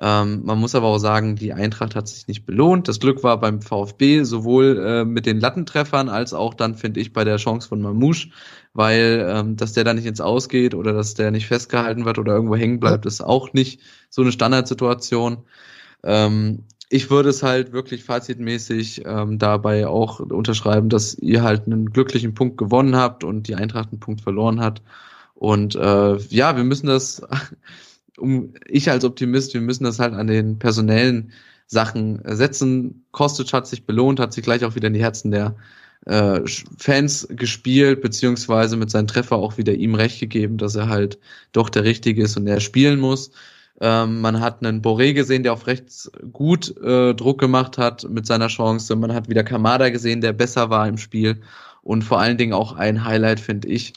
Ähm, man muss aber auch sagen, die Eintracht hat sich nicht belohnt. Das Glück war beim VfB sowohl äh, mit den Lattentreffern als auch dann, finde ich, bei der Chance von Mamouche, weil ähm, dass der da nicht ins Ausgeht oder dass der nicht festgehalten wird oder irgendwo hängen bleibt, ist auch nicht so eine Standardsituation. Ähm, ich würde es halt wirklich fazitmäßig ähm, dabei auch unterschreiben, dass ihr halt einen glücklichen Punkt gewonnen habt und die Eintracht einen Punkt verloren hat. Und äh, ja, wir müssen das, [laughs] um ich als Optimist, wir müssen das halt an den personellen Sachen setzen. Kostic hat sich belohnt, hat sich gleich auch wieder in die Herzen der äh, Fans gespielt, beziehungsweise mit seinem Treffer auch wieder ihm recht gegeben, dass er halt doch der Richtige ist und er spielen muss. Ähm, man hat einen Boré gesehen, der auf rechts gut äh, Druck gemacht hat mit seiner Chance. Man hat wieder Kamada gesehen, der besser war im Spiel. Und vor allen Dingen auch ein Highlight, finde ich,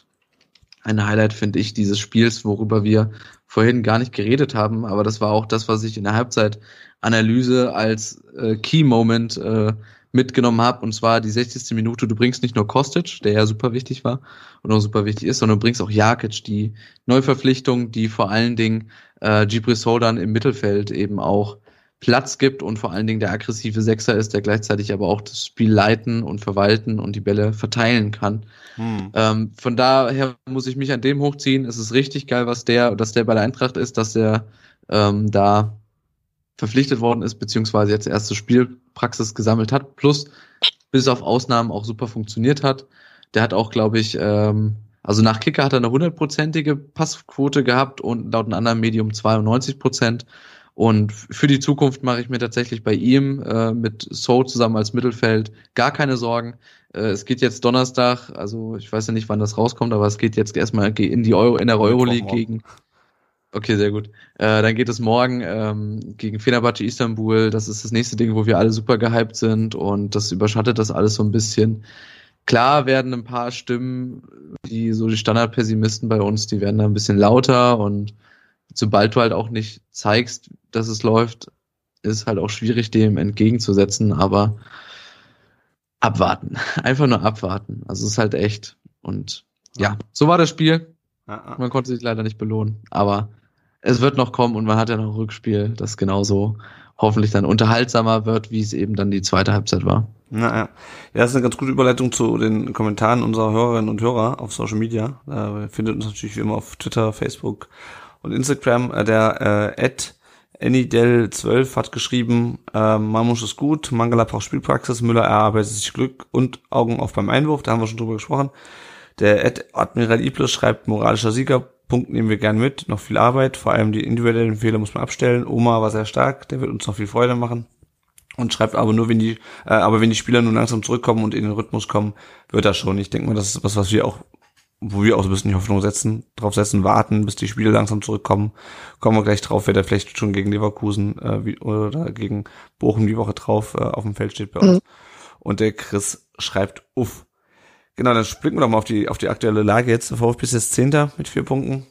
ein Highlight, finde ich, dieses Spiels, worüber wir vorhin gar nicht geredet haben. Aber das war auch das, was ich in der Halbzeitanalyse als äh, Key Moment äh, mitgenommen habe. Und zwar die 60. Minute. Du bringst nicht nur Kostic, der ja super wichtig war und auch super wichtig ist, sondern du bringst auch Jakic, die Neuverpflichtung, die vor allen Dingen äh, Gibrisol dann im Mittelfeld eben auch Platz gibt und vor allen Dingen der aggressive Sechser ist, der gleichzeitig aber auch das Spiel leiten und verwalten und die Bälle verteilen kann. Hm. Ähm, von daher muss ich mich an dem hochziehen. Es ist richtig geil, was der, dass der bei der Eintracht ist, dass er ähm, da verpflichtet worden ist, beziehungsweise jetzt erste Spielpraxis gesammelt hat, plus bis auf Ausnahmen auch super funktioniert hat. Der hat auch, glaube ich, ähm, also nach Kicker hat er eine hundertprozentige Passquote gehabt und laut einem anderen Medium 92 Prozent. Und für die Zukunft mache ich mir tatsächlich bei ihm äh, mit So zusammen als Mittelfeld gar keine Sorgen. Äh, es geht jetzt Donnerstag, also ich weiß ja nicht, wann das rauskommt, aber es geht jetzt erstmal in die Euro, in der Euroleague gegen. Okay, sehr gut. Äh, dann geht es morgen ähm, gegen Fenerbahce Istanbul. Das ist das nächste Ding, wo wir alle super gehypt sind und das überschattet das alles so ein bisschen. Klar werden ein paar Stimmen, die so die Standardpessimisten bei uns, die werden da ein bisschen lauter und sobald du halt auch nicht zeigst, dass es läuft, ist halt auch schwierig, dem entgegenzusetzen, aber abwarten. [laughs] Einfach nur abwarten. Also es ist halt echt. Und ja, so war das Spiel. Man konnte sich leider nicht belohnen, aber es wird noch kommen und man hat ja noch ein Rückspiel, das genauso hoffentlich dann unterhaltsamer wird, wie es eben dann die zweite Halbzeit war. Naja. Ja, das ist eine ganz gute Überleitung zu den Kommentaren unserer Hörerinnen und Hörer auf Social Media. Äh, findet uns natürlich wie immer auf Twitter, Facebook und Instagram. Äh, der äh, Ed Anidel12 hat geschrieben, äh, Mamusch ist gut, Mangala braucht Spielpraxis, Müller erarbeitet sich Glück und Augen auf beim Einwurf, da haben wir schon drüber gesprochen. Der Ed Admiral Iblis schreibt, moralischer Sieger, Punkt nehmen wir gern mit, noch viel Arbeit, vor allem die individuellen Fehler muss man abstellen. Oma war sehr stark, der wird uns noch viel Freude machen. Und schreibt aber nur, wenn die, äh, aber wenn die Spieler nun langsam zurückkommen und in den Rhythmus kommen, wird das schon. Ich denke mal, das ist was, was wir auch wo wir auch so ein bisschen die Hoffnung setzen, drauf setzen, warten, bis die Spiele langsam zurückkommen. Kommen wir gleich drauf, wer da vielleicht schon gegen Leverkusen äh, wie, oder gegen Bochum die Woche drauf äh, auf dem Feld steht bei uns. Mhm. Und der Chris schreibt uff. Genau, dann blicken wir doch mal auf die, auf die aktuelle Lage jetzt. Der VfB ist jetzt Zehnter mit vier Punkten.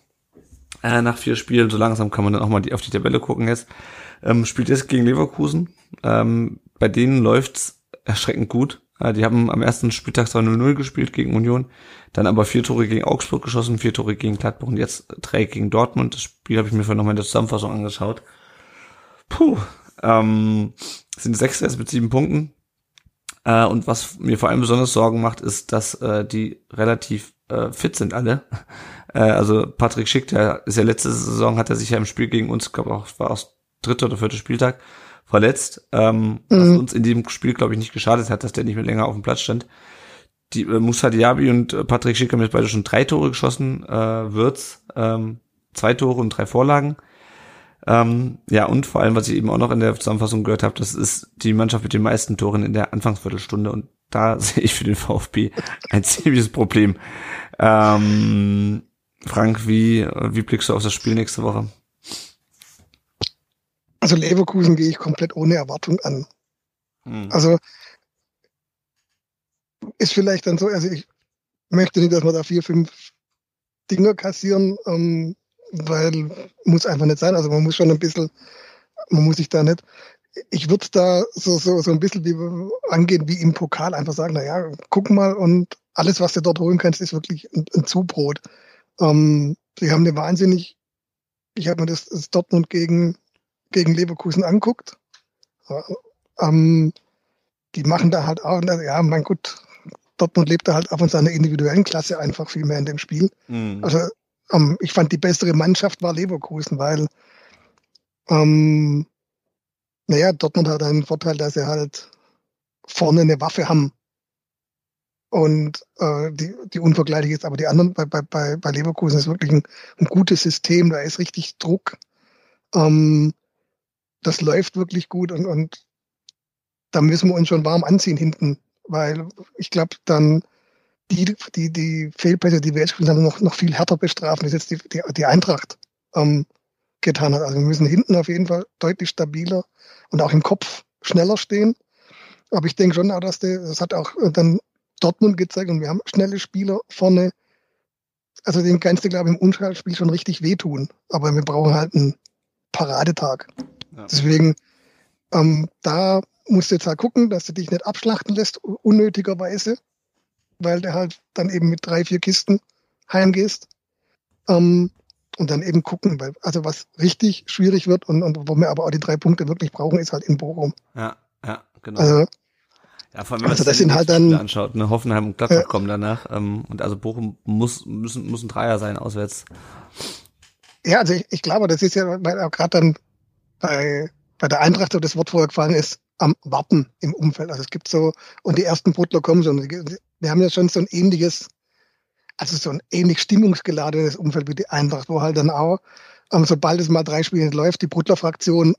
Äh, nach vier Spielen, so langsam kann man dann auch mal die, auf die Tabelle gucken jetzt. Ähm, spielt jetzt gegen Leverkusen. Ähm, bei denen läuft's erschreckend gut. Äh, die haben am ersten Spieltag 2-0-0 gespielt gegen Union, dann aber vier Tore gegen Augsburg geschossen, vier Tore gegen Gladbach und jetzt drei gegen Dortmund. Das Spiel habe ich mir vorhin nochmal in der Zusammenfassung angeschaut. Puh, ähm, sind sechs jetzt mit sieben Punkten. Äh, und was mir vor allem besonders Sorgen macht, ist, dass äh, die relativ äh, fit sind alle. [laughs] äh, also Patrick Schick, der ist ja letzte Saison, hat er sich ja im Spiel gegen uns, glaube auch, war aus dritter oder vierter Spieltag, verletzt, ähm, mhm. was uns in diesem Spiel, glaube ich, nicht geschadet hat, dass der nicht mehr länger auf dem Platz stand. Die äh, Musa Diaby und äh, Patrick Schick haben jetzt beide schon drei Tore geschossen, äh, Wirtz ähm, zwei Tore und drei Vorlagen. Ähm, ja, und vor allem, was ich eben auch noch in der Zusammenfassung gehört habe, das ist die Mannschaft mit den meisten Toren in der Anfangsviertelstunde und da [laughs] sehe ich für den VfB ein ziemliches Problem. Ähm, Frank, wie, wie blickst du auf das Spiel nächste Woche? Also Leverkusen gehe ich komplett ohne Erwartung an. Hm. Also ist vielleicht dann so, also ich möchte nicht, dass wir da vier, fünf Dinger kassieren. Ähm, weil muss einfach nicht sein. Also man muss schon ein bisschen, man muss sich da nicht. Ich würde da so, so, so ein bisschen wie angehen wie im Pokal, einfach sagen, na ja, guck mal und alles, was du dort holen kannst, ist wirklich ein, ein Zubrot. Ähm, sie haben eine wahnsinnig, ich habe mir das, das Dortmund gegen, gegen Leverkusen anguckt. Ähm, die machen da halt auch, ja, mein Gott, Dortmund lebt da halt auch von seiner individuellen Klasse einfach viel mehr in dem Spiel. Mhm. Also ähm, ich fand die bessere Mannschaft war Leverkusen, weil ähm, naja, Dortmund hat einen Vorteil, dass sie halt vorne eine Waffe haben. Und äh, die, die unvergleichlich ist, aber die anderen bei, bei, bei Leverkusen ist wirklich ein, ein gutes System, da ist richtig Druck. Ähm, das läuft wirklich gut und, und da müssen wir uns schon warm anziehen hinten, weil ich glaube, dann die, die, die Fehlpässe, die wir jetzt gespielt haben, noch, noch viel härter bestrafen, als jetzt die, die, die Eintracht ähm, getan hat. Also wir müssen hinten auf jeden Fall deutlich stabiler und auch im Kopf schneller stehen. Aber ich denke schon auch, dass der, das hat auch dann Dortmund gezeigt und wir haben schnelle Spieler vorne. Also den kannst du, glaube ich, im Unschallspiel schon richtig wehtun. Aber wir brauchen halt einen Paradetag. Ja. Deswegen, ähm, da musst du jetzt halt gucken, dass du dich nicht abschlachten lässt, unnötigerweise weil du halt dann eben mit drei, vier Kisten heimgehst. Ähm, und dann eben gucken, weil also was richtig schwierig wird und, und wo wir aber auch die drei Punkte wirklich brauchen, ist halt in Bochum. Ja, ja, genau. Also, ja, vor allem, wenn man also das sind halt dann anschaut, ne, Hoffenheim und Gladbach äh, kommen danach ähm, und also Bochum muss müssen muss ein Dreier sein auswärts. Ja, also ich, ich glaube, das ist ja weil auch gerade dann bei bei der Eintracht so das Wort vorher gefallen ist, am Warten im Umfeld. Also es gibt so, und die ersten Brutler kommen schon. Wir haben ja schon so ein ähnliches, also so ein ähnlich stimmungsgeladenes Umfeld wie die Eintracht, wo halt dann auch, ähm, sobald es mal drei Spiele läuft, die Brutler-Fraktion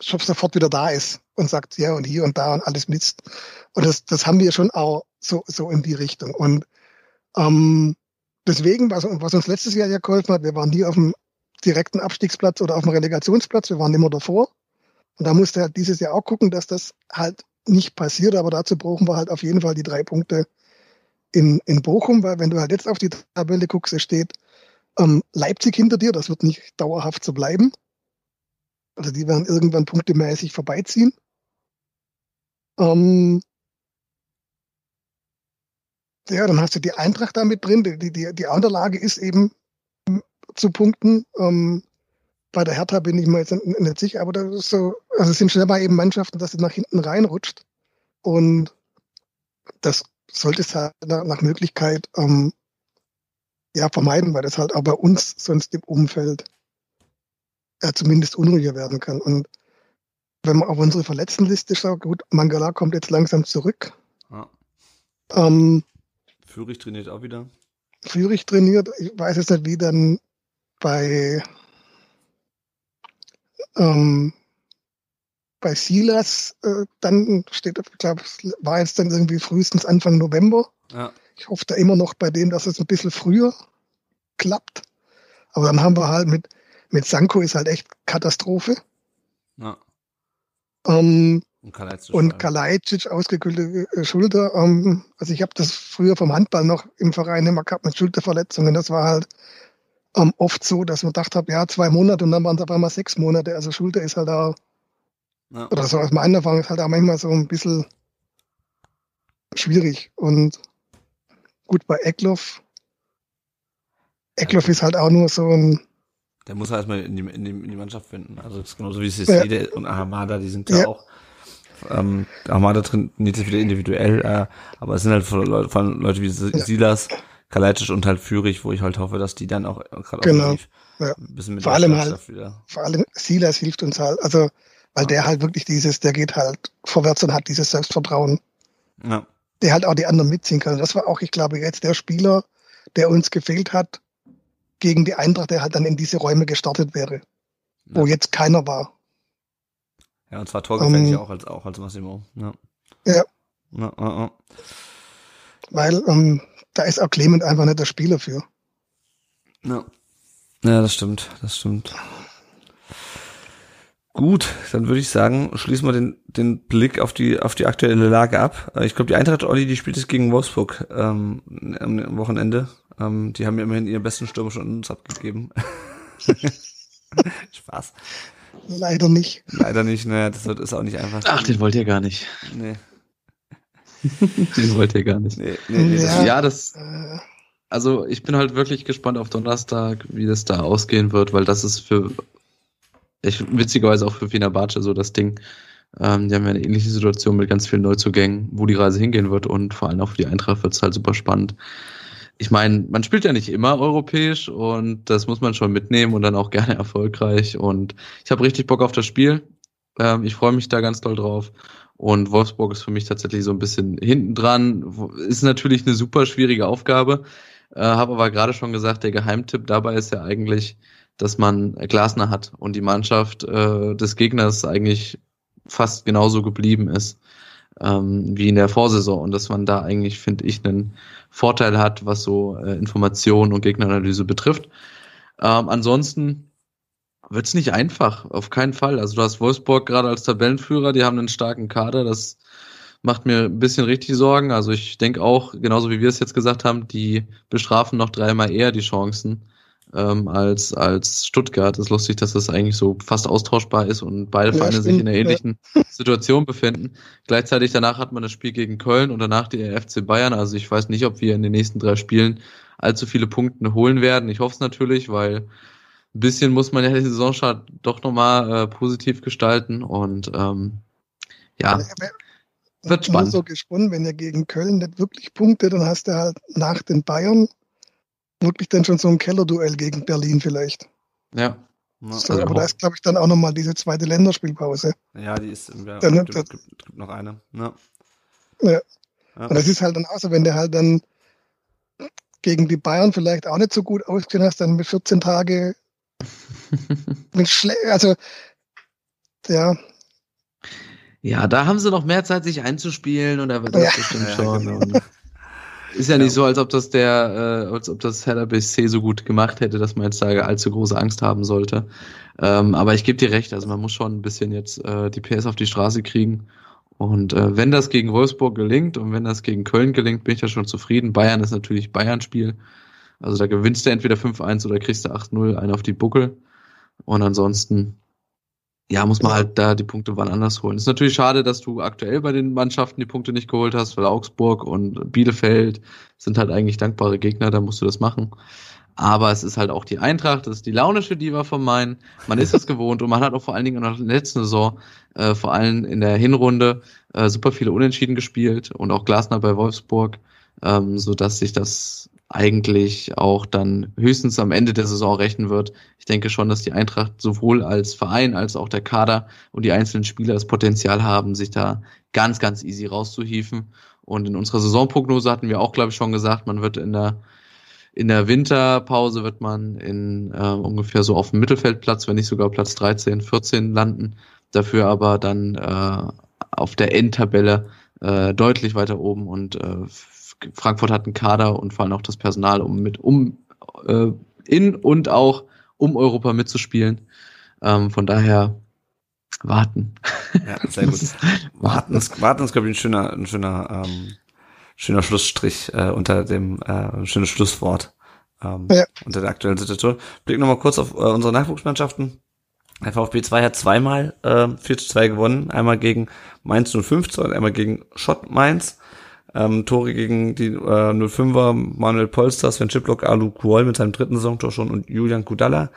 sofort wieder da ist und sagt, ja, und hier und da und alles Mist. Und das, das haben wir schon auch so, so in die Richtung. Und ähm, deswegen, was, was uns letztes Jahr ja geholfen hat, wir waren nie auf dem direkten Abstiegsplatz oder auf dem Relegationsplatz, wir waren immer davor. Und da musste halt dieses Jahr auch gucken, dass das halt nicht passiert, aber dazu brauchen wir halt auf jeden Fall die drei Punkte in, in Bochum, weil wenn du halt jetzt auf die Tabelle guckst, es steht ähm, Leipzig hinter dir, das wird nicht dauerhaft so bleiben. Also die werden irgendwann punktemäßig vorbeiziehen. Ähm, ja, dann hast du die Eintracht da mit drin. Die, die, die Unterlage ist eben zu punkten. Ähm, bei der Hertha bin ich mir jetzt nicht sicher, aber das ist so, also es sind schnell mal eben Mannschaften, dass es nach hinten reinrutscht. Und das sollte es halt nach, Möglichkeit ähm, ja, vermeiden, weil das halt auch bei uns sonst im Umfeld ja, zumindest unruhiger werden kann. Und wenn man auf unsere Verletztenliste schaut, gut, Mangala kommt jetzt langsam zurück. Ja. Ähm, Führig trainiert auch wieder. Führig trainiert. Ich weiß jetzt nicht, wie dann bei ähm, bei Silas äh, dann steht, ich glaube, war jetzt dann irgendwie frühestens Anfang November. Ja. Ich hoffe da immer noch bei dem, dass es ein bisschen früher klappt. Aber dann haben wir halt mit, mit Sanko ist halt echt Katastrophe. Ja. Ähm, und Kalajdzic ausgekühlte äh, Schulter. Ähm, also ich habe das früher vom Handball noch im Verein immer gehabt mit Schulterverletzungen. Das war halt ähm, oft so, dass man gedacht hat, ja, zwei Monate und dann waren es auf einmal sechs Monate. Also Schulter ist halt da, ja. oder so aus meiner Erfahrung ist halt auch manchmal so ein bisschen schwierig. Und gut, bei Eckloff, Eckloff ist halt auch nur so ein der muss halt erstmal in die, in, die, in die Mannschaft finden. Also das ist genauso wie Cecile ja. und Ahamada, die sind ja, ja auch. Ähm, Ahamada trainiert sich wieder individuell, äh, aber es sind halt von, Leute, von Leute wie Silas, Kalajdzic und halt Führig, wo ich halt hoffe, dass die dann auch gerade genau. ja. ein bisschen mit vor allem halt, wieder. Vor allem Silas hilft uns halt, also weil der halt wirklich dieses, der geht halt vorwärts und hat dieses Selbstvertrauen. Ja. Der halt auch die anderen mitziehen kann. Das war auch, ich glaube, jetzt der Spieler, der uns gefehlt hat gegen die Eintracht, der halt dann in diese Räume gestartet wäre, ja. wo jetzt keiner war. Ja, und zwar torgefährlich ähm, auch als auch als Massimo. Ja. ja. ja, ja Weil ähm, da ist auch Clement einfach nicht der Spieler für. Ja. Ja, das stimmt, das stimmt. Gut, dann würde ich sagen, schließen wir den, den Blick auf die, auf die aktuelle Lage ab. Äh, ich glaube, die Eintracht Olli, die spielt es gegen Wolfsburg ähm, am Wochenende. Ähm, die haben ja immerhin ihren besten Stürmer schon uns abgegeben. [laughs] Spaß. Leider nicht. Leider nicht, ne, das ist auch nicht einfach. Ach, den wollt ihr gar nicht. Nee. [laughs] Den wollt ihr gar nicht. Nee, nee, nee, ja. Das, ja, das. Also ich bin halt wirklich gespannt auf Donnerstag, wie das da ausgehen wird, weil das ist für ich, witzigerweise auch für Fenerbahce so das Ding. Ähm, die haben ja eine ähnliche Situation mit ganz vielen Neuzugängen, wo die Reise hingehen wird und vor allem auch für die Eintracht wird es halt super spannend. Ich meine, man spielt ja nicht immer europäisch und das muss man schon mitnehmen und dann auch gerne [laughs] erfolgreich. Und ich habe richtig Bock auf das Spiel. Ähm, ich freue mich da ganz doll drauf. Und Wolfsburg ist für mich tatsächlich so ein bisschen hinten dran. Ist natürlich eine super schwierige Aufgabe. Äh, Habe aber gerade schon gesagt, der Geheimtipp dabei ist ja eigentlich, dass man Glasner hat und die Mannschaft äh, des Gegners eigentlich fast genauso geblieben ist ähm, wie in der Vorsaison und dass man da eigentlich, finde ich, einen Vorteil hat, was so äh, Information und Gegneranalyse betrifft. Ähm, ansonsten wird es nicht einfach, auf keinen Fall. Also du hast Wolfsburg gerade als Tabellenführer, die haben einen starken Kader, das macht mir ein bisschen richtig Sorgen. Also ich denke auch, genauso wie wir es jetzt gesagt haben, die bestrafen noch dreimal eher die Chancen ähm, als, als Stuttgart. Es ist lustig, dass das eigentlich so fast austauschbar ist und beide ja, Vereine sich in einer ähnlichen ja. Situation befinden. Gleichzeitig danach hat man das Spiel gegen Köln und danach die FC Bayern. Also ich weiß nicht, ob wir in den nächsten drei Spielen allzu viele Punkte holen werden. Ich hoffe es natürlich, weil ein bisschen muss man ja die Saisonstart doch nochmal äh, positiv gestalten und ähm, ja, wird spannend. Bin so gespannt, wenn ihr gegen Köln nicht wirklich punktet, dann hast du halt nach den Bayern wirklich dann schon so ein Kellerduell gegen Berlin vielleicht. Ja. So, aber da ist, glaube ich, dann auch nochmal diese zweite Länderspielpause. Ja, die ist im Jahr. Dann, gibt, gibt, gibt, noch eine. Ja. Ja. ja. Und das ist halt dann auch so, wenn der halt dann gegen die Bayern vielleicht auch nicht so gut ausgesehen hast, dann mit 14 Tage [laughs] mit Schle also ja. Ja, da haben sie noch mehr Zeit, sich einzuspielen und da wird das ja. bestimmt schon. Ja, genau. Ist ja nicht so, als ob das der, äh, als ob das Hertha BSC so gut gemacht hätte, dass man jetzt da allzu große Angst haben sollte. Ähm, aber ich gebe dir recht, also man muss schon ein bisschen jetzt äh, die PS auf die Straße kriegen. Und äh, wenn das gegen Wolfsburg gelingt und wenn das gegen Köln gelingt, bin ich ja schon zufrieden. Bayern ist natürlich Bayern-Spiel. Also da gewinnst du entweder 5-1 oder kriegst du 8-0 einen auf die Buckel. Und ansonsten ja, muss man halt da die Punkte wann anders holen. Ist natürlich schade, dass du aktuell bei den Mannschaften die Punkte nicht geholt hast, weil Augsburg und Bielefeld sind halt eigentlich dankbare Gegner, da musst du das machen. Aber es ist halt auch die Eintracht, das ist die launische Diva von Main. Man ist es [laughs] gewohnt und man hat auch vor allen Dingen in der letzten Saison, äh, vor allem in der Hinrunde, äh, super viele Unentschieden gespielt und auch Glasner bei Wolfsburg, ähm, so dass sich das eigentlich auch dann höchstens am Ende der Saison rechnen wird. Ich denke schon, dass die Eintracht sowohl als Verein als auch der Kader und die einzelnen Spieler das Potenzial haben, sich da ganz, ganz easy rauszuhieven. Und in unserer Saisonprognose hatten wir auch, glaube ich, schon gesagt, man wird in der in der Winterpause wird man in äh, ungefähr so auf dem Mittelfeldplatz, wenn nicht sogar Platz 13, 14 landen. Dafür aber dann äh, auf der Endtabelle äh, deutlich weiter oben und äh, Frankfurt hat einen Kader und vor allem auch das Personal, um mit um äh, in und auch um Europa mitzuspielen. Ähm, von daher warten. Ja, sehr gut. [laughs] warten ist, warten ist glaube ich, ein schöner, ein schöner, ähm, schöner Schlussstrich äh, unter dem äh, ein schönes Schlusswort ähm, ja. unter der aktuellen Situation. Blick nochmal kurz auf äh, unsere Nachwuchsmannschaften. Der VfB 2 hat zweimal äh, 4 zu 2 gewonnen, einmal gegen Mainz 05 und einmal gegen Schott Mainz. Ähm, Tore gegen die äh, 05er, Manuel Polster, Sven Chiplock, Alu Kuol mit seinem dritten Saisontor schon und Julian Kudalla.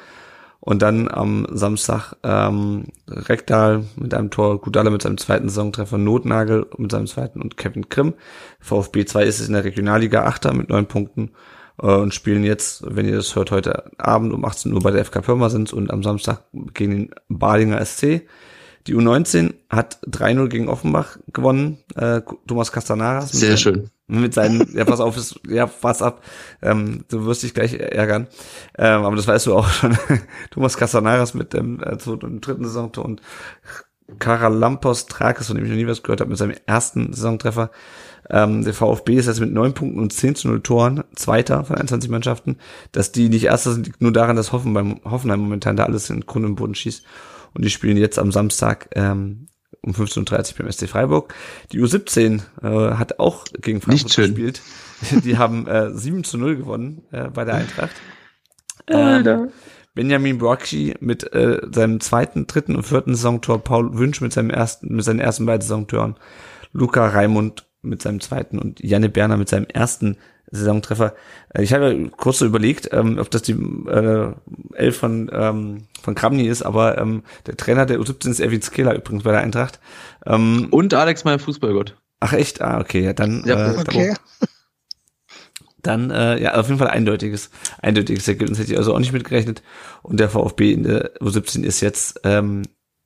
Und dann am Samstag ähm, Rekdal mit einem Tor, Kudalla mit seinem zweiten Saisontreffer, Notnagel mit seinem zweiten und Kevin Grimm. VfB 2 ist es in der Regionalliga Achter mit neun Punkten äh, und spielen jetzt, wenn ihr das hört, heute Abend um 18 Uhr bei der FK Pirmasens und am Samstag gegen den Balinger SC. Die U19 hat 3-0 gegen Offenbach gewonnen. Äh, Thomas Castanaras. Sehr mit, schön. Mit seinen, ja, pass auf, ist, ja, pass ab. Ähm, du wirst dich gleich ärgern. Ähm, aber das weißt du auch schon. [laughs] Thomas Castanaras mit dem, äh, dem dritten Saisontor und Karalampos Trakis, von dem ich noch nie was gehört habe, mit seinem ersten Saisontreffer. Ähm, der VfB ist jetzt mit neun Punkten und 10 zu 0 Toren Zweiter von 21 Mannschaften. Dass die nicht Erster sind, liegt nur daran, dass Hoffenheim, Hoffenheim momentan da alles in Grund und Boden schießt. Und die spielen jetzt am Samstag ähm, um 15.30 Uhr beim SC Freiburg. Die U17 äh, hat auch gegen Frankfurt gespielt. [laughs] Die haben äh, 7 zu 0 gewonnen äh, bei der Eintracht. Ähm, Benjamin Brocchi mit äh, seinem zweiten, dritten und vierten Saisontor, Paul Wünsch mit seinem ersten, mit seinen ersten beiden Saisontoren, Luca Raimund mit seinem zweiten und Janne Berner mit seinem ersten Saisontreffer. Äh, ich habe kurz so überlegt, ähm, ob das die äh, Elf von, ähm, von Kramny ist, aber ähm, der Trainer der U17 ist Erwin Skela übrigens bei der Eintracht. Ähm, Und Alex mein Fußballgott. Ach echt? Ah, okay, ja, dann. Ja, äh, okay. Dann, äh, ja, auf jeden Fall eindeutiges, eindeutiges Ergebnis hätte ich also auch nicht mitgerechnet. Und der VfB in der U17 ist jetzt ähm,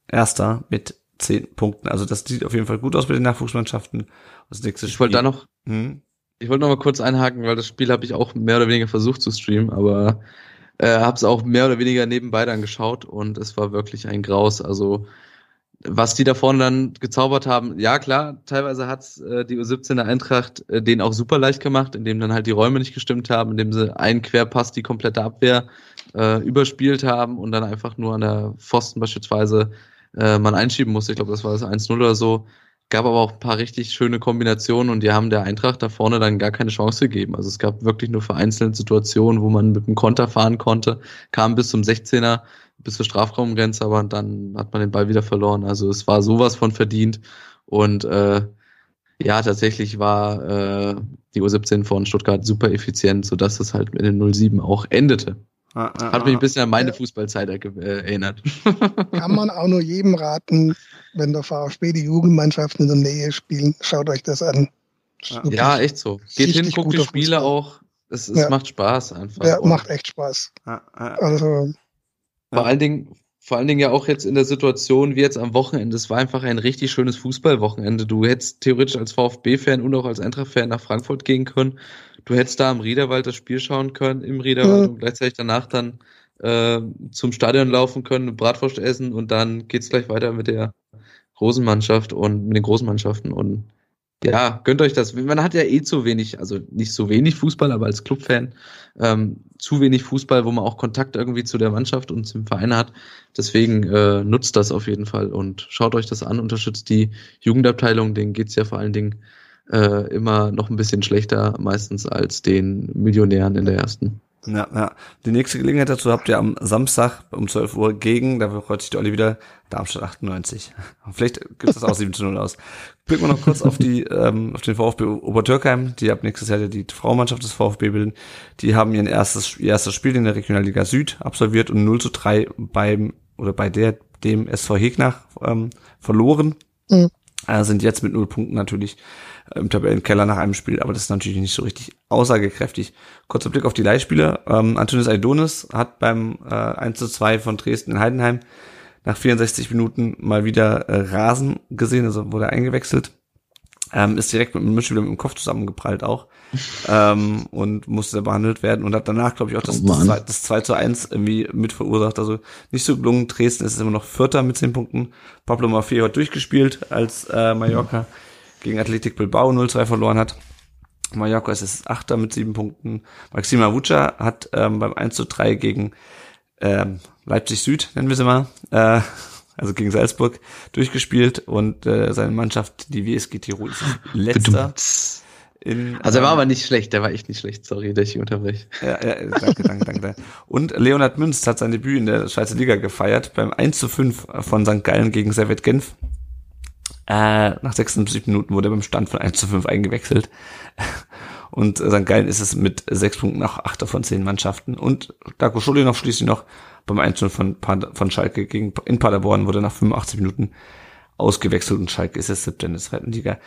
Erster mit zehn Punkten. Also das sieht auf jeden Fall gut aus mit den Nachwuchsmannschaften. Das nächste ich wollte da noch, hm? Ich wollte noch mal kurz einhaken, weil das Spiel habe ich auch mehr oder weniger versucht zu streamen, aber äh, habe es auch mehr oder weniger nebenbei dann geschaut und es war wirklich ein Graus. Also was die da vorne dann gezaubert haben, ja klar, teilweise hat's äh, die U17er Eintracht äh, denen auch super leicht gemacht, indem dann halt die Räume nicht gestimmt haben, indem sie einen Querpass die komplette Abwehr äh, überspielt haben und dann einfach nur an der Pfosten beispielsweise äh, man einschieben musste. Ich glaube, das war das 1-0 oder so gab aber auch ein paar richtig schöne Kombinationen und die haben der Eintracht da vorne dann gar keine Chance gegeben. Also es gab wirklich nur vereinzelte Situationen, wo man mit dem Konter fahren konnte, kam bis zum 16er, bis zur Strafraumgrenze, aber dann hat man den Ball wieder verloren. Also es war sowas von verdient und äh, ja, tatsächlich war äh, die U17 von Stuttgart super effizient, sodass es halt mit den 07 auch endete. Ah, ah, Hat mich ein bisschen an meine Fußballzeit äh, erinnert. [laughs] Kann man auch nur jedem raten, wenn der VfB die Jugendmannschaften in der Nähe spielen, schaut euch das an. Ja, echt so. Geht hin, guckt die Spiele Fußball. auch. Es, es ja. macht Spaß einfach. Ja, macht echt Spaß. Also Vor allen Dingen, vor allen Dingen ja auch jetzt in der Situation wie jetzt am Wochenende. Es war einfach ein richtig schönes Fußballwochenende. Du hättest theoretisch als VfB-Fan und auch als Eintracht-Fan nach Frankfurt gehen können. Du hättest da am Riederwald das Spiel schauen können, im Riederwald ja. und gleichzeitig danach dann äh, zum Stadion laufen können, Bratwurst essen und dann geht's gleich weiter mit der großen Mannschaft und mit den großen Mannschaften und ja, gönnt euch das. Man hat ja eh zu wenig, also nicht so wenig Fußball, aber als Clubfan ähm, zu wenig Fußball, wo man auch Kontakt irgendwie zu der Mannschaft und zum Verein hat. Deswegen äh, nutzt das auf jeden Fall und schaut euch das an, unterstützt die Jugendabteilung, denen geht's ja vor allen Dingen äh, immer noch ein bisschen schlechter meistens als den Millionären in der ersten. Ja, ja. Die nächste Gelegenheit dazu habt ihr am Samstag um 12 Uhr gegen, da freut sich der Olli wieder, Darmstadt 98. [laughs] Vielleicht gibt es das auch 7 zu 0 aus. Blicken wir noch kurz auf die, ähm, auf den VfB Obertürkheim, die ab nächstes Jahr die Frauenmannschaft des VfB bilden. Die haben ihr erstes, ihr erstes Spiel in der Regionalliga Süd absolviert und 0 zu 3 beim, oder bei der, dem SV Hegnach, ähm, verloren. Mhm. Äh, sind jetzt mit null Punkten natürlich im Tabellenkeller nach einem Spiel, aber das ist natürlich nicht so richtig aussagekräftig. Kurzer Blick auf die Leihspieler. Ähm, Antonis Aidonis hat beim äh, 1 zu 2 von Dresden in Heidenheim nach 64 Minuten mal wieder äh, Rasen gesehen, also wurde eingewechselt. Ähm, ist direkt mit dem Mitspieler mit dem Kopf zusammengeprallt auch ähm, und musste behandelt werden und hat danach, glaube ich, auch das, das, 2, das 2 zu 1 irgendwie mit verursacht. Also nicht so gelungen. Dresden ist immer noch Vierter mit 10 Punkten. Pablo Maffeo hat durchgespielt, als äh, Mallorca gegen Athletic Bilbao 0-2 verloren hat. Mallorca ist jetzt Achter mit sieben Punkten. Maxima Vuca hat ähm, beim 1 zu 3 gegen ähm, Leipzig Süd, nennen wir sie mal, äh, also gegen Salzburg, durchgespielt und äh, seine Mannschaft, die WSG Tirol, ist letzter. In, also er war ähm, aber nicht schlecht, der war echt nicht schlecht, sorry, dass ich unterbreche. Ja, ja, danke, danke, danke. Und Leonhard Münz hat sein Debüt in der Schweizer Liga gefeiert beim 1 zu 5 von St. Gallen gegen Servet Genf. Äh, nach 76 Minuten wurde er beim Stand von 1 zu 5 eingewechselt. [laughs] Und St. Gallen ist es mit sechs Punkten nach achter von zehn Mannschaften. Und Darko Schulli noch schließlich noch beim 1 von, von Schalke gegen, in Paderborn wurde nach 85 Minuten ausgewechselt und Schalke ist jetzt siebter in der zweiten Liga.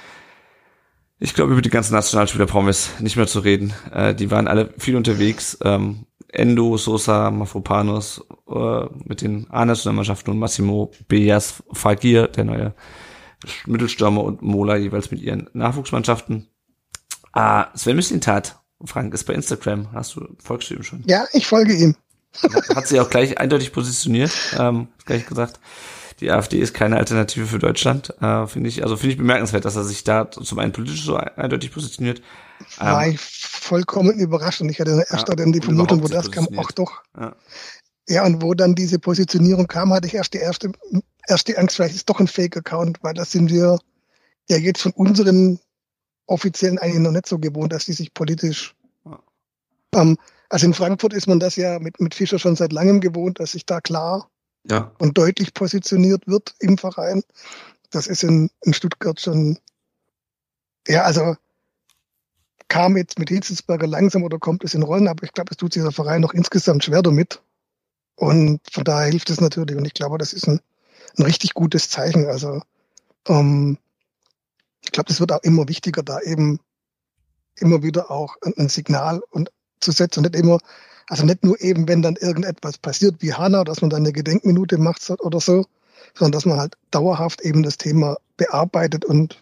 Ich glaube, über die ganzen Nationalspieler brauchen wir es nicht mehr zu reden. Äh, die waren alle viel unterwegs. Ähm, Endo, Sosa, Mafropanos äh, mit den A-Nationalmannschaften und Massimo Beas Fagir, der neue Mittelstürmer und Mola jeweils mit ihren Nachwuchsmannschaften. Ah, Sven Mislintat, Frank, ist bei Instagram. Hast du, folgst du ihm schon? Ja, ich folge ihm. Hat sie auch gleich eindeutig positioniert, ähm, gleich gesagt. Die AfD ist keine Alternative für Deutschland, äh, finde ich. Also finde ich bemerkenswert, dass er sich da zum einen politisch so eindeutig positioniert. War ähm, ich vollkommen überrascht und ich hatte erst ja, dann die Vermutung, wo das kam, ach doch. Ja. ja, und wo dann diese Positionierung kam, hatte ich erst die erste erst die Angst, vielleicht ist doch ein Fake-Account, weil das sind wir ja jetzt von unseren Offiziellen eigentlich noch nicht so gewohnt, dass die sich politisch. Ähm, also in Frankfurt ist man das ja mit, mit Fischer schon seit langem gewohnt, dass sich da klar ja. und deutlich positioniert wird im Verein. Das ist in, in Stuttgart schon, ja, also kam jetzt mit Hitzelsberger langsam oder kommt es in Rollen, aber ich glaube, es tut sich der Verein noch insgesamt schwer damit. Und von daher hilft es natürlich. Und ich glaube, das ist ein, ein richtig gutes Zeichen. Also ähm, ich glaube, das wird auch immer wichtiger, da eben immer wieder auch ein, Signal und zu setzen und nicht immer, also nicht nur eben, wenn dann irgendetwas passiert wie Hanna, dass man dann eine Gedenkminute macht oder so, sondern dass man halt dauerhaft eben das Thema bearbeitet und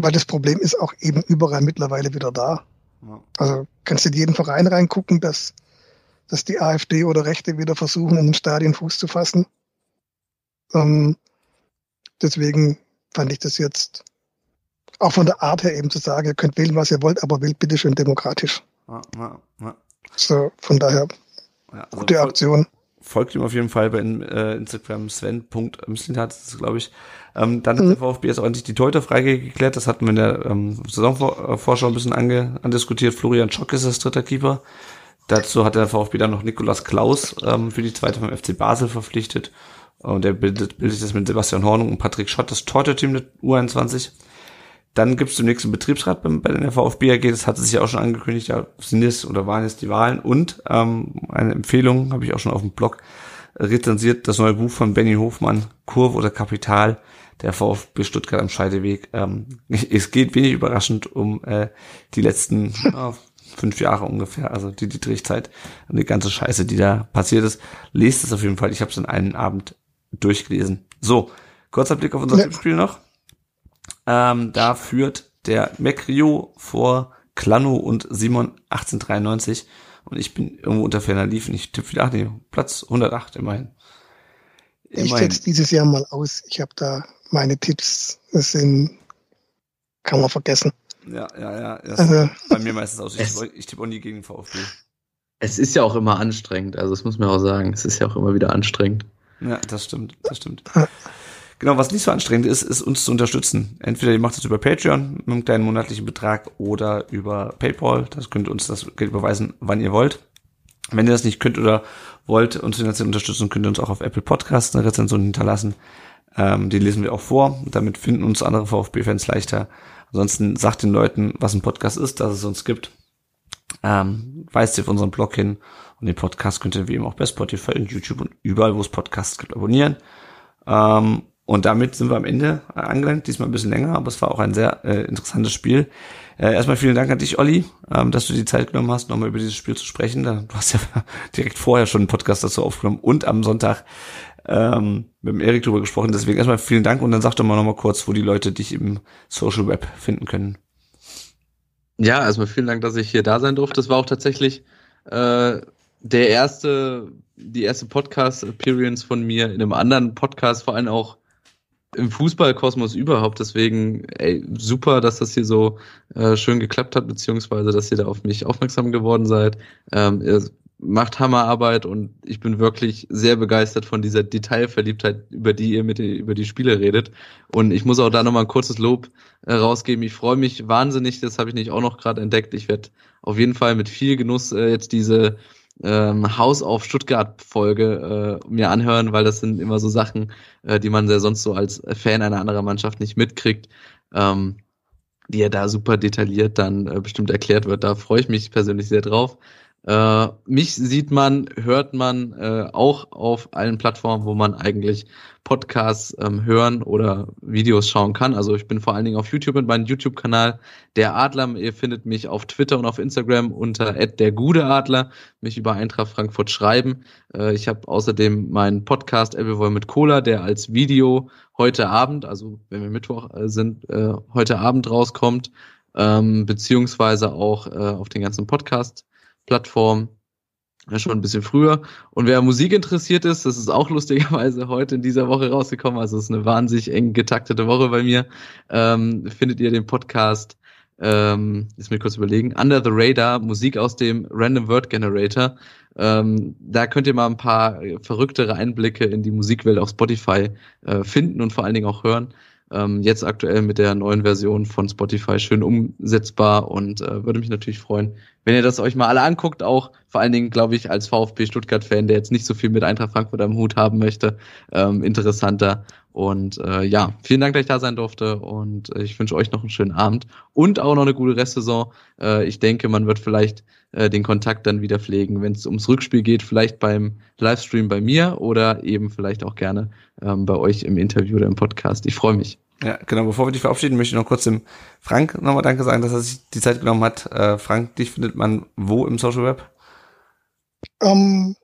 weil das Problem ist auch eben überall mittlerweile wieder da. Also kannst du in jeden Verein reingucken, dass, dass die AfD oder Rechte wieder versuchen, in den Stadien Fuß zu fassen. Ähm, deswegen fand ich das jetzt auch von der Art her eben zu sagen, ihr könnt wählen, was ihr wollt, aber wählt bitte schön demokratisch. Ja, ja, ja. So, von daher, also gute Aktion. Folgt ihm auf jeden Fall bei äh, Instagram Sven.Mislintat, das ist glaube ich. Ähm, dann hat mhm. der VfB jetzt auch endlich die Torhüterfrage geklärt. Das hatten wir in der ähm, Saisonvorschau ein bisschen ange, andiskutiert. Florian Schock ist das dritter Keeper. Dazu hat der VfB dann noch Nikolas Klaus ähm, für die zweite beim FC Basel verpflichtet. Und er bildet, bildet das mit Sebastian Hornung und Patrick Schott, das Torte-Team der U21. Dann gibt es den nächsten Betriebsrat bei, bei der VfB AG, das hatte sich ja auch schon angekündigt, ja, sind es oder waren es die Wahlen. Und ähm, eine Empfehlung habe ich auch schon auf dem Blog rezensiert, das neue Buch von Benny Hofmann, Kurve oder Kapital, der VfB Stuttgart am Scheideweg. Ähm, [laughs] es geht wenig überraschend um äh, die letzten [laughs] äh, fünf Jahre ungefähr, also die Dietrichzeit und die ganze Scheiße, die da passiert ist. Lest es auf jeden Fall. Ich habe es in einem Abend durchgelesen. So, kurzer Blick auf unser ja. Tippspiel noch. Ähm, da führt der Mekrio vor Klano und Simon 1893 und ich bin irgendwo unter ferner Liefen. Ich tippe wieder, ach nee, Platz 108 immerhin. immerhin. Ich setze dieses Jahr mal aus. Ich habe da meine Tipps, das sind, kann man vergessen. Ja, ja, ja. Also, bei mir meistens aus. Ich, ich tippe auch nie gegen den VfB. Es ist ja auch immer anstrengend, also das muss man auch sagen. Es ist ja auch immer wieder anstrengend. Ja, das stimmt, das stimmt. Genau, was nicht so anstrengend ist, ist uns zu unterstützen. Entweder ihr macht es über Patreon mit einem kleinen monatlichen Betrag oder über PayPal. Das könnt ihr uns das Geld überweisen, wann ihr wollt. Wenn ihr das nicht könnt oder wollt, uns finanziell unterstützen, könnt ihr uns auch auf Apple Podcasts eine Rezension hinterlassen. Ähm, die lesen wir auch vor. Damit finden uns andere VfB-Fans leichter. Ansonsten sagt den Leuten, was ein Podcast ist, dass es uns gibt. Ähm, weist ihr auf unseren Blog hin. Und den Podcast könnt ihr wie immer auch bei Spotify und YouTube und überall, wo es Podcasts gibt, abonnieren. Ähm, und damit sind wir am Ende angelangt, diesmal ein bisschen länger, aber es war auch ein sehr äh, interessantes Spiel. Äh, erstmal vielen Dank an dich, Olli, ähm, dass du die Zeit genommen hast, nochmal über dieses Spiel zu sprechen. Du hast ja [laughs] direkt vorher schon einen Podcast dazu aufgenommen und am Sonntag ähm, mit dem Erik drüber gesprochen. Deswegen erstmal vielen Dank und dann sag doch mal nochmal kurz, wo die Leute dich im Social Web finden können. Ja, erstmal vielen Dank, dass ich hier da sein durfte. Das war auch tatsächlich äh, der erste, die erste Podcast-Appearance von mir in einem anderen Podcast, vor allem auch im Fußballkosmos überhaupt. Deswegen, ey, super, dass das hier so äh, schön geklappt hat, beziehungsweise dass ihr da auf mich aufmerksam geworden seid. Ähm, ihr macht Hammerarbeit und ich bin wirklich sehr begeistert von dieser Detailverliebtheit, über die ihr mit über die Spiele redet. Und ich muss auch da nochmal ein kurzes Lob äh, rausgeben. Ich freue mich wahnsinnig, das habe ich nicht auch noch gerade entdeckt. Ich werde auf jeden Fall mit viel Genuss äh, jetzt diese ähm, Haus auf Stuttgart-Folge äh, mir anhören, weil das sind immer so Sachen, äh, die man ja sonst so als Fan einer anderen Mannschaft nicht mitkriegt, ähm, die ja da super detailliert dann äh, bestimmt erklärt wird. Da freue ich mich persönlich sehr drauf. Äh, mich sieht man, hört man äh, auch auf allen Plattformen, wo man eigentlich Podcasts ähm, hören oder Videos schauen kann. Also ich bin vor allen Dingen auf YouTube mit meinem YouTube-Kanal Der Adler. Ihr findet mich auf Twitter und auf Instagram unter der Gude Adler. Mich über Eintracht Frankfurt schreiben. Äh, ich habe außerdem meinen Podcast Applewoll mit Cola, der als Video heute Abend, also wenn wir Mittwoch äh, sind, äh, heute Abend rauskommt. Ähm, beziehungsweise auch äh, auf den ganzen Podcast Plattform ja, schon ein bisschen früher. Und wer Musik interessiert ist, das ist auch lustigerweise heute in dieser Woche rausgekommen. Also es ist eine wahnsinnig eng getaktete Woche bei mir. Ähm, findet ihr den Podcast, ähm, jetzt mir kurz überlegen, Under the Radar, Musik aus dem Random Word Generator. Ähm, da könnt ihr mal ein paar verrücktere Einblicke in die Musikwelt auf Spotify äh, finden und vor allen Dingen auch hören. Ähm, jetzt aktuell mit der neuen Version von Spotify schön umsetzbar und äh, würde mich natürlich freuen, wenn ihr das euch mal alle anguckt. Auch vor allen Dingen, glaube ich, als VfB Stuttgart-Fan, der jetzt nicht so viel mit Eintracht Frankfurt am Hut haben möchte, ähm, interessanter. Und äh, ja, vielen Dank, dass ich da sein durfte und äh, ich wünsche euch noch einen schönen Abend und auch noch eine gute Restsaison. Äh, ich denke, man wird vielleicht äh, den Kontakt dann wieder pflegen, wenn es ums Rückspiel geht, vielleicht beim Livestream bei mir oder eben vielleicht auch gerne ähm, bei euch im Interview oder im Podcast. Ich freue mich. Ja, genau. Bevor wir dich verabschieden, möchte ich noch kurz dem Frank nochmal Danke sagen, dass er sich die Zeit genommen hat. Äh, Frank, dich findet man wo im Social Web? Um, ähm,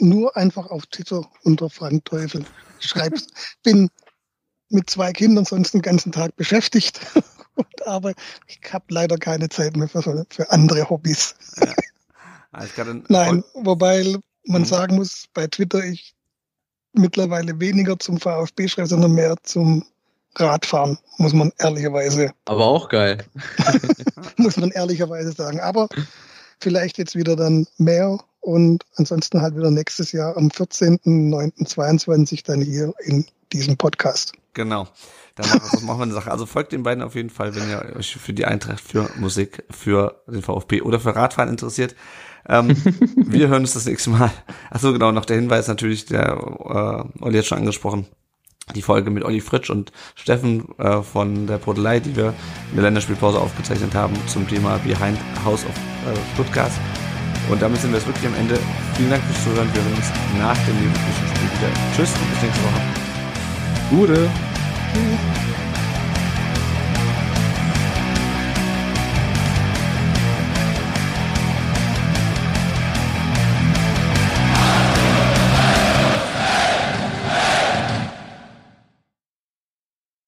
nur einfach auf Twitter unter Frank Teufel. Schreib's. [laughs] bin mit zwei Kindern sonst den ganzen Tag beschäftigt. [laughs] aber ich habe leider keine Zeit mehr für, für andere Hobbys. Ja. [laughs] Nein, wobei man mhm. sagen muss, bei Twitter ich mittlerweile weniger zum VfB schreibe, sondern mehr zum Radfahren, muss man ehrlicherweise. Aber auch geil. [laughs] muss man ehrlicherweise sagen. Aber vielleicht jetzt wieder dann mehr und ansonsten halt wieder nächstes Jahr am 14.09.22 dann hier in diesem Podcast. Genau. Dann machen wir eine Sache. Also folgt den beiden auf jeden Fall, wenn ihr euch für die Eintracht, für Musik, für den VfB oder für Radfahren interessiert. Ähm, [laughs] wir hören uns das nächste Mal. Achso, genau, noch der Hinweis natürlich, der äh, Olli hat schon angesprochen. Die Folge mit Olli Fritsch und Steffen äh, von der Podelei, die wir in der Länderspielpause aufgezeichnet haben zum Thema Behind House of äh, Stuttgart. Und damit sind wir jetzt wirklich am Ende. Vielen Dank fürs Zuhören. Wir hören uns nach dem Leverkusen Spiel wieder. Tschüss und bis nächste Woche. Gute. Tschüss.